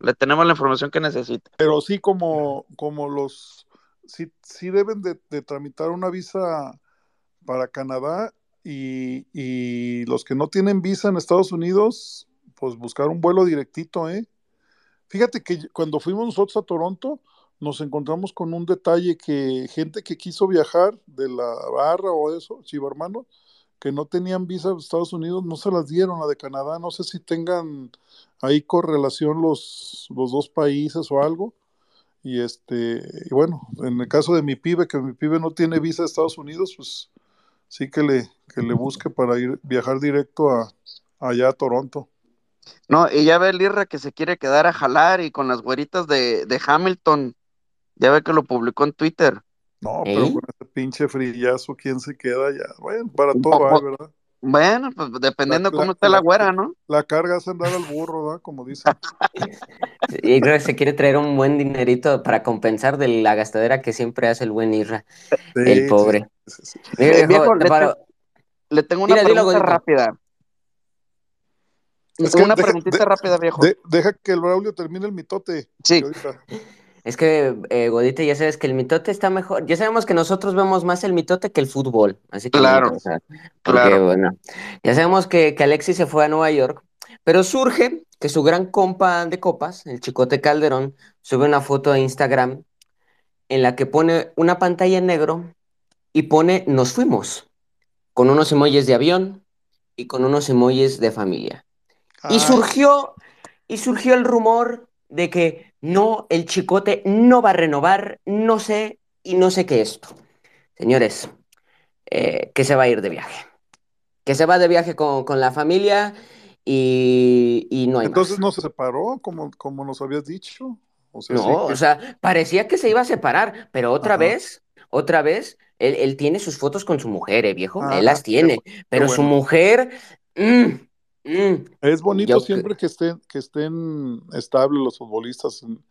le tenemos la información que necesita. Pero sí, como, como los, sí, sí deben de, de tramitar una visa para Canadá y, y los que no tienen visa en Estados Unidos, pues buscar un vuelo directito, ¿eh? Fíjate que cuando fuimos nosotros a Toronto, nos encontramos con un detalle que gente que quiso viajar de la barra o eso, chivarmano, que no tenían visa de Estados Unidos, no se las dieron, la de Canadá, no sé si tengan ahí correlación los, los dos países o algo. Y este, y bueno, en el caso de mi pibe, que mi pibe no tiene visa de Estados Unidos, pues sí que le, que le busque para ir viajar directo a allá a Toronto. No, y ya ve el Irra que se quiere quedar a jalar y con las güeritas de, de Hamilton, ya ve que lo publicó en Twitter. No, pero ¿Eh? con ese pinche frillazo, ¿quién se queda ya? Bueno, para todo ¿verdad? Bueno, pues La, dependiendo cómo la, esté la güera, ¿no? la carga es andar al burro, ¿verdad? Como dicen. Y creo que se quiere traer un buen dinerito para compensar de la gastadera que siempre hace el buen Irra, el Sí, pobre. sí, sí. Mire, Eh, viejo, viejo, le, te- para- le tengo una pregunta rápida. Es que Una deja, preguntita de- rápida, viejo. de- deja que el Braulio termine el mitote. Sí, Es que, eh, Godito, ya sabes que el mitote está mejor. Ya sabemos que nosotros vemos más el mitote que el fútbol, básicamente. claro, O sea, porque, claro. bueno, ya sabemos que, que Alexis se fue a Nueva York, pero surge que su gran compa de copas, el Chicote Calderón, sube una foto a Instagram en la que pone una pantalla en negro y pone nos fuimos, con unos emojis de avión y con unos emojis de familia. Y ah, surgió, y surgió el rumor de que no, el chicote no va a renovar, no sé y no sé qué esto. Señores, eh, que se va a ir de viaje. Que se va de viaje con, con la familia y, y no hay entonces más. no se separó, como, como nos habías dicho. O sea, sí No, que. o sea, parecía que se iba a separar, pero otra Ajá. vez, otra vez, él, él tiene sus fotos con su mujer, eh, viejo, él Ah, las qué, tiene, qué pero su bueno. mujer, mm, mm, Es bonito yo, siempre que estén, que estén estables los futbolistas en,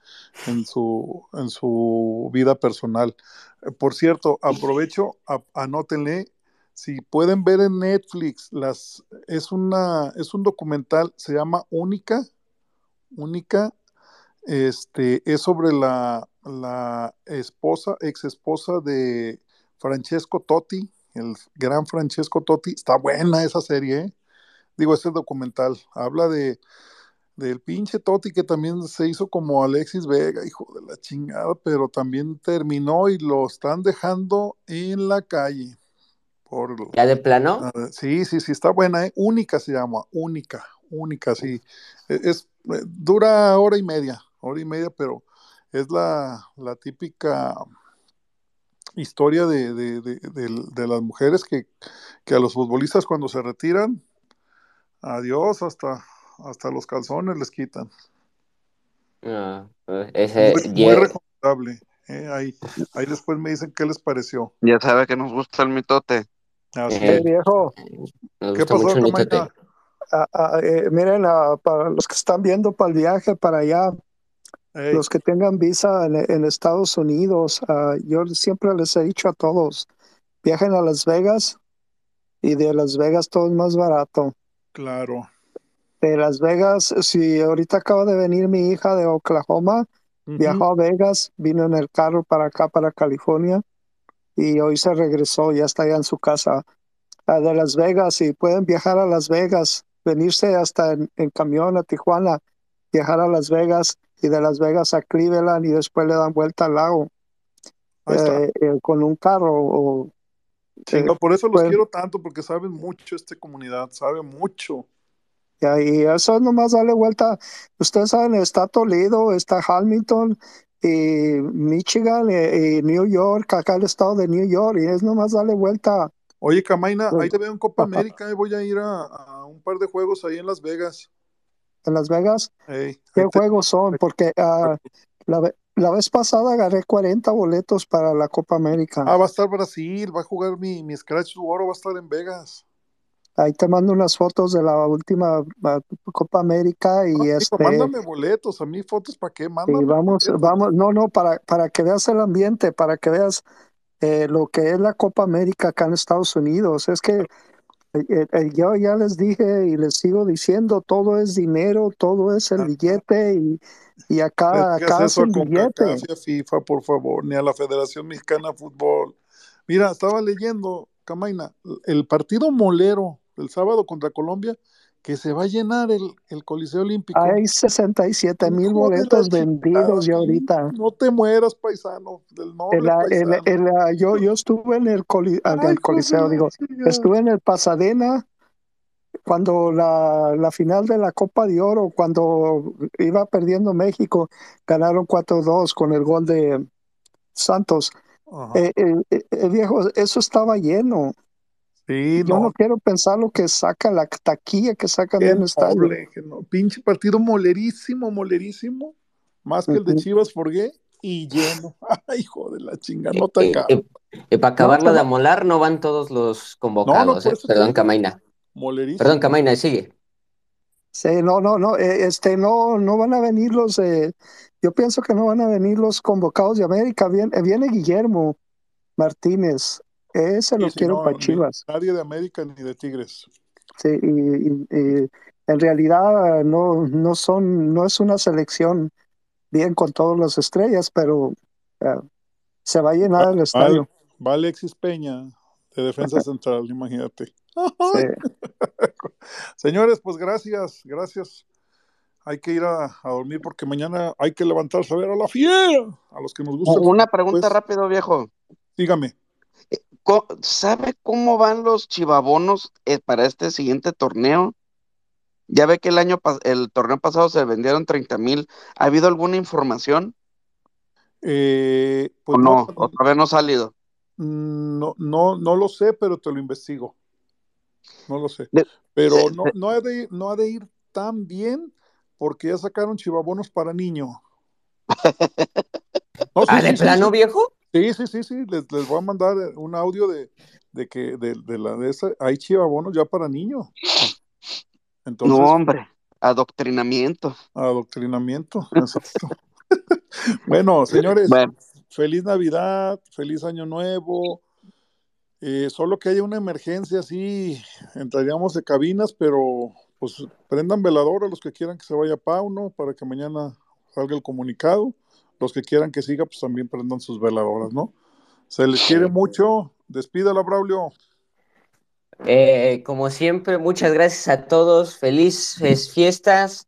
en su, en su vida personal. Eh, Por cierto, aprovecho, a- anótenle, si pueden ver en Netflix, las, es una, es un documental, se llama Única, Única, este, es sobre la, la esposa, ex esposa de Francesco Totti, el gran Francesco Totti. Está buena esa serie, ¿eh? Digo, ese documental habla de del pinche Totti que también se hizo como Alexis Vega, hijo de la chingada, pero también terminó y lo están dejando en la calle. Por, ya de plano, ah, sí, sí, sí, está buena, ¿eh? Única se llama, única, única, sí. E- Es, eh, dura hora y media, hora y media, pero es la, la típica historia de, de, de, de, de las mujeres que, que a los futbolistas cuando se retiran, adiós, hasta, hasta los calzones les quitan. Ah, ese, Muy, muy recomendable. eh, Ahí, ahí después me dicen qué les pareció. Ya sabe que nos gusta el mitote. Así Eh, viejo, ¿Qué pasó, mitote. Ah, ah, eh, miren, ah, para los que están viendo para el viaje para allá, los que tengan visa en, en Estados Unidos, ah, yo siempre les he dicho a todos, viajen a Las Vegas y de Las Vegas todo es más barato. Claro. De Las Vegas, si ahorita acaba de venir mi hija de Oklahoma, viajó a Vegas, vino en el carro para acá, para California, y hoy se regresó, ya está allá en su casa. De Las Vegas, y pueden viajar a Las Vegas, venirse hasta en, en camión a Tijuana, viajar a Las Vegas, y de Las Vegas a Cleveland, y después le dan vuelta al lago eh, eh, con un carro. O, Eh, por eso los quiero tanto, porque saben mucho esta comunidad, sabe mucho. Ya, Y eso es nomás darle vuelta. Ustedes saben, está Toledo, está Hamilton, y Michigan, y, y New York, acá el estado de New York, y es nomás darle vuelta Oye, Camaina, ahí te veo en Copa América y voy a ir a, a un par de juegos ahí en Las Vegas. en Las Vegas. ¿Qué ahí te- juegos son? Porque ah, la, la vez pasada agarré 40 boletos para la Copa América. Ah, va a estar Brasil, va a jugar mi, mi Scratch Oro, va a estar en Vegas. Ahí te mando unas fotos de la última ah, Copa América y No, digo, este mándame boletos, a mí fotos para qué, y mándame vamos, boletos. vamos, no, no, para, para que veas el ambiente, para que veas eh, lo que es la Copa América acá en Estados Unidos. Es que yo ya les dije y les sigo diciendo, todo es dinero, todo es el billete y, y acá, acá es el billete. a FIFA, por favor, ni a la Federación Mexicana de Fútbol. Mira, estaba leyendo, Camaina, el partido molero el sábado contra Colombia, que se va a llenar el, el Coliseo Olímpico. Hay 67 mil boletos vendidos ya ahorita. No te mueras, paisano, del norte, paisano. en la- yo, yo estuve en el, coli- ah, Ay, el Coliseo, digo, chingada. estuve en el Pasadena cuando la, la final de la Copa de Oro, cuando iba perdiendo México, ganaron 4-2 con el gol de Santos. Ajá. Eh, eh, eh, eh, viejo, eso estaba lleno. Sí, Yo no no, quiero pensar lo que saca la taquilla que sacan de qué un estadio. no. Pinche partido molerísimo, molerísimo. Más que el de. Chivas Forgué y lleno. Ay, hijo de la chinga, no Eh, te eh, eh, eh, para No, acabarlo de pero- amolar, no van todos los No, no, convocados, eh. Perdón, Camaina. molerísimo. Perdón, Camaina, sigue. Sí, no, no, no, eh, este, no, no van a venir los, eh, yo pienso que no van a venir los convocados de América. Viene, viene Guillermo Martínez, ese lo quiero no, para Chivas. nadie de América ni de Tigres. Sí, y, y- y en realidad no, no son, no es una selección bien con todas las estrellas, pero eh, se va a llenar el estadio. va Alexis Peña de defensa central, imagínate. Señores, pues gracias, gracias. Hay que ir a, a dormir porque mañana hay que levantarse a ver a la fiera. A los que nos gusta Una pregunta pues, rápido, viejo. dígame. ¿Sabe cómo van los chivabonos eh, para este siguiente torneo? Ya ve que el año el torneo pasado se vendieron 30 mil. ¿Ha habido alguna información Eh, o pues no? no, ¿O todavía no ha salido? no, no, no lo sé, pero te lo investigo. No lo sé. Pero no, no, ha de, no ha de ir tan bien porque ya sacaron chivabonos para niño. No, sí, ¿Ah, de sí, plano, sí. viejo? Sí, sí, sí, sí. Les, les voy a mandar un audio de, de que de, de la de esa. Hay chivabonos ya para niños. Entonces, No, hombre, adoctrinamiento. adoctrinamiento. Exacto. Bueno, señores, Bueno, feliz Navidad, feliz Año Nuevo. Eh, solo que haya una emergencia, sí, entraríamos de cabinas, pero pues prendan velador a los que quieran que se vaya Pauno para que mañana salga el comunicado. Los que quieran que siga, pues también prendan sus veladoras, ¿no? Se les quiere mucho. Despídala, Braulio. Eh, como siempre, muchas gracias a todos. Felices fiestas.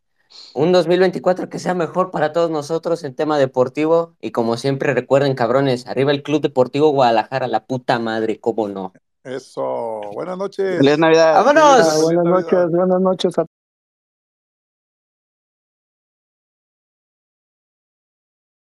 Un 2024 que sea mejor para todos nosotros en tema deportivo. Y como siempre, recuerden, cabrones, arriba el Club Deportivo Guadalajara, la puta madre, cómo no. Eso. Buenas noches. feliz Navidad. ¡Vámonos! Buenas noches, buenas noches a